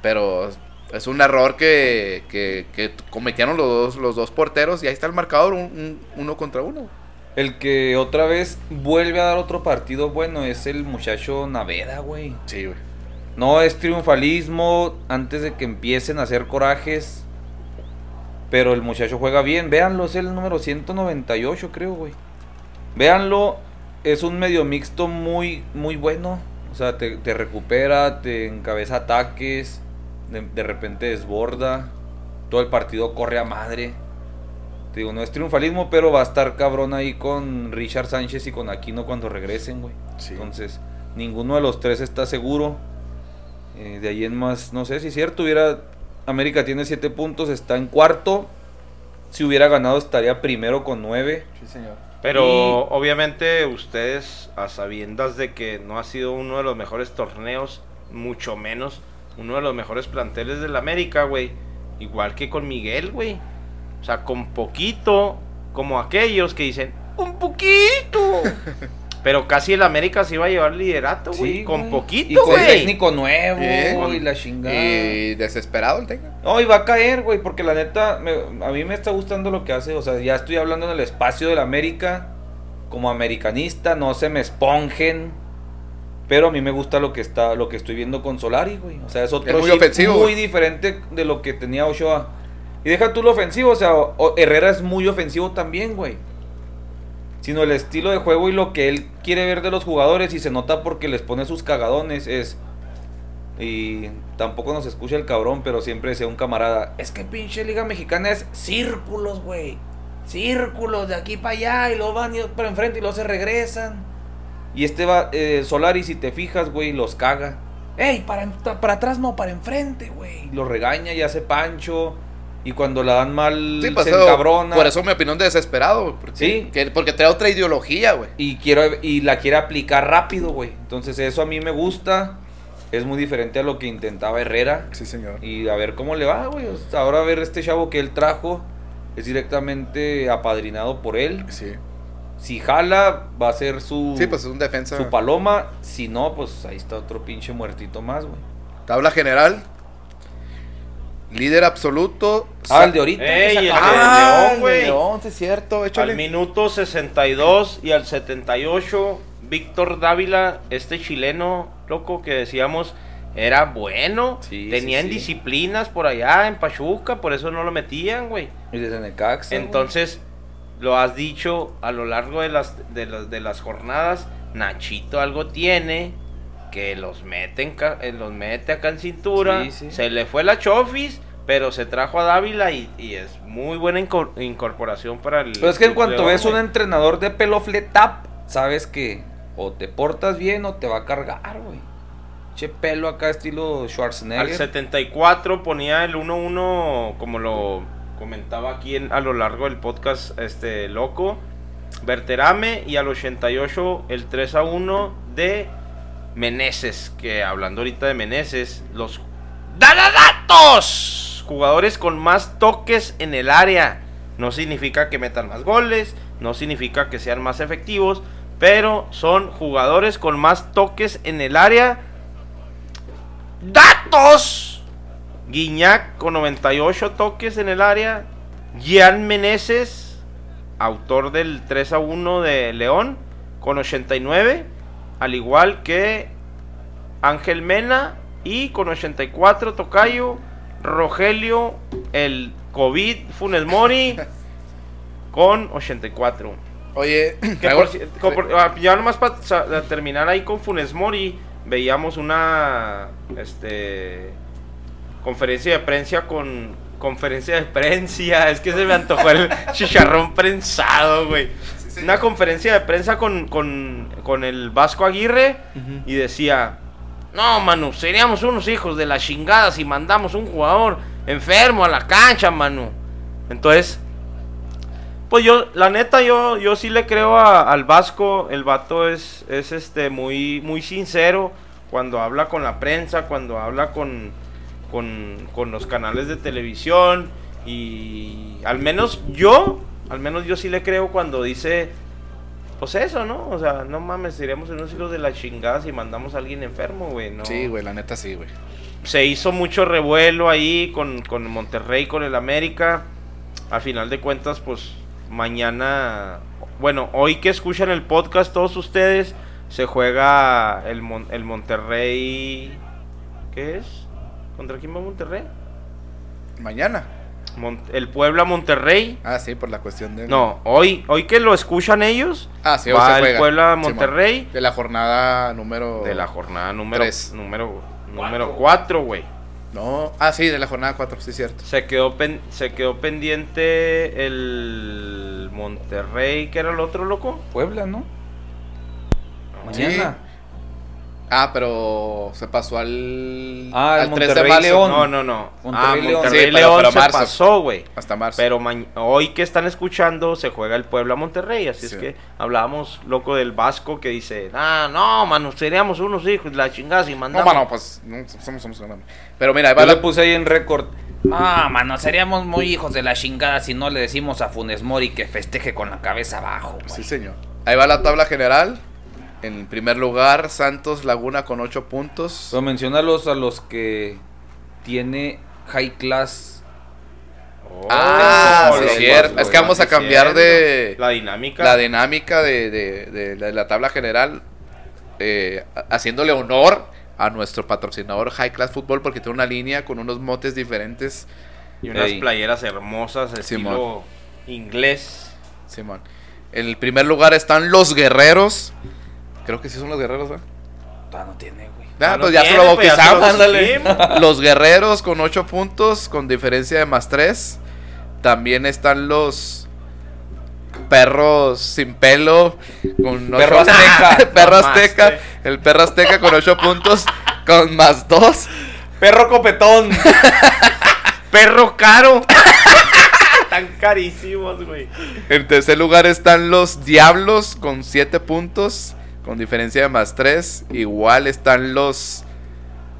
Pero es un error que, que, que cometieron los dos, los dos porteros y ahí está el marcador, un, un- uno contra uno. El que otra vez vuelve a dar otro partido bueno es el muchacho Naveda, güey. Sí, güey. No es triunfalismo antes de que empiecen a hacer corajes. Pero el muchacho juega bien. Véanlo, es el número 198, creo, güey. Véanlo, es un medio mixto muy, muy bueno. O sea, te, te recupera, te encabeza ataques, de, de repente desborda. Todo el partido corre a madre. Te digo, no es triunfalismo, pero va a estar cabrón ahí con Richard Sánchez y con Aquino cuando regresen, güey. Sí. Entonces, ninguno de los tres está seguro. Eh, de ahí en más, no sé si es cierto, hubiera... América tiene 7 puntos, está en cuarto. Si hubiera ganado estaría primero con 9. Sí, señor. Pero Y- obviamente ustedes, a sabiendas de que no ha sido uno de los mejores torneos, mucho menos uno de los mejores planteles del América, güey. Igual que con Miguel, güey. O sea, con poquito, como aquellos que dicen, un poquito. Pero casi el América se iba a llevar liderato, güey. con güey. poquito, Y con güey. técnico nuevo Bien. y la chingada. Y desesperado el técnico. No, y va a caer, güey, porque la neta, me- a mí me está gustando lo que hace. O sea, ya estoy hablando en el espacio del América, como americanista, no se me esponjen. Pero a mí me gusta lo que está, lo que estoy viendo con Solari, güey. O sea, es otro Es muy ofensivo, muy diferente de lo que tenía Ochoa. Y deja tú lo ofensivo, o sea, Herrera es muy ofensivo también, güey. Sino el estilo de juego y lo que él quiere ver de los jugadores y se nota porque les pone sus cagadones es... Y tampoco nos escucha el cabrón, pero siempre decía un camarada, es que pinche liga mexicana es círculos, güey. Círculos de aquí para allá y luego van y para enfrente y luego se regresan. Y este va, eh, Solari, si te fijas, güey, los caga. Ey, para, para atrás no, para enfrente, güey. Lo regaña y hace pancho. Y cuando la dan mal, Sí, pues se encabrona. por eso mi opinión de desesperado, güey, Porque, Sí. que- porque trae otra ideología, güey. y quiero y la quiere aplicar rápido, güey. Entonces eso a mí me gusta. Es muy diferente a lo que intentaba Herrera. Sí, señor. Y a ver cómo le va, güey. Ahora a ver este chavo que él trajo. Es directamente apadrinado por él. Sí. Si jala, va a ser su, Sí, pues es un defensa. su paloma. Si no, pues ahí está otro pinche muertito más, güey. Tabla general. Líder absoluto. Ah, el de ahorita. Ey, el de-. Ah, León, güey. León, sí es cierto, échale. Al minuto 62 y al 78, Víctor Dávila, este chileno, loco, que decíamos era bueno. Sí, Tenían sí, sí. disciplinas por allá en Pachuca, por eso no lo metían, güey. Y desde Necaxa. güey. Entonces, lo has dicho a lo largo de las, de las, de las jornadas, Nachito algo tiene que los mete, en eh, los mete acá en cintura. Sí, sí. Se le fue la chofis, pero se trajo a Dávila y, y es muy buena incor- incorporación para el. Pero es que en cuanto ves un entrenador de pelo fletap, sabes que o te portas bien o te va a cargar, güey. Che pelo acá estilo Al Schwarzenegger. 74 ponía el 1-1, como lo comentaba aquí en- a lo largo del podcast, este loco, Berterame, y al 88 el 3-1 de Meneses, que hablando ahorita de Meneses, los datos jugadores con más toques en el área. No significa que metan más goles, no significa que sean más efectivos, pero son jugadores con más toques en el área datos. Guiñac con 98 toques en el área. Gian Meneses, autor del 3 a 1 de León, con 89. Al igual que Ángel Mena y con 84 Tocayo. Rogelio, el COVID Funes Mori, con 84. Oye, por por- ah, ya nomás para terminar ahí con Funes Mori, veíamos una este conferencia de prensa con conferencia de prensa, es que se me antojó el chicharrón prensado, güey. Una conferencia de prensa con, con, con el Vasco Aguirre y decía, no, Manu, seríamos unos hijos de la chingada si mandamos un jugador enfermo a la cancha, Manu. Entonces, pues yo, la neta, yo, yo sí le creo a- al Vasco. El vato es, es este muy, muy sincero cuando habla con la prensa, cuando habla con, con, con los canales de televisión. Y al menos yo, al menos yo sí le creo cuando dice, pues eso, ¿no? O sea, no mames, seríamos unos hijos de la chingada si mandamos a alguien enfermo, güey. No. Sí, güey, la neta sí, güey. Se hizo mucho revuelo ahí con, con Monterrey, con el América. Al final de cuentas, pues mañana, bueno, hoy que escuchan el podcast todos ustedes, se juega el, Mon- el Monterrey. ¿Qué es? ¿Contra quién va Monterrey? Mañana. Mon- el Puebla Monterrey. Ah, sí, por la cuestión de. No, hoy, hoy que lo escuchan ellos, Ah, sí, va el. Puebla. Monterrey De la jornada número. de la jornada número Tres. número número 4, güey. No. Ah, sí, de la jornada 4, sí, cierto. Se quedó, pen- se quedó pendiente el Monterrey, que era el otro loco. Puebla, ¿no? Sí. Ah, pero se pasó al. Ah, el al 3 de Monterrey marzo. León. No, no, no. Monterrey, ah, León. Monterrey Sí, pero- León pero se marzo. pasó, güey. Hasta marzo. Pero hoy que están escuchando se juega el Puebla Monterrey, así Sí. es que hablábamos loco del Vasco que dice, ah, no, mano, seríamos unos hijos de la chingada si No, mandamos. mano, pues. No, somos, somos Pero mira, ahí va Yo le puse ahí en récord. Ah, mano, seríamos muy hijos de la chingada si no le decimos a Funes Mori que festeje con la cabeza abajo. güey. Sí, señor. Ahí va la tabla general. En primer lugar, Santos Laguna con 8 puntos. Pero menciónalos a los que tiene high class. Oh, Ah, lo sí, es cierto. Es que vamos a cambiar de- la dinámica. La dinámica de, de- de la, de la tabla general. eh, haciéndole honor a nuestro patrocinador High Class Football porque tiene una línea con unos motes diferentes. y unas Ey. playeras hermosas, Simón. estilo inglés. Simón. En el primer lugar están los guerreros. Creo que sí son los guerreros, ¿verdad? Ah, no tiene, güey. Ah, pues ya se tiene, lo pues, ya se lo bautizamos. Los guerreros con 8 puntos, con diferencia de más 3. También están los perros sin pelo. Con Perro azteca. perro azteca. El perro azteca con 8 puntos, con más 2. Perro copetón. Perro caro. Tan carísimos, güey. En tercer lugar están los diablos con 7 puntos, con diferencia de más 3. Igual están los.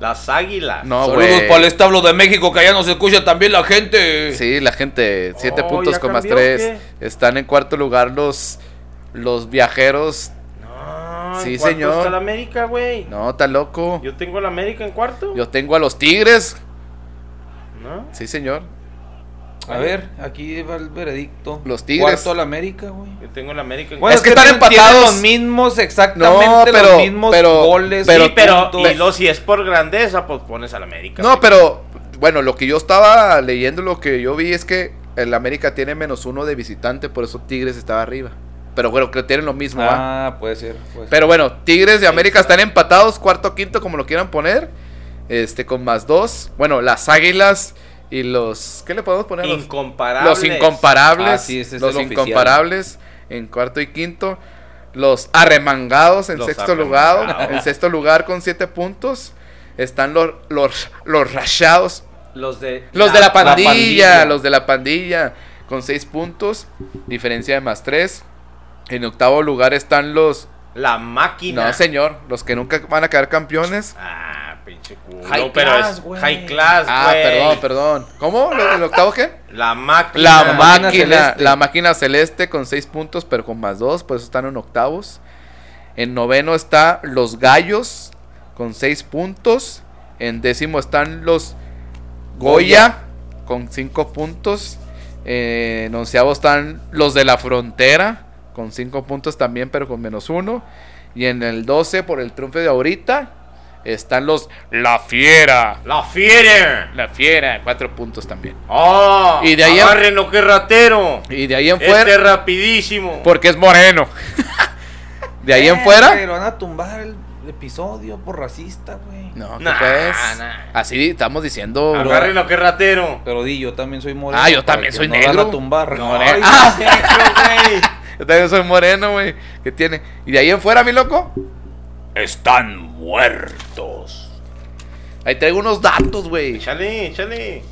Las águilas. No, Saludos para el establo de México que allá nos escucha también la gente. Sí, la gente, 7 Oh, puntos ¿ya con más cambió o 3. Están en cuarto lugar los, los viajeros. No, Sí, ¿en cuarto señor. está la América, güey. No, está loco. Yo tengo la América en cuarto. Yo tengo a los tigres. ¿No? Sí, señor. A ver, aquí va el veredicto. Los Tigres. Cuarto a la América, güey. Yo tengo la América en Bueno, Es que están tienen empatados. los mismos, exactamente No, pero- los mismos pero- goles. pero- sí, pero y lo, si es por grandeza, pues pones a la América. No, güey. pero bueno, lo que yo estaba leyendo, lo que yo vi es que el América tiene menos uno de visitante, por eso Tigres estaba arriba. Pero bueno, creo que tienen lo mismo, ¿va? Ah, puede ser. puede ser. Pero bueno, Tigres y América están empatados, cuarto, quinto, como lo quieran poner. Este, con más dos. Bueno, las águilas Y los. ¿Qué le podemos poner? Los- Incomparables. Los incomparables. Ah, sí, ese es los oficial. incomparables en cuarto y quinto. Los arremangados en Los sexto lugar. En sexto lugar con siete puntos. Están los, los, los rachados. Los de. Los de la pandilla, pandilla. Los de la pandilla. Con seis puntos. Diferencia de más tres. En octavo lugar están los. La máquina. No, señor. Los que nunca van a quedar campeones. Ah, pinche culo. High pero class, es güey. high class, Ah, güey. perdón, perdón. ¿Cómo? ¿Lo- ¿El octavo qué? La máquina. La máquina celeste. la máquina celeste con 6 puntos, pero con más 2, pues están en octavos. En noveno está los gallos con 6 puntos. En décimo están los Goya con 5 puntos. Eh, en onceavo están los de la frontera con 5 puntos también, pero con menos 1. Y en el 12, por el triunfo de ahorita, están los La Fiera. La fiera. La Fiera, 4 puntos también. Oh, Y de ahí en- que ratero. Y de ahí en Este fuera. es rapidísimo. Porque es moreno. de ahí en Eh, fuera. lo van a tumbar el episodio por racista, güey. No, ¿qué Nah, pues? nah. Así estamos diciendo. Agárrenlo que ratero. Pero di, yo también soy moreno. Ah, yo también soy no negro. van a tumbar. No, Ay, Ah. güey. Yo también soy moreno, güey. ¿Qué tiene? Y de ahí en fuera, mi loco. Están muertos. Ahí traigo unos datos, güey. Échale, échale.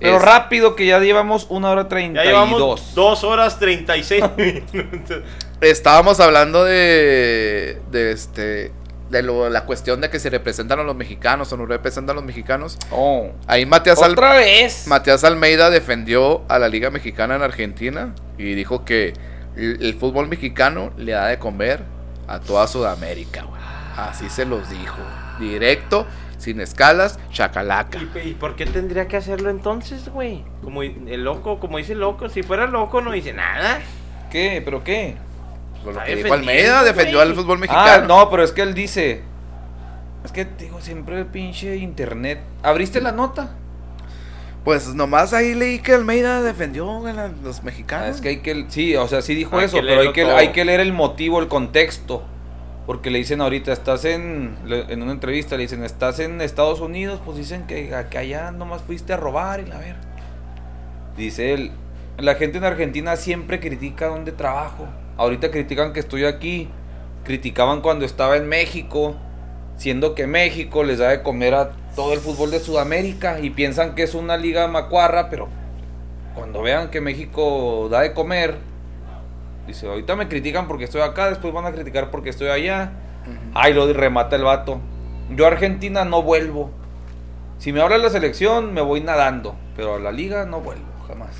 Pero Es- rápido que ya llevamos una hora treinta Ya y llevamos dos. dos horas 36 minutos. Estábamos hablando de. De este. De lo- la cuestión de que se representan a los mexicanos o no representan a los mexicanos. Oh. Ahí Matías, Al- Otra vez. Matías Almeida defendió a la Liga Mexicana en Argentina y dijo que el, el fútbol mexicano le da de comer a toda Sudamérica, güey. Así se los dijo. Directo, sin escalas, chacalaca. ¿Y, por qué tendría que hacerlo entonces, güey? Como el loco, como dice el loco, si fuera loco no dice nada. ¿Qué? ¿Pero qué? Pues lo que dijo Almeida, defendió güey. al fútbol Ah, mexicano. no, pero es que él dice. Es que digo, siempre el pinche internet. ¿Abriste la nota? Pues nomás ahí leí que Almeida defendió a la- los Ah, mexicanos. es que hay que. Sí, o sea, sí dijo Hay eso, que pero hay leerlo que, todo. hay que leer el motivo, el contexto. Porque le dicen ahorita, estás en, le- en una entrevista, le dicen, estás en Estados Unidos, pues dicen que, que allá nomás fuiste a robar y la ver. Dice él, la gente en Argentina siempre critica donde trabajo. Ahorita critican que estoy aquí. Criticaban cuando estaba en México, siendo que México les da de comer a todo el fútbol de Sudamérica y piensan que es una liga macuarra, pero cuando vean que México da de comer, dice, ahorita me critican porque estoy acá, después van a criticar porque estoy allá. Ay, lo remata el vato. Yo a Argentina no vuelvo. Si me habla la selección, me voy nadando, pero a la liga no vuelvo, jamás.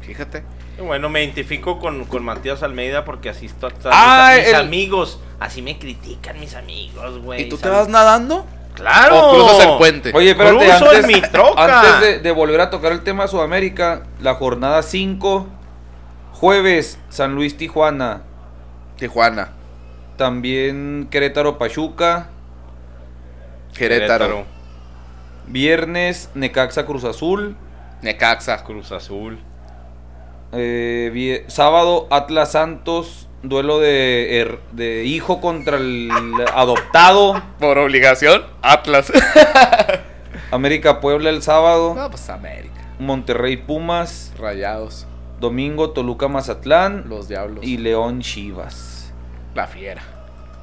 Fíjate. Bueno, me identifico con, con Matías Almeida porque así está, está- Ah, mis, el- amigos. Así me critican mis amigos, güey. ¿Y tú te vas nadando? ¡Claro! ¿O cruzas el puente? Oye, espérate, Cruzo en antes, mi troca. antes de, de volver a tocar el tema de Sudamérica, la jornada 5, jueves, San Luis, Tijuana, Tijuana, también Querétaro, Pachuca, Querétaro, viernes, Necaxa, Cruz Azul, Necaxa. Cruz Azul. eh, sábado, Atlas Santos, duelo de, hijo contra el adoptado, Por obligación, Atlas. América, Puebla el sábado, no, pues América. Monterrey, Pumas, Rayados, domingo, Toluca, Mazatlán los diablos. y León, Chivas. la fiera.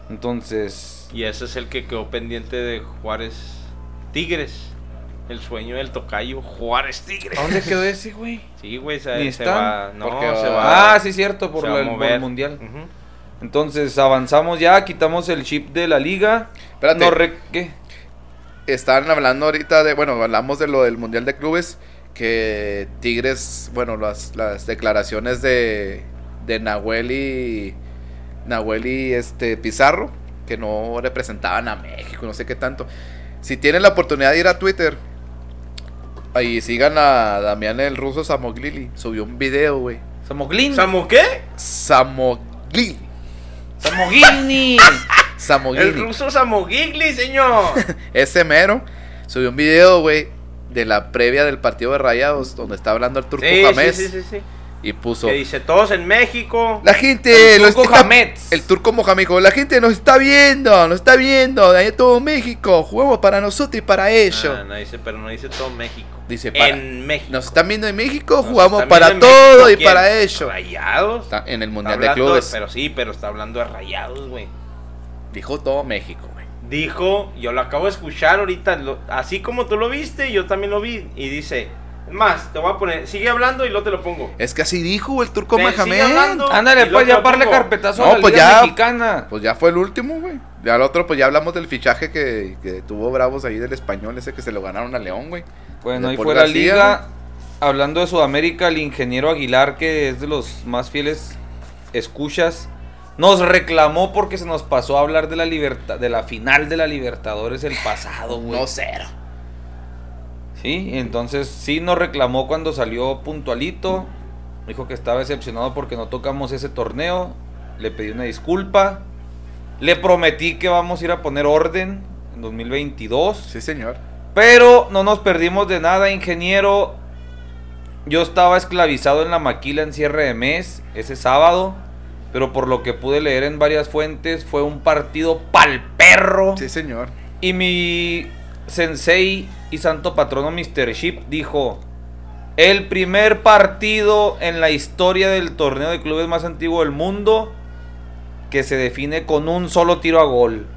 Entonces, Y ese es el que quedó pendiente de Juárez Tigres. El sueño del tocayo Juárez Tigres. ¿a dónde quedó ese, güey? Sí, güey, se, se va. No, porque se va- va. Ah, sí, cierto, por, mover. el mundial. Entonces, avanzamos ya, quitamos el chip de la liga. Espérate. No re- ¿Qué? Están hablando ahorita de, bueno, hablamos de lo del Mundial de Clubes, que Tigres, bueno, las, las declaraciones de, de Nahuel y, Nahuel y este, Pizarro, que no representaban a México, no sé qué tanto. Si tienen la oportunidad de ir a Twitter, ahí sigan a Damián el ruso Samoglili, subió un video, güey. Samoglin. ¿Samo qué? Samoglili. Samoglini. Samoglili. El ruso Samogigli, señor. Ese mero subió un video, güey, de la previa del partido de Rayados, donde está hablando el turco sí, Jamés. sí, sí, sí, sí. Y puso. Que dice todos en México. La gente. El turco Jamés. El turco Mohamed La gente nos está viendo, nos está viendo. De ahí todo México. Jugamos para nosotros y para ellos. Ah, no dice, pero no dice todo México. Dice, para, en México. nos están viendo en México, Nos jugamos para todo México, y ¿quién? para eso. Rayados. Está en el Mundial de Clubes. Pero sí, pero está hablando de rayados, güey. Dijo todo México, güey. Dijo, yo lo acabo de escuchar ahorita, lo- así como tú lo viste, yo también lo vi. Y dice, más, te voy a poner, sigue hablando y luego te lo pongo. Es que así dijo el turco hablando. Ándale, pues ya parle carpetazo No, a la pues Liga ya. Mexicana. Pues ya fue el último, güey. Al otro, pues ya hablamos del fichaje que, que tuvo Bravos ahí del español, ese que se lo ganaron a León, güey. Bueno, ahí fue la liga. Hablando de Sudamérica, el ingeniero Aguilar, que es de los más fieles escuchas, nos reclamó porque se nos pasó a hablar de la libertad, de la final de la Libertadores el pasado, güey. No cero. Sí, entonces sí nos reclamó cuando salió puntualito. Dijo que estaba decepcionado porque no tocamos ese torneo. Le pedí una disculpa. Le prometí que vamos a ir a poner orden en 2022. Sí, señor. Pero no nos perdimos de nada, ingeniero. Yo estaba esclavizado en la maquila en cierre de mes ese sábado. Pero por lo que pude leer en varias fuentes, fue un partido pal perro. Sí, señor. Y mi sensei y santo patrono Mr. Ship dijo: El primer partido en la historia del torneo de clubes más antiguo del mundo que se define con un solo tiro a gol.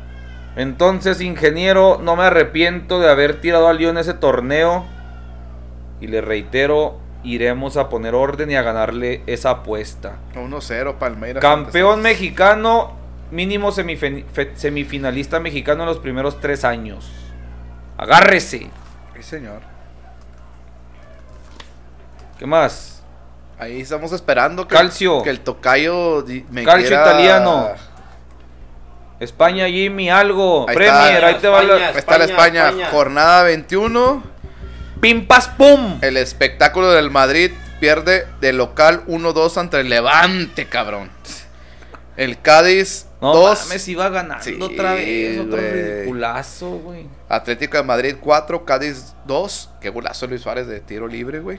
Entonces, ingeniero, no me arrepiento de haber tirado al León ese torneo. Y le reitero, iremos a poner orden y a ganarle esa apuesta. 1-0, Palmeiras. Campeón mexicano, mínimo semifinalista mexicano en los primeros tres años. Agárrese. Sí, señor. ¿Qué más? Ahí estamos esperando que, Calcio. que el tocayo me Calcio quiera- italiano. España, Jimmy, algo. Ahí Premier, está. ahí te va la. España. Está la España, España. jornada 21. Pim, pas, pum. El espectáculo del Madrid pierde de local 1-2 ante el Levante, cabrón. El Cádiz No 2. mames, iba ganando Sí, otra vez. Otro ridiculazo, güey. Atlético de Madrid 4, Cádiz 2. Qué golazo Luis Suárez de tiro libre, güey.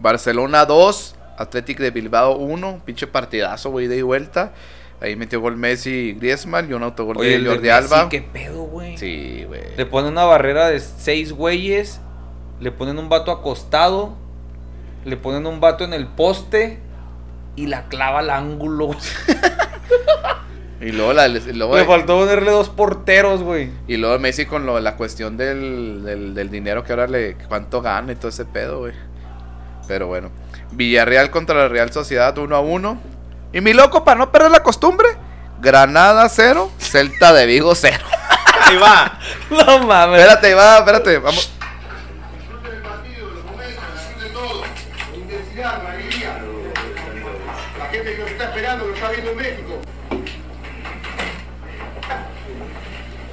Barcelona 2, Atlético de Bilbao 1. Pinche partidazo, güey, de y vuelta. Ahí metió gol Messi y Griezmann y un autogol Oye, de de Jordi Messi, Alba. ¿Qué pedo, güey? Sí, güey. Le ponen una barrera de seis güeyes. Le ponen un vato acostado. Le ponen un vato en el poste. Y la clava al ángulo. Y luego, la, y luego- Le faltó ponerle dos porteros, güey. y luego Messi con lo, la cuestión del, del, del dinero que ahora le. cuánto gana y todo ese pedo, güey. Pero bueno. Villarreal contra la Real Sociedad 1 a 1. Y mi loco, para no perder la costumbre. Granada 0, Celta de Vigo 0. Ahí va. No mames. Espérate, va, espérate, vamos. Disfruten el partido, los momentos, disfruten todo. La intensidad, la alegría. La gente que nos está esperando, lo está viendo en México.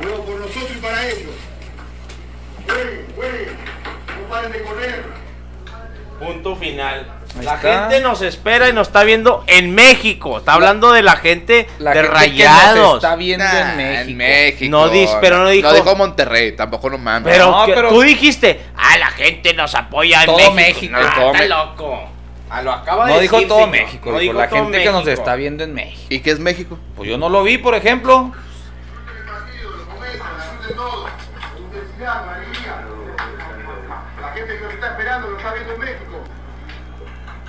Juego por nosotros y para ellos. Jueguen, jueguen. No paren de correr. Punto final. Ahí la está. gente nos espera y nos está viendo en México. Está hablando de la gente La de gente que rayados. nos está viendo Nah, en México. No dis- pero no dijo- No dijo Monterrey, tampoco no mames. Pero, No, que- pero- tú dijiste, ah, la gente nos apoya en Todo México. México, No, todo está Me- loco. Ah, lo acaba de No dijo decir, todo señor. México, No dijo la todo gente que nos México. está viendo en México. ¿Y qué es México? Pues yo no lo vi, por ejemplo. Esperando, lo está viendo en México.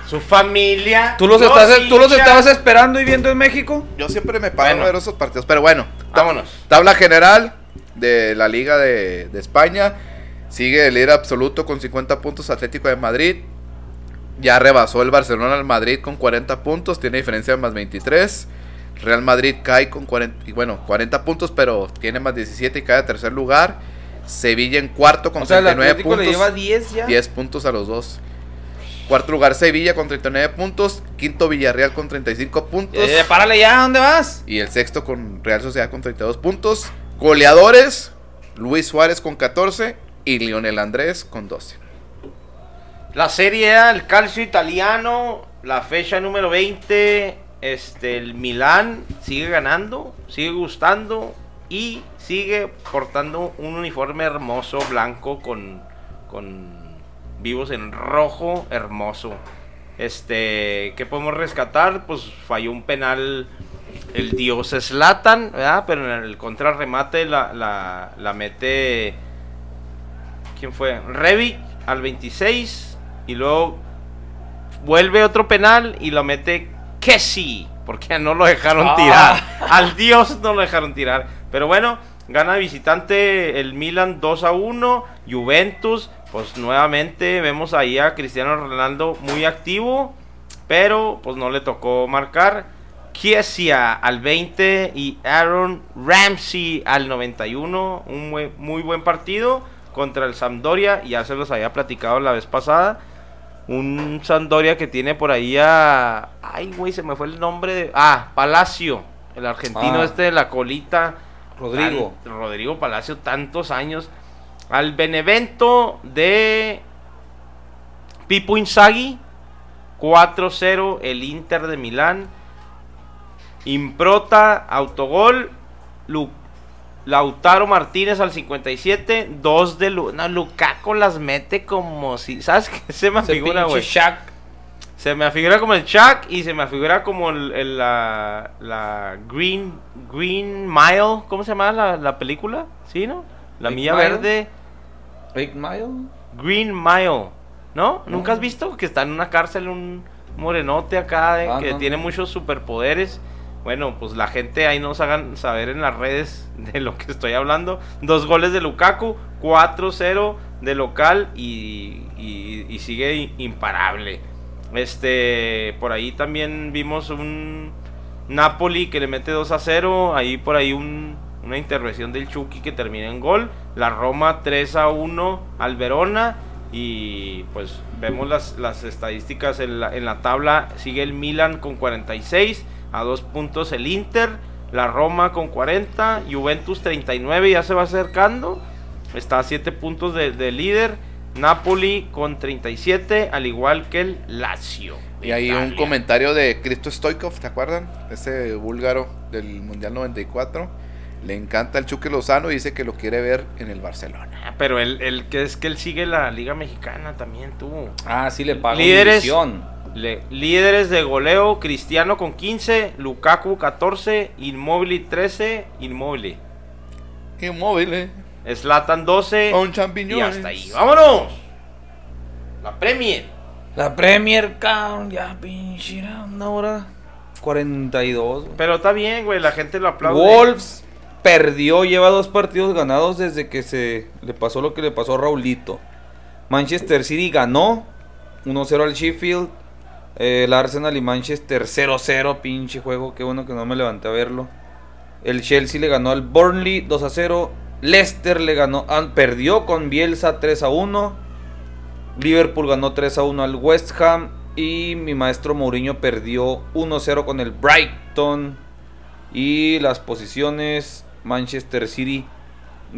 Su familia. ¿Tú los, los estás, ¿Tú los estabas esperando y viendo en México? Yo siempre me paro Bueno. a ver esos partidos. Pero bueno, Vámonos. Tabla general de la Liga de, de España. Sigue el líder absoluto con 50 puntos Atlético de Madrid. Ya rebasó el Barcelona al Madrid con 40 puntos. Tiene diferencia de más 23. Real Madrid cae con 40, y bueno, 40 puntos, pero tiene más 17 y cae a tercer lugar. Sevilla en cuarto con O sea, el 39 Atlético puntos. le lleva 10 ya. 10 puntos a los dos. Cuarto lugar Sevilla con 39 puntos. Quinto Villarreal con 35 puntos. Eh, párale ya, ¿dónde vas? Y el sexto con Real Sociedad con 32 puntos. Goleadores, Luis Suárez con 14 y Lionel Andrés con 12. La serie A, el calcio italiano, la fecha número 20, este, el Milán sigue ganando, sigue gustando y sigue portando un uniforme hermoso blanco con, con vivos en rojo, hermoso. Este, ¿qué podemos rescatar? Pues falló un penal el dios Slatan, ¿verdad? Pero en el contrarremate la, la, la mete ¿Quién fue? Revic al 26 y luego vuelve otro penal y lo mete Kessi, porque no lo dejaron Ah. tirar. Al Dios no lo dejaron tirar. Pero bueno, gana de visitante el Milan 2 a 1, Juventus, pues nuevamente vemos ahí a Cristiano Ronaldo muy activo, pero pues no le tocó marcar. Kiesia al 20 y Aaron Ramsey al 91. Un muy, muy buen partido contra el Sampdoria. Ya se los había platicado la vez pasada. Un Sampdoria que tiene por ahí a... Ay, güey, se me fue el nombre de... Ah, Palacio. El argentino Ah. este de la colita. Rodrigo. Tan- Rodrigo Palacio, tantos años. Al Benevento de Pipo Inzaghi. 4-0 el Inter de Milán. Improta, autogol. Lu- Lautaro Martínez al 57. Dos de Lu no, Lukaku las mete como si. ¿Sabes qué se me figura, güey? Se me afigura como el Chuck y se me afigura como el, el- la, la Green Green Mile. ¿Cómo se llama la, la película? ¿Sí, no? La Eight Milla Mile. Verde. Eight Mile. Green Mile. ¿No? ¿Nunca has visto que está en una cárcel un morenote acá de- Ah, que no, tiene no. muchos superpoderes? Bueno, pues la gente ahí nos hagan saber en las redes de lo que estoy hablando. Dos goles de Lukaku, 4-0 de local y, y- y sigue imparable. Este, por ahí también vimos un Napoli que le mete 2 a 0. Ahí por ahí un- una intervención del Chucky que termina en gol. La Roma 3 a 1 al Verona. Y pues vemos las, las estadísticas en la, en la tabla. Sigue el Milan con 46. A dos puntos el Inter. La Roma con 40. Juventus 39 ya se va acercando. Está a 7 puntos de líder. Napoli con 37. Al igual que el Lazio. Y hay un comentario de Cristo Stoikov, ¿te acuerdan? Ese búlgaro del Mundial 94. Le encanta el Chuque Lozano y dice que lo quiere ver en el Barcelona. Ah, Pero él, él que es que él sigue la Liga Mexicana también, tú. Ah, sí le pago Líderes. Le- líderes de goleo, Cristiano con 15, Lukaku 14, Inmóvil 13, Inmóvil. Inmóvil, ¿eh? Slatan 12 Con y champiñones. hasta ahí. ¡Vámonos! La Premier. La Premier, cabrón, ya pinche una hora 42. güey. Pero está bien, güey, la gente lo aplaude. Wolves perdió, lleva dos partidos ganados desde que se le pasó lo que le pasó a Raulito. Manchester City ganó 1-0 al Sheffield. Eh, el Arsenal y Manchester 0-0, pinche juego, qué bueno que no me levanté a verlo. El Chelsea le ganó al Burnley 2-0. Leicester le ganó, perdió con Bielsa 3-1. Liverpool ganó 3-1 al West Ham. Y mi maestro Mourinho perdió 1-0 con el Brighton. Y las posiciones, Manchester City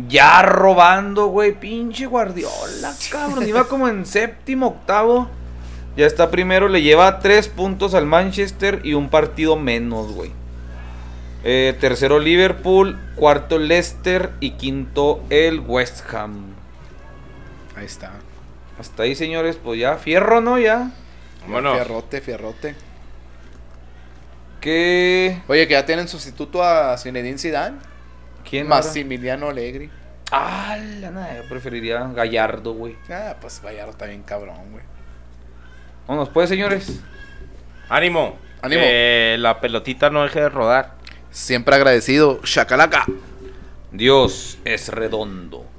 ya robando, güey. Pinche Guardiola, cabrón. Iba como en séptimo, octavo. Ya está primero, le lleva tres puntos al Manchester y un partido menos, güey. Eh, tercero Liverpool, cuarto Leicester y quinto el West Ham. Ahí está. Hasta ahí, señores, pues ya, fierro, ¿no? Ya. Bueno, Fierrote, fierrote. ¿Qué? Oye, que ya tienen sustituto a Zinedine Zidane. ¿Quién? era? Massimiliano Allegri. Ah, la nada, yo preferiría Gallardo, güey. Ah, pues Vallardo está bien cabrón, güey. Vámonos, pues, señores. ánimo. Ánimo. Que la pelotita no deje de rodar. Siempre agradecido. Chacalaca. Dios es redondo.